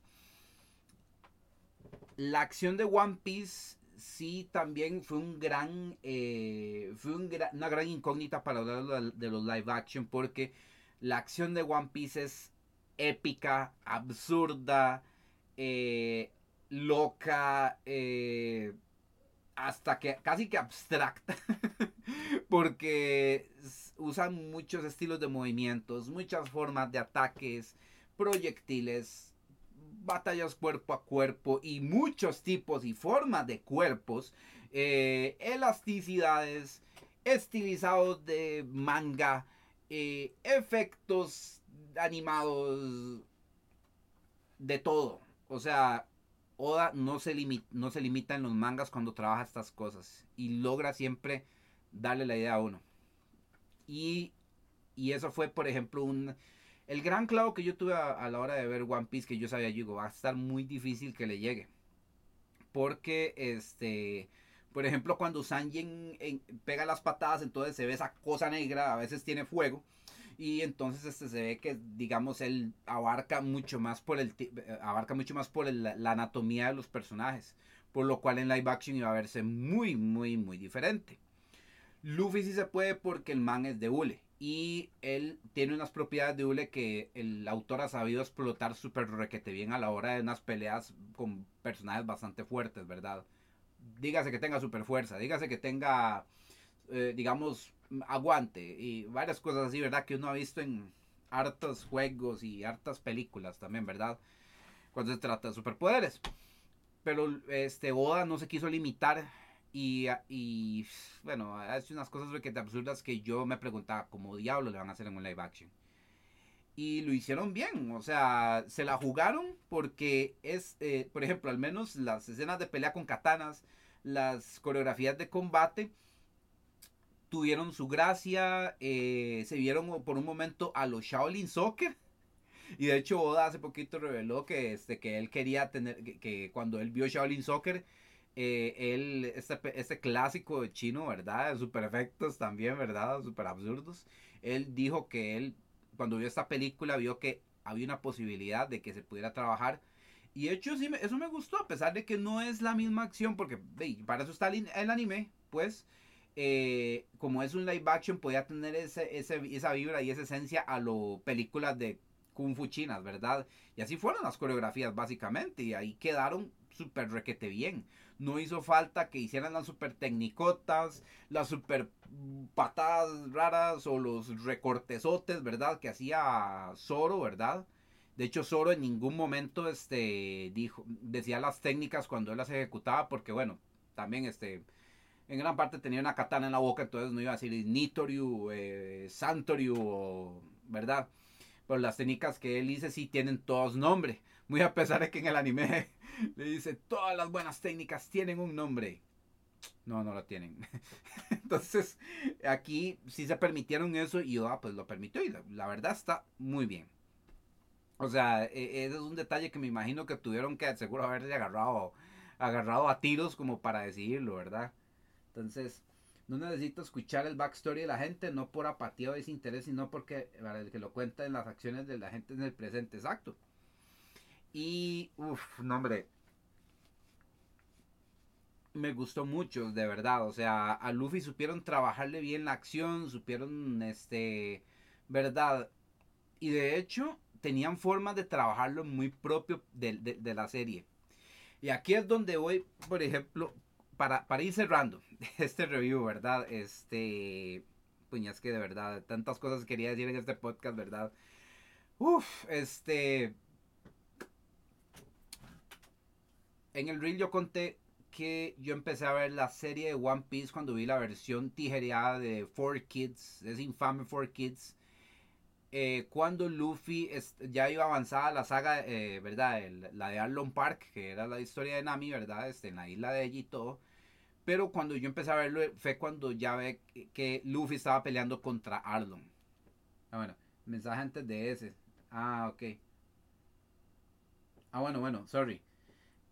La acción de One Piece sí también fue un gran, eh, fue una gran incógnita para hablar de los live action porque la acción de One Piece es épica, absurda, eh, loca, eh, hasta que casi que abstracta, porque usan muchos estilos de movimientos, muchas formas de ataques, proyectiles, batallas cuerpo a cuerpo y muchos tipos y formas de cuerpos, eh, elasticidades, estilizados de manga, eh, efectos animados, de todo. O sea, Oda no se, no se limita en los mangas cuando trabaja estas cosas y logra siempre darle la idea a uno. Y, y eso fue, por ejemplo, un, el gran clavo que yo tuve a, la hora de ver One Piece, que yo sabía, digo, va a estar muy difícil que le llegue. Porque, este, por ejemplo, cuando Sanji pega las patadas, entonces se ve esa cosa negra, a veces tiene fuego. y entonces este se ve que digamos él abarca mucho más por el abarca mucho más por la anatomía de los personajes por lo cual en live action iba a verse muy muy muy diferente Luffy sí se puede porque el man es de hule y él tiene unas propiedades de hule que el autor ha sabido explotar súper requete bien a la hora de unas peleas con personajes bastante fuertes, ¿verdad? Dígase que tenga super fuerza, dígase que tenga, eh, digamos, aguante y varias cosas así, ¿verdad? Que uno ha visto en hartos juegos y hartas películas también, ¿verdad? Cuando se trata de superpoderes. Pero este Oda no se quiso limitar y, y bueno, hace unas cosas que absurdas que yo me preguntaba, ¿cómo diablos le van a hacer en un live action? Y lo hicieron bien, o sea, se la jugaron porque es, eh, por ejemplo, al menos las escenas de pelea con katanas, las coreografías de combate, tuvieron su gracia, eh, se vieron por un momento a los Shaolin Soccer. Y de hecho Oda hace poquito reveló que, este, que él quería tener, que cuando él vio Shaolin Soccer, eh, él, este, este, clásico chino, ¿verdad? Super efectos también, ¿verdad? Super absurdos. Él dijo que él, cuando vio esta película, vio que había una posibilidad de que se pudiera trabajar. Y hecho, sí, eso me gustó, a pesar de que no es la misma acción, porque para eso está el, anime, pues, eh, como es un live action, podía tener ese, esa vibra y esa esencia a lo películas de Kung Fu chinas, ¿verdad? Y así fueron las coreografías, básicamente, y ahí quedaron súper requete bien. No hizo falta que hicieran las super tecnicotas, las super patadas raras o los recortesotes, ¿verdad? Que hacía Zoro, ¿verdad? De hecho, Zoro en ningún momento este, dijo, decía las técnicas cuando él las ejecutaba, porque bueno, también este, en gran parte tenía una katana en la boca, entonces no iba a decir Nitoryu, eh, ¿verdad? Pero las técnicas que él dice sí tienen todos nombre, muy a pesar de que en el anime le dice, todas las buenas técnicas tienen un nombre. No, no lo tienen. Entonces, aquí sí se permitieron eso y yo, pues lo permitió y la, verdad está muy bien. O sea, e, ese es un detalle que me imagino que tuvieron que seguro haberle agarrado, agarrado a tiros como para decidirlo, ¿verdad? Entonces, no necesito escuchar el backstory de la gente, no por apatía o desinterés, sino porque para el que lo cuenta en las acciones de la gente en el presente, exacto. Y, uff, no hombre. Me gustó mucho, de verdad. O sea, a Luffy supieron trabajarle bien la acción, supieron, este, verdad. Y de hecho, tenían formas de trabajarlo muy propio de, la serie. Y aquí es donde voy, por ejemplo, para, para ir cerrando este review, ¿verdad? Este, puñas que de verdad, tantas cosas quería decir en este podcast, ¿verdad? Uf, este, en el reel yo conté que yo empecé a ver la serie de One Piece cuando vi la versión tijereada de Four Kids, es infame Four Kids. Eh, cuando Luffy ya iba avanzada la saga, eh, ¿verdad? la de Arlon Park, que era la historia de Nami, ¿verdad? Este, en la isla de ella y todo. Pero cuando yo empecé a verlo fue cuando ya ve que Luffy estaba peleando contra Arlon. Ah, bueno, mensaje antes de ese. Ah, ok. Ah, bueno, bueno, sorry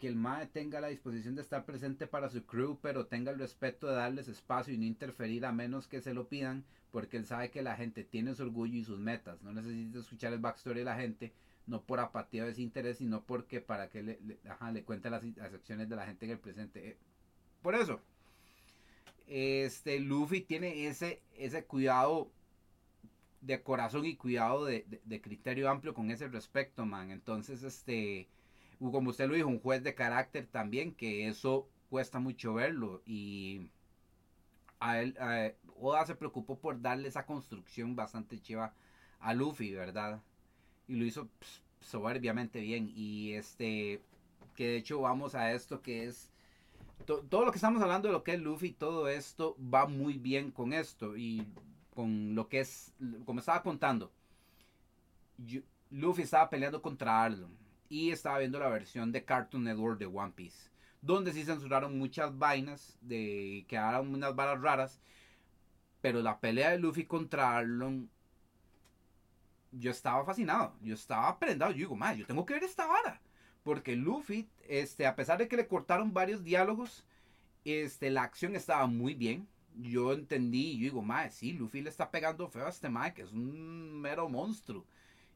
que el MAE tenga la disposición de estar presente para su crew, pero tenga el respeto de darles espacio y no interferir a menos que se lo pidan, porque él sabe que la gente tiene su orgullo y sus metas. No necesita escuchar el backstory de la gente, no por apatía o desinterés, sino porque para que le, le, cuente las, acciones de la gente en el presente. Eh, por eso, este Luffy tiene ese, ese cuidado de corazón y cuidado de, de criterio amplio con ese respecto, man. Entonces, este como usted lo dijo, un juez de carácter también, que eso cuesta mucho verlo. Y a él, Oda se preocupó por darle esa construcción bastante chiva a Luffy, ¿verdad? Y lo hizo pues, soberbiamente bien. Y este, que de hecho vamos a esto que es... todo lo que estamos hablando de lo que es Luffy, todo esto va muy bien con esto. Y con lo que es, como estaba contando, Luffy estaba peleando contra Arlon y estaba viendo la versión de Cartoon Network de One Piece, donde sí censuraron muchas vainas, de que eran unas balas raras, pero la pelea de Luffy contra Arlon, yo estaba fascinado, yo estaba prendado, yo digo, más, yo tengo que ver esta vara, porque Luffy, este, a pesar de que le cortaron varios diálogos, este, la acción estaba muy bien, yo entendí, yo digo, mae, sí, Luffy le está pegando feo a este mae, que es un mero monstruo.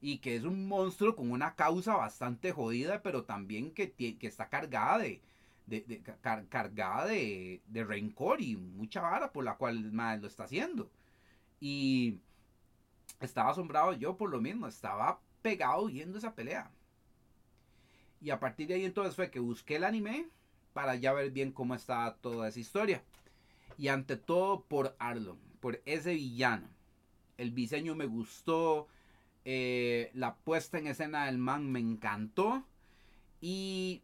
Y que es un monstruo con una causa bastante jodida, pero también que, que está cargada de, de, cargada de, rencor y mucha vara por la cual mae, lo está haciendo. Y estaba asombrado yo por lo mismo, estaba pegado viendo esa pelea. Y a partir de ahí entonces fue que busqué el anime para ya ver bien cómo está toda esa historia. Y ante todo por Arlon, por ese villano. El diseño me gustó, eh, la puesta en escena del man me encantó. Y,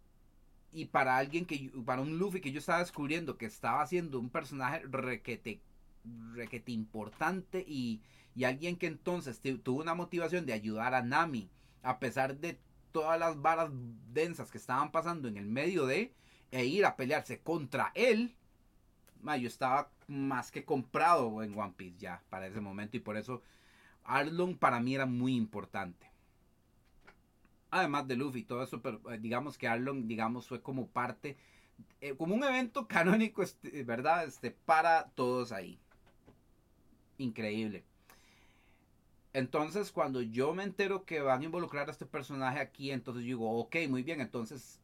y para alguien que, para un Luffy que yo estaba descubriendo que estaba haciendo un personaje requete, importante y, y alguien que entonces tuvo una motivación de ayudar a Nami a pesar de todas las varas densas que estaban pasando en el medio de e ir a pelearse contra él yo estaba más que comprado en One Piece ya para ese momento y por eso Arlong para mí era muy importante. Además de Luffy y todo eso, pero eh, digamos que Arlong, digamos, fue como parte, eh, como un evento canónico, este, ¿verdad? Este, para todos ahí. Increíble. Entonces, cuando yo me entero que van a involucrar a este personaje aquí, entonces yo digo, ok, muy bien, entonces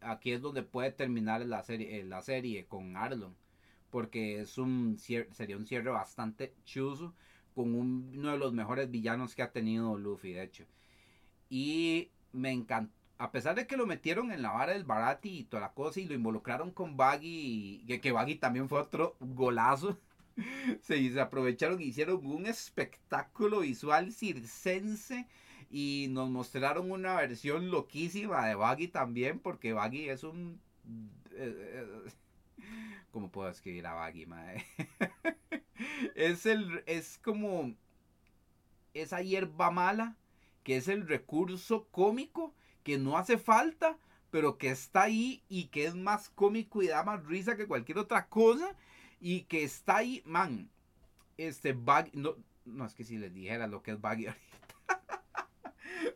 aquí es donde puede terminar la serie, eh, la serie con Arlong porque es un sería un cierre bastante chuzo con uno de los mejores villanos que ha tenido Luffy, de hecho. Y me encantó, a pesar de que lo metieron en la vara del Barati y toda la cosa y lo involucraron con Baggy, que, Baggy también fue otro golazo. se, se aprovecharon y hicieron un espectáculo visual circense y nos mostraron una versión loquísima de Baggy también, porque Baggy es un... Eh, eh, ¿Cómo puedo escribir a Baggy, mae? es el. Es como. Esa hierba mala. Que es el recurso cómico. Que no hace falta. Pero que está ahí. Y que es más cómico y da más risa que cualquier otra cosa. Y que está ahí. Man. Este Baggy. No, no es que si les dijera lo que es Baggy ahorita.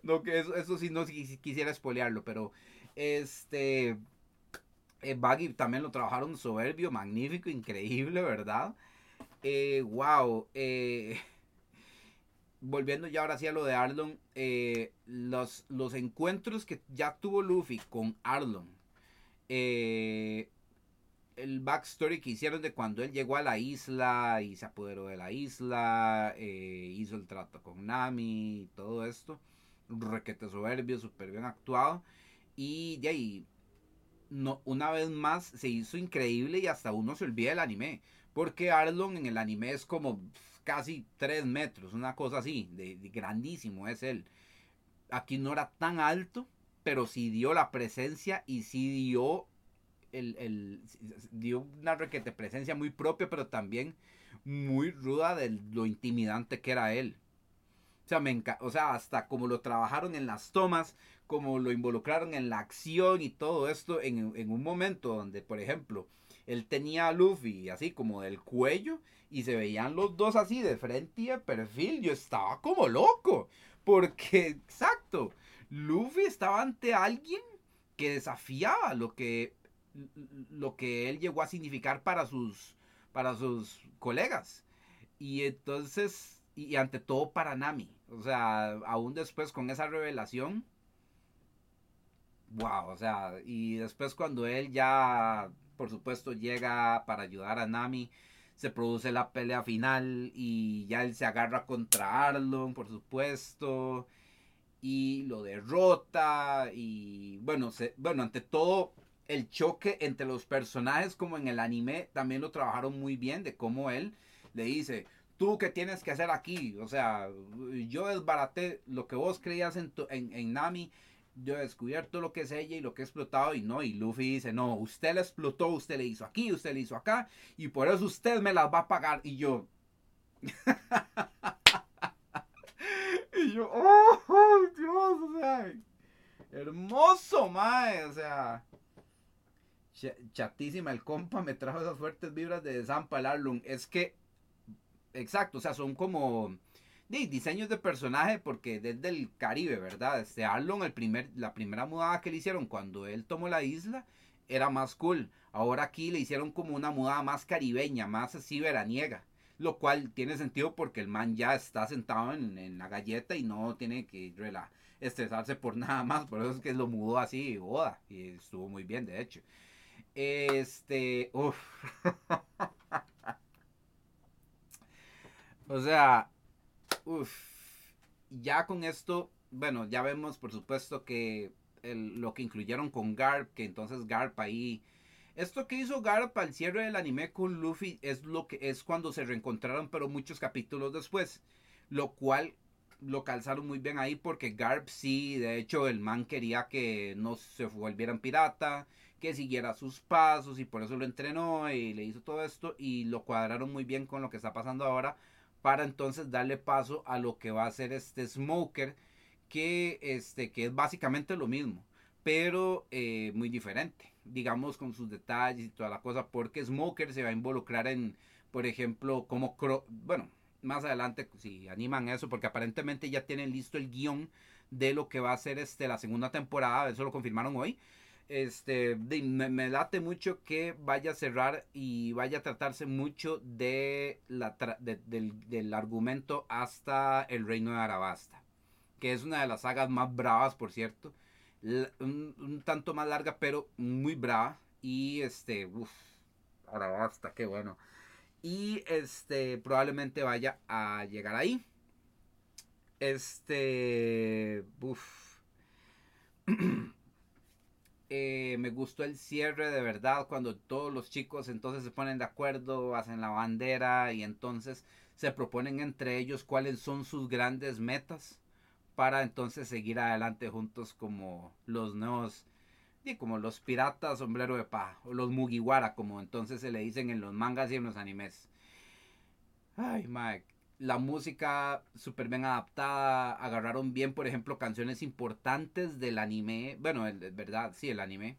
no, que eso, eso sí no quisiera espolearlo. Pero. Este eh, Baggy también lo trabajaron soberbio, magnífico, increíble, ¿verdad? Eh, wow. Eh, volviendo ya ahora sí a lo de Arlon, eh, los, los encuentros que ya tuvo Luffy con Arlon, el backstory que hicieron de cuando él llegó a la isla y se apoderó de la isla, hizo el trato con Nami, todo esto, requete soberbio, súper bien actuado, y de ahí no, una vez más se hizo increíble y hasta uno se olvida del anime. Porque Arlon en el anime es como casi 3 metros, una cosa así, de, grandísimo es él. Aquí no era tan alto, pero sí dio la presencia y sí dio el, dio una requete presencia muy propia, pero también muy ruda de lo intimidante que era él. O sea, me o sea, hasta como lo trabajaron en las tomas, como lo involucraron en la acción y todo esto en, un momento donde, por ejemplo, él tenía a Luffy así como del cuello y se veían los dos así de frente y de perfil. Yo estaba como loco. Porque, exacto, Luffy estaba ante alguien que desafiaba lo que, lo que él llegó a significar para sus, para sus colegas. Y entonces, y ante todo para Nami. O sea, aún después con esa revelación, wow, o sea, y después cuando él ya, por supuesto, llega para ayudar a Nami, se produce la pelea final y ya él se agarra contra Arlon, por supuesto, y lo derrota y bueno, se, bueno, ante todo el choque entre los personajes como en el anime también lo trabajaron muy bien de cómo él le dice, tú qué tienes que hacer aquí, o sea, yo desbaraté lo que vos creías en, en, en Nami yo he descubierto lo que es ella y lo que ha explotado y no, y Luffy dice, no, usted la explotó, usted le hizo aquí, usted le hizo acá, y por eso usted me las va a pagar, y yo... y yo, oh, Dios, o sea, hermoso, mae, o sea, chatísima el compa, me trajo esas fuertes vibras de el es que, exacto, o sea, son como diseños de personaje, porque desde el Caribe, ¿verdad? Este Arlon, el primer, la primera mudada que le hicieron cuando él tomó la isla, era más cool. Ahora aquí le hicieron como una mudada más caribeña, más así veraniega. Lo cual tiene sentido porque el man ya está sentado en, la galleta y no tiene que estresarse por nada más. Por eso es que lo mudó así, boda. Y estuvo muy bien, de hecho. Este, uff. o sea, uff. Ya con esto, bueno, ya vemos por supuesto que lo que incluyeron con Garp, que entonces Garp ahí... Esto que hizo Garp al cierre del anime con Luffy es lo que es cuando se reencontraron, pero muchos capítulos después. Lo cual lo calzaron muy bien ahí porque Garp sí, de hecho el man quería que no se volvieran pirata, que siguiera sus pasos y por eso lo entrenó y le hizo todo esto y lo cuadraron muy bien con lo que está pasando ahora para entonces darle paso a lo que va a ser este Smoker que, este, que es básicamente lo mismo, pero eh, muy diferente, digamos con sus detalles y toda la cosa, porque Smoker se va a involucrar en, por ejemplo, como, bueno, más adelante si animan eso, porque aparentemente ya tienen listo el guion de lo que va a ser este, la segunda temporada, eso lo confirmaron hoy. Este, me, late mucho que vaya a cerrar y vaya a tratarse mucho de la del, del, argumento hasta el reino de Arabasta que es una de las sagas más bravas, por cierto. Un, tanto más larga, pero muy brava. Y este, uff, ahora basta, qué bueno. Y este, probablemente vaya a llegar ahí. Este, uff. Eh, me gustó el cierre de verdad cuando todos los chicos entonces se ponen de acuerdo, hacen la bandera y entonces se proponen entre ellos cuáles son sus grandes metas para entonces seguir adelante juntos como los nuevos, y como los piratas sombrero de paja, o los Mugiwara, como entonces se le dicen en los mangas y en los animes. Ay, Mike. La música súper bien adaptada, agarraron bien, por ejemplo, canciones importantes del anime, bueno, es verdad, sí, el anime,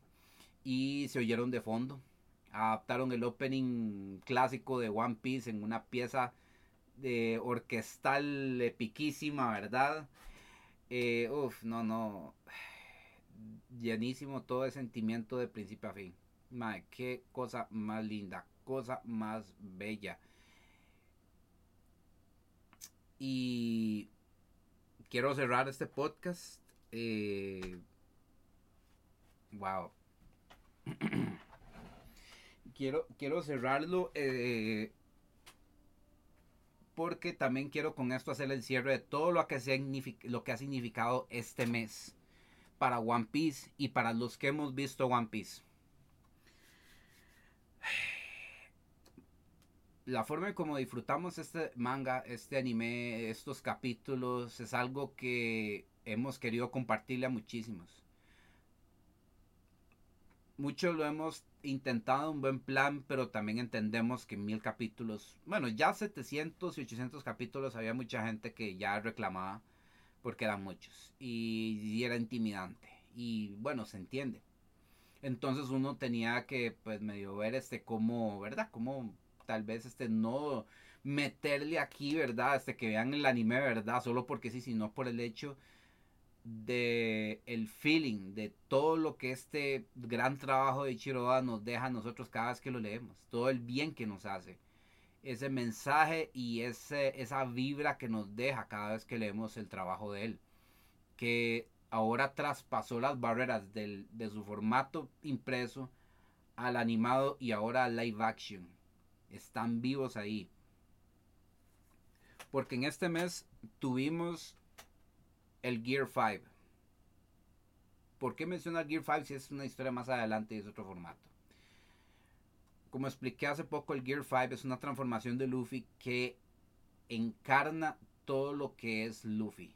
y se oyeron de fondo. Adaptaron el opening clásico de One Piece en una pieza de orquestal epiquísima, ¿verdad? Eh, uf, no, no. Llenísimo todo el sentimiento de principio a fin. Madre, qué cosa más linda, cosa más bella. Y quiero cerrar este podcast. Eh, wow. quiero, quiero cerrarlo. Eh, porque también quiero con esto hacer el cierre de todo lo que, lo que ha significado este mes para One Piece y para los que hemos visto One Piece. La forma en cómo disfrutamos este manga, este anime, estos capítulos, es algo que hemos querido compartirle a muchísimos. Muchos lo hemos intentado un buen plan, pero también entendemos que mil capítulos, bueno, ya 700 y 800 capítulos había mucha gente que ya reclamaba porque eran muchos y, era intimidante y bueno, se entiende. Entonces uno tenía que pues medio ver este cómo, ¿verdad? Cómo tal vez este no meterle aquí, ¿verdad? Este que vean el anime, ¿verdad? Solo porque sí, sino por el hecho de el feeling de todo lo que este gran trabajo de Chiroda nos deja a nosotros cada vez que lo leemos, todo el bien que nos hace, ese mensaje y ese, esa vibra que nos deja cada vez que leemos el trabajo de él, que ahora traspasó las barreras del, de su formato impreso al animado y ahora al live action. Están vivos ahí. Porque en este mes tuvimos el Gear 5. ¿Por qué menciona el Gear 5 si es una historia más adelante y es otro formato? Como expliqué hace poco, el Gear 5 es una transformación de Luffy que encarna todo lo que es Luffy.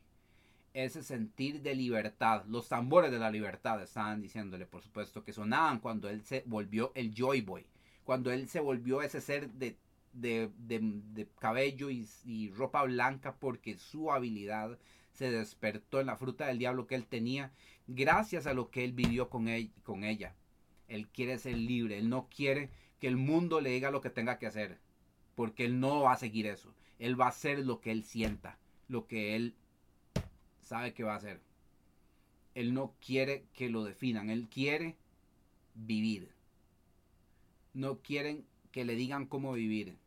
Ese sentir de libertad, los tambores de la libertad estaban diciéndole, por supuesto, que sonaban cuando él se volvió el Joy Boy, cuando él se volvió ese ser de, de, cabello y, y ropa blanca porque su habilidad se despertó en la fruta del diablo que él tenía gracias a lo que él vivió con, él, con ella. Él quiere ser libre, él no quiere que el mundo le diga lo que tenga que hacer, porque él no va a seguir eso. Él va a hacer lo que él sienta, lo que él sabe que va a hacer. Él no quiere que lo definan, él quiere vivir. No quieren que le digan cómo vivir.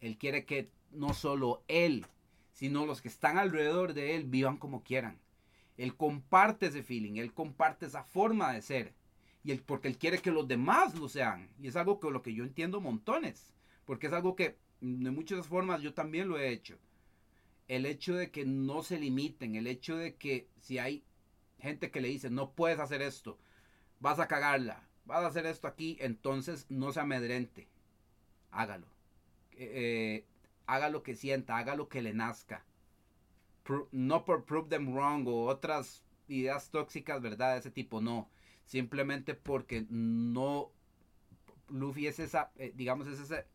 Él quiere que no solo él, sino los que están alrededor de él vivan como quieran. Él comparte ese feeling, él comparte esa forma de ser. Y él, porque él quiere que los demás lo sean. Y es algo que lo que yo entiendo montones. Porque es algo que de muchas formas yo también lo he hecho. El hecho de que no se limiten, el hecho de que si hay gente que le dice, no puedes hacer esto, vas a cagarla, vas a hacer esto aquí, entonces no se amedrente. Hágalo. Eh, haga lo que sienta, haga lo que le nazca. no por prove them wrong o otras ideas tóxicas, ¿verdad? De ese tipo, no. Simplemente porque no. Luffy es esa, eh, digamos, es ese,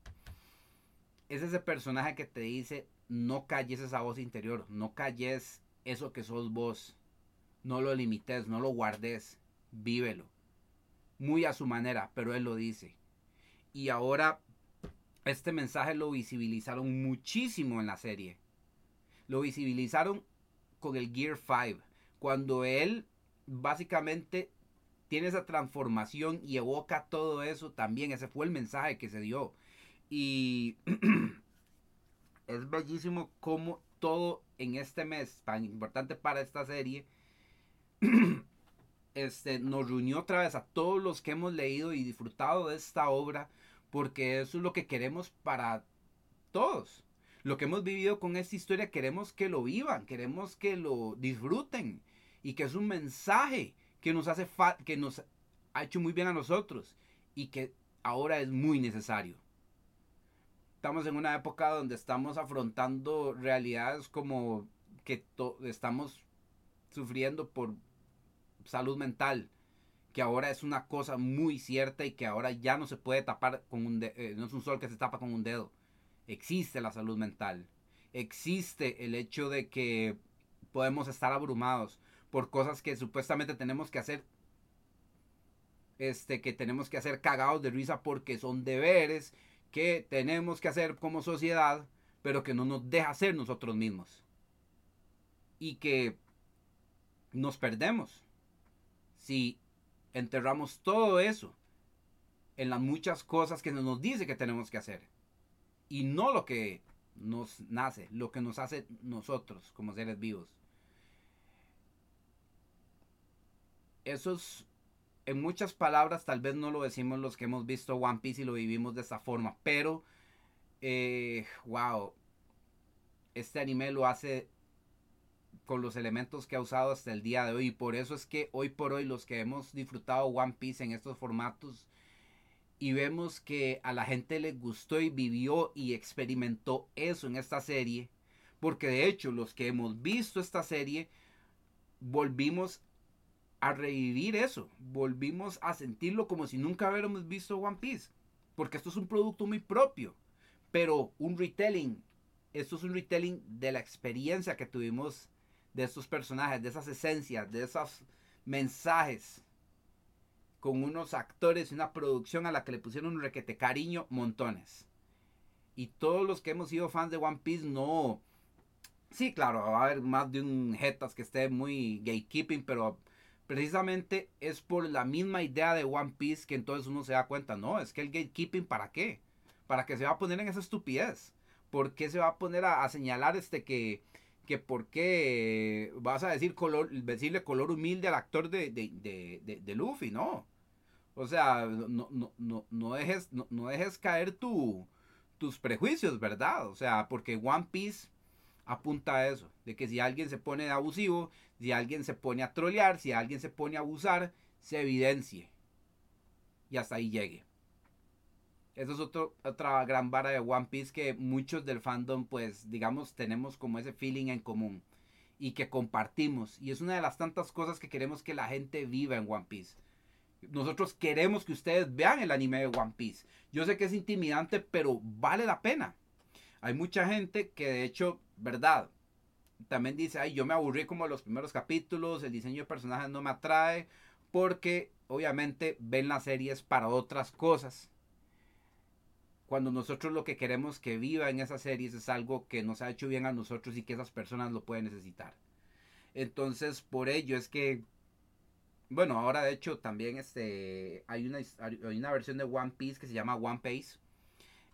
es ese personaje que te dice, no calles esa voz interior, no calles eso que sos vos, no lo limites, no lo guardes, vívelo. Muy a su manera, pero él lo dice. Y ahora este mensaje lo visibilizaron muchísimo en la serie. Lo visibilizaron con el Gear 5, cuando él básicamente tiene esa transformación y evoca todo eso también. Ese fue el mensaje que se dio. Y es bellísimo como todo en este mes tan importante para esta serie este, nos reunió otra vez a todos los que hemos leído y disfrutado de esta obra porque eso es lo que queremos para todos. Lo que hemos vivido con esta historia queremos que lo vivan, queremos que lo disfruten y que es un mensaje que nos hace que nos ha hecho muy bien a nosotros y que ahora es muy necesario. Estamos en una época donde estamos afrontando realidades como que estamos sufriendo por salud mental, que ahora es una cosa muy cierta y que ahora ya no se puede tapar con un dedo, eh, no es un sol que se tapa con un dedo. Existe la salud mental. Existe el hecho de que podemos estar abrumados por cosas que supuestamente tenemos que hacer este que tenemos que hacer cagados de risa porque son deberes que tenemos que hacer como sociedad, pero que no nos deja ser nosotros mismos. Y que nos perdemos si enterramos todo eso en las muchas cosas que nos dice que tenemos que hacer. Y no lo que nos nace, lo que nos hace nosotros como seres vivos. Eso es, en muchas palabras, tal vez no lo decimos los que hemos visto One Piece y lo vivimos de esa forma, pero, eh, wow, este anime lo hace con los elementos que ha usado hasta el día de hoy. Y por eso es que hoy por hoy los que hemos disfrutado One Piece en estos formatos y vemos que a la gente le gustó y vivió y experimentó eso en esta serie. Porque de hecho los que hemos visto esta serie volvimos a revivir eso. Volvimos a sentirlo como si nunca hubiéramos visto One Piece. Porque esto es un producto muy propio. Pero un retelling. Esto es un retelling de la experiencia que tuvimos de estos personajes, de esas esencias, de esos mensajes, con unos actores y una producción a la que le pusieron un requete cariño montones. Y todos los que hemos sido fans de One Piece no... Sí, claro, va a haber más de un jetas que esté muy gatekeeping, pero precisamente es por la misma idea de One Piece que entonces uno se da cuenta, no, es que el gatekeeping, ¿para qué? ¿Para qué se va a poner en esa estupidez? ¿Por qué se va a poner a señalar este que que por qué vas a decir color, decirle color humilde al actor de, de, Luffy, no. O sea, no, no, no, dejes, no, dejes caer tu, tus prejuicios, ¿verdad? O sea, porque One Piece apunta a eso, de que si alguien se pone abusivo, si alguien se pone a trolear, si alguien se pone a abusar, se evidencie. Y hasta ahí llegue. Eso es otro, otra gran vara de One Piece que muchos del fandom, pues, digamos, tenemos como ese feeling en común y que compartimos. Y es una de las tantas cosas que queremos que la gente viva en One Piece. Nosotros queremos que ustedes vean el anime de One Piece. Yo sé que es intimidante, pero vale la pena. Hay mucha gente que de hecho, ¿verdad? También dice, ay, yo me aburrí como los primeros capítulos, el diseño de personajes no me atrae, porque obviamente ven las series para otras cosas cuando nosotros lo que queremos que viva en esas series es algo que nos ha hecho bien a nosotros y que esas personas lo pueden necesitar. Entonces, por ello es que bueno, ahora de hecho también este, hay, una, hay una versión de One Piece que se llama One Piece.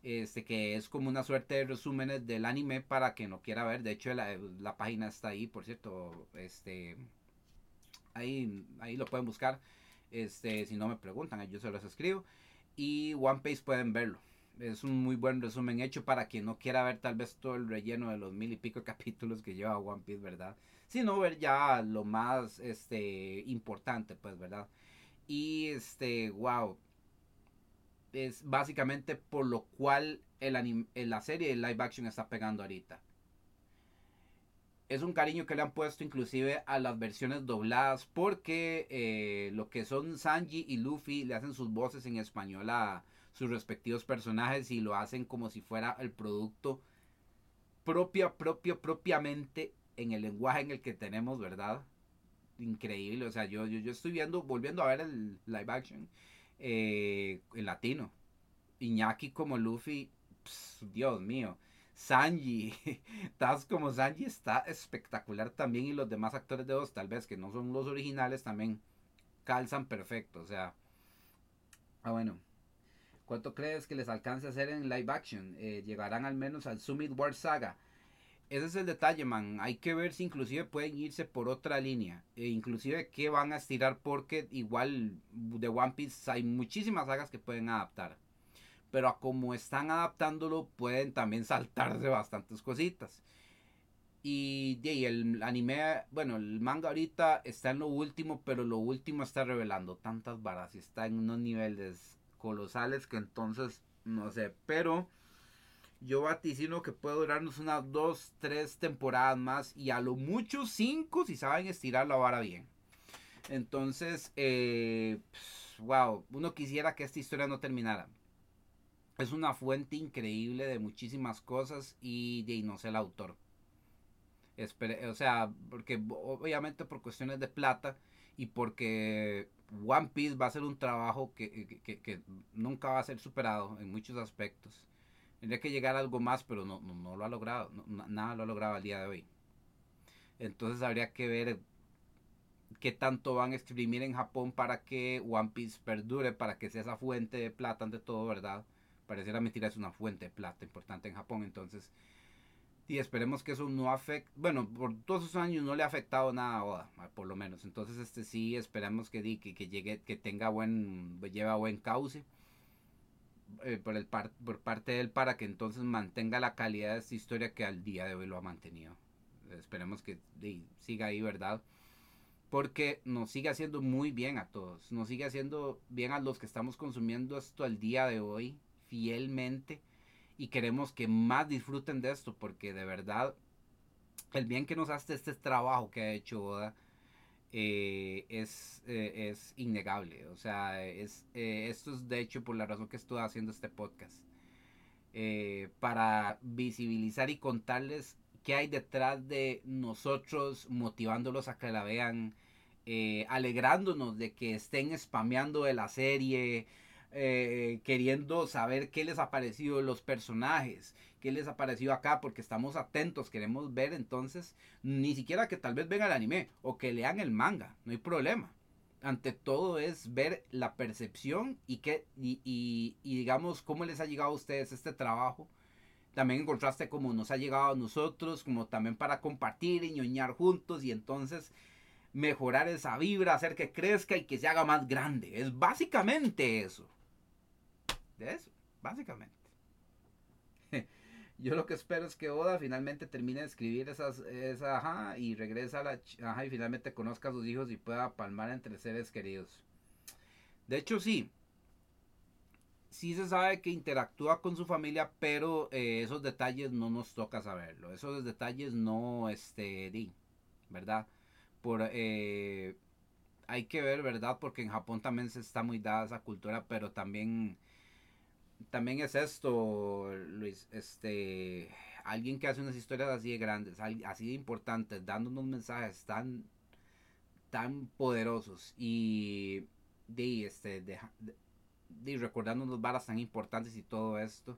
Este, que es como una suerte de resúmenes del anime para que no quiera ver. De hecho, la, la página está ahí, por cierto. Este, ahí, ahí lo pueden buscar. Este, si no me preguntan, yo se los escribo. Y One Piece pueden verlo. Es un muy buen resumen hecho para quien no quiera ver tal vez todo el relleno de los mil y pico capítulos que lleva One Piece, ¿verdad? Sino ver ya lo más este, importante, pues, ¿verdad? Y este, wow. Es básicamente por lo cual el la serie de live action está pegando ahorita es un cariño que le han puesto inclusive a las versiones dobladas porque eh, lo que son Sanji y Luffy le hacen sus voces en español a sus respectivos personajes y lo hacen como si fuera el producto propio, propio, propiamente en el lenguaje en el que tenemos, ¿verdad? Increíble, o sea, yo, yo, estoy viendo, volviendo a ver el live action eh, en latino. Iñaki como Luffy, Dios mío Sanji, Taz como Sanji está espectacular también y los demás actores de dos, tal vez que no son los originales, también calzan perfecto. O sea, ah bueno, ¿cuánto crees que les alcance a hacer en live action? Eh, ¿Llegarán al menos al Summit War Saga? Ese es el detalle, man. Hay que ver si inclusive pueden irse por otra línea. E inclusive qué van a estirar porque igual de One Piece hay muchísimas sagas que pueden adaptar pero como están adaptándolo pueden también saltarse bastantes cositas. Y, y el anime, bueno, el manga ahorita está en lo último, pero lo último está revelando tantas varas y está en unos niveles colosales que entonces, no sé, pero yo vaticino que puede durarnos unas dos, tres temporadas más y a lo mucho cinco si saben estirar la vara bien. Entonces, eh, wow, uno quisiera que esta historia no terminara es una fuente increíble de muchísimas cosas y de no sé el autor. o sea, porque obviamente por cuestiones de plata y porque One Piece va a ser un trabajo que, nunca va a ser superado en muchos aspectos. Tendría que llegar a algo más, pero no, no, lo ha logrado. nada lo ha logrado al día de hoy. Entonces habría que ver qué tanto van a exprimir en Japón para que One Piece perdure, para que sea esa fuente de plata ante todo, ¿verdad? pareciera mentira, es una fuente de plata importante en Japón. Entonces, y esperemos que eso no afecte, bueno, por todos esos años no le ha afectado nada a Oda, por lo menos. Entonces, este sí, esperemos que, que, que llegue, que tenga buen, lleva buen cauce. Eh, por, el por parte de él para que entonces mantenga la calidad de esta historia que al día de hoy lo ha mantenido. Esperemos que siga ahí, ¿verdad? Porque nos sigue haciendo muy bien a todos. Nos sigue haciendo bien a los que estamos consumiendo esto al día de hoy fielmente y queremos que más disfruten de esto porque de verdad el bien que nos hace este trabajo que ha hecho Oda eh, es, eh, es innegable. O sea, es, eh, esto es de hecho por la razón que estoy haciendo este podcast. para visibilizar y contarles qué hay detrás de nosotros, motivándolos a que la vean, alegrándonos de que estén spameando de la serie, eh, queriendo saber qué les ha parecido los personajes, qué les ha parecido acá, porque estamos atentos, queremos ver entonces, ni siquiera que tal vez venga el anime o que lean el manga, no hay problema. Ante todo es ver la percepción y, que, y, y, digamos cómo les ha llegado a ustedes este trabajo. También en contraste como nos ha llegado a nosotros, como también para compartir y ñoñar juntos y entonces mejorar esa vibra, hacer que crezca y que se haga más grande. Es básicamente eso eso, básicamente. Yo lo que espero es que Oda finalmente termine de escribir esas, esa ajá y regrese a la y finalmente conozca a sus hijos y pueda palmar entre seres queridos. De hecho, sí. Sí se sabe que interactúa con su familia, pero eh, esos detalles no nos toca saberlo. Esos detalles no, este, di, ¿verdad? Por, eh, hay que ver, ¿verdad? Porque en Japón también se está muy dada esa cultura, pero también también es esto, Luis, este, alguien que hace unas historias así de grandes, así de importantes, dando unos mensajes tan, tan poderosos y de, este, de, recordando unos balas tan importantes y todo esto,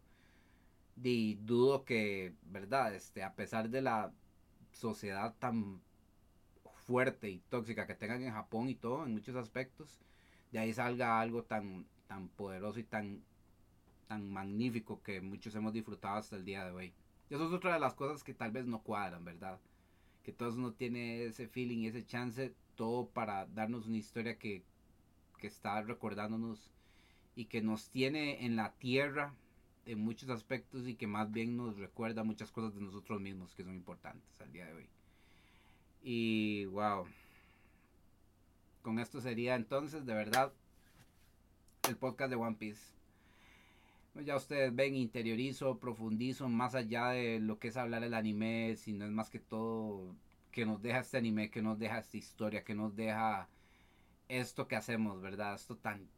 de, dudo que, verdad, este, a pesar de la sociedad tan fuerte y tóxica que tengan en Japón y todo, en muchos aspectos, de ahí salga algo tan, tan poderoso y tan, tan magnífico que muchos hemos disfrutado hasta el día de hoy. Eso es otra de las cosas que tal vez no cuadran, ¿verdad? Que todos no tiene ese feeling y ese chance, todo para darnos una historia que, que está recordándonos y que nos tiene en la tierra en muchos aspectos y que más bien nos recuerda muchas cosas de nosotros mismos que son importantes al día de hoy. Y wow. Con esto sería entonces de verdad el podcast de One Piece. Pues ya ustedes ven, interiorizo, profundizo más allá de lo que es hablar el anime, sino es más que todo que nos deja este anime, que nos deja esta historia, que nos deja esto que hacemos, ¿verdad? Esto tan,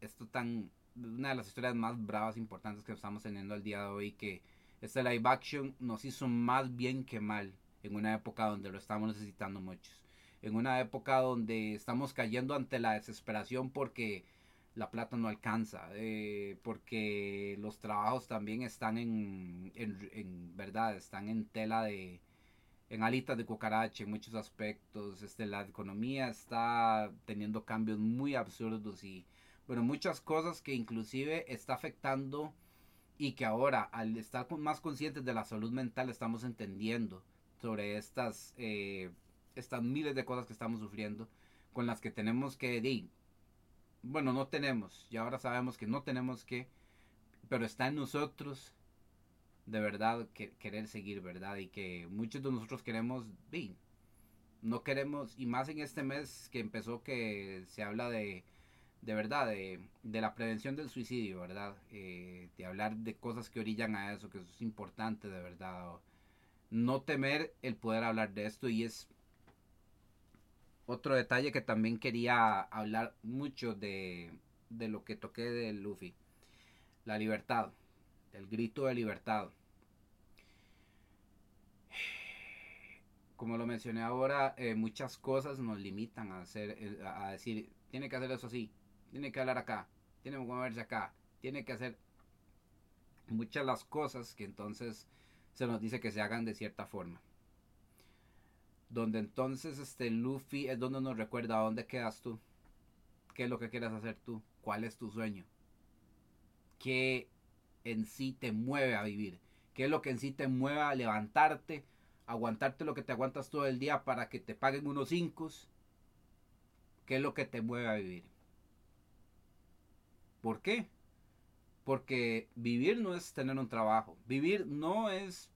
esto tan, una de las historias más bravas, importantes que estamos teniendo al día de hoy, que este live action nos hizo más bien que mal en una época donde lo estamos necesitando muchos. En una época donde estamos cayendo ante la desesperación porque la plata no alcanza, eh, porque los trabajos también están en, en, verdad, están en tela de, en alitas de cucaracha en muchos aspectos, este, la economía está teniendo cambios muy absurdos y, bueno, muchas cosas que inclusive está afectando y que ahora al estar más conscientes de la salud mental estamos entendiendo sobre estas, eh, estas miles de cosas que estamos sufriendo con las que tenemos que bueno, no tenemos, y ahora sabemos que no tenemos que, pero está en nosotros de verdad que, querer seguir, ¿verdad? Y que muchos de nosotros queremos, bien, no queremos, y más en este mes que empezó que se habla de, de verdad, de, de la prevención del suicidio, ¿verdad? Eh, de hablar de cosas que orillan a eso, que eso es importante, de verdad. No temer el poder hablar de esto y es otro detalle que también quería hablar mucho de, de lo que toqué de Luffy. La libertad. El grito de libertad. Como lo mencioné ahora, eh, muchas cosas nos limitan a hacer, eh, a decir, tiene que hacer eso así, tiene que hablar acá, tiene que moverse acá, tiene que hacer muchas las cosas que entonces se nos dice que se hagan de cierta forma donde entonces este Luffy es donde nos recuerda dónde quedas tú, qué es lo que quieres hacer tú, cuál es tu sueño, qué en sí te mueve a vivir, qué es lo que en sí te mueve a levantarte, aguantarte lo que te aguantas todo el día para que te paguen unos cinco, qué es lo que te mueve a vivir. ¿Por qué? Porque vivir no es tener un trabajo, vivir no es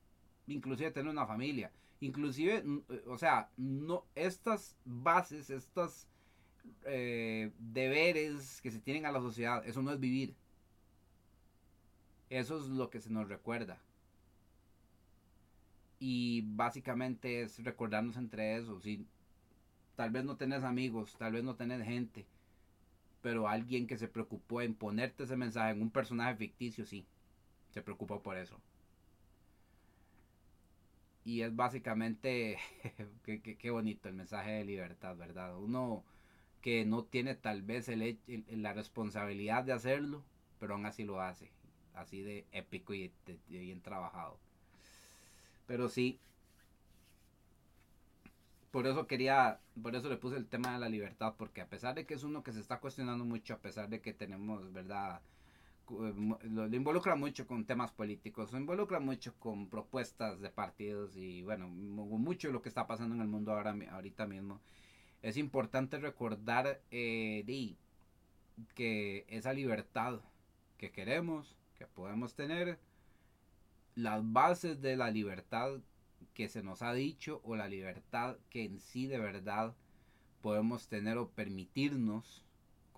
inclusive tener una familia, Inclusive, eh, o sea, no, estas bases, estos eh, deberes que se tienen a la sociedad, eso no es vivir. Eso es lo que se nos recuerda. Y básicamente es recordarnos entre eso. Si tal vez no tenés amigos, tal vez no tenés gente, pero alguien que se preocupó en ponerte ese mensaje en un personaje ficticio, sí, se preocupó por eso y es básicamente, qué, bonito el mensaje de libertad, ¿verdad? Uno que no tiene tal vez el, la responsabilidad de hacerlo, pero aún así lo hace, así de épico y bien trabajado. Pero sí, por eso quería, por eso le puse el tema de la libertad, porque a pesar de que es uno que se está cuestionando mucho, a pesar de que tenemos, ¿verdad? Eh, lo, involucra mucho con temas políticos, lo involucra mucho con propuestas de partidos y bueno, mucho lo que está pasando en el mundo ahora ahorita mismo. Es importante recordar eh, que esa libertad que queremos, que podemos tener, las bases de la libertad que se nos ha dicho o la libertad que en sí de verdad podemos tener o permitirnos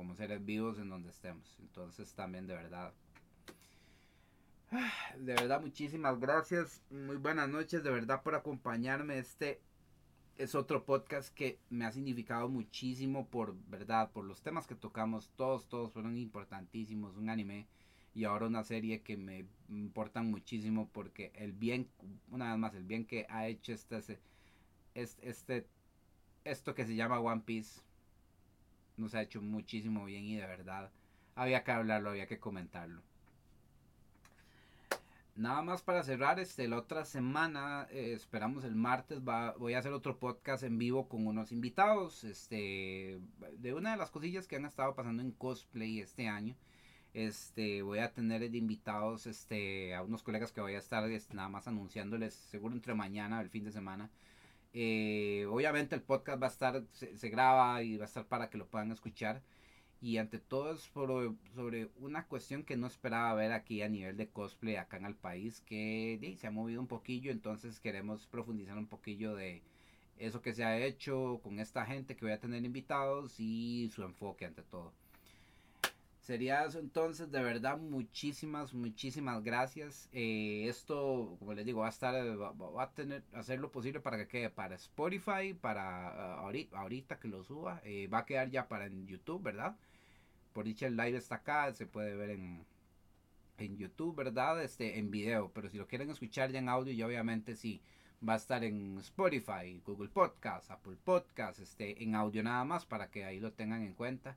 como seres vivos en donde estemos. Entonces también de verdad. De verdad, muchísimas gracias. Muy buenas noches, de verdad, por acompañarme. Este es otro podcast que me ha significado muchísimo por verdad, por los temas que tocamos. Todos, todos fueron importantísimos. Un anime y ahora una serie que me importan muchísimo porque el bien, una vez más, el bien que ha hecho este, este, este esto que se llama One Piece nos ha hecho muchísimo bien y de verdad había que hablarlo, había que comentarlo. nada más para cerrar, este, la otra semana, eh, esperamos el martes, va, voy a hacer otro podcast en vivo con unos invitados, este, de una de las cosillas que han estado pasando en cosplay este año. Este, voy a tener de invitados, este, a unos colegas que voy a estar, este, nada más anunciándoles, seguro entre mañana, el fin de semana. Eh, obviamente el podcast va a estar, se, se graba y va a estar para que lo puedan escuchar. Y ante todo es sobre una cuestión que no esperaba ver aquí a nivel de cosplay acá en el país que se ha movido un poquillo entonces queremos profundizar un poquillo de eso que se ha hecho con esta gente que voy a tener invitados y su enfoque ante todo sería eso. Entonces de verdad muchísimas muchísimas gracias. Eh, esto como les digo va a estar va, a tener hacer lo posible para que quede para Spotify para ah, ahorita, que lo suba. Eh, va a quedar ya para en YouTube verdad por dicha el live está acá, se puede ver en, en YouTube, ¿verdad? Este, en video, pero si lo quieren escuchar ya en audio, ya obviamente sí, va a estar en Spotify, Google Podcast, Apple Podcast, este, en audio nada más para que ahí lo tengan en cuenta.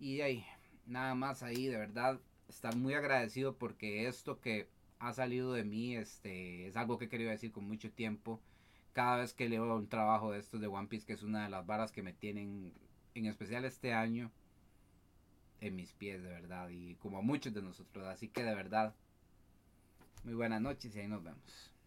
Y ahí, nada más ahí, de verdad, estar muy agradecido porque esto que ha salido de mí, este, es algo que he querido decir con mucho tiempo. Cada vez que leo un trabajo de estos de One Piece, que es una de las varas que me tienen, en especial este año, en mis pies, de verdad, y como muchos de nosotros. Así que de verdad, muy buenas noches y ahí nos vemos.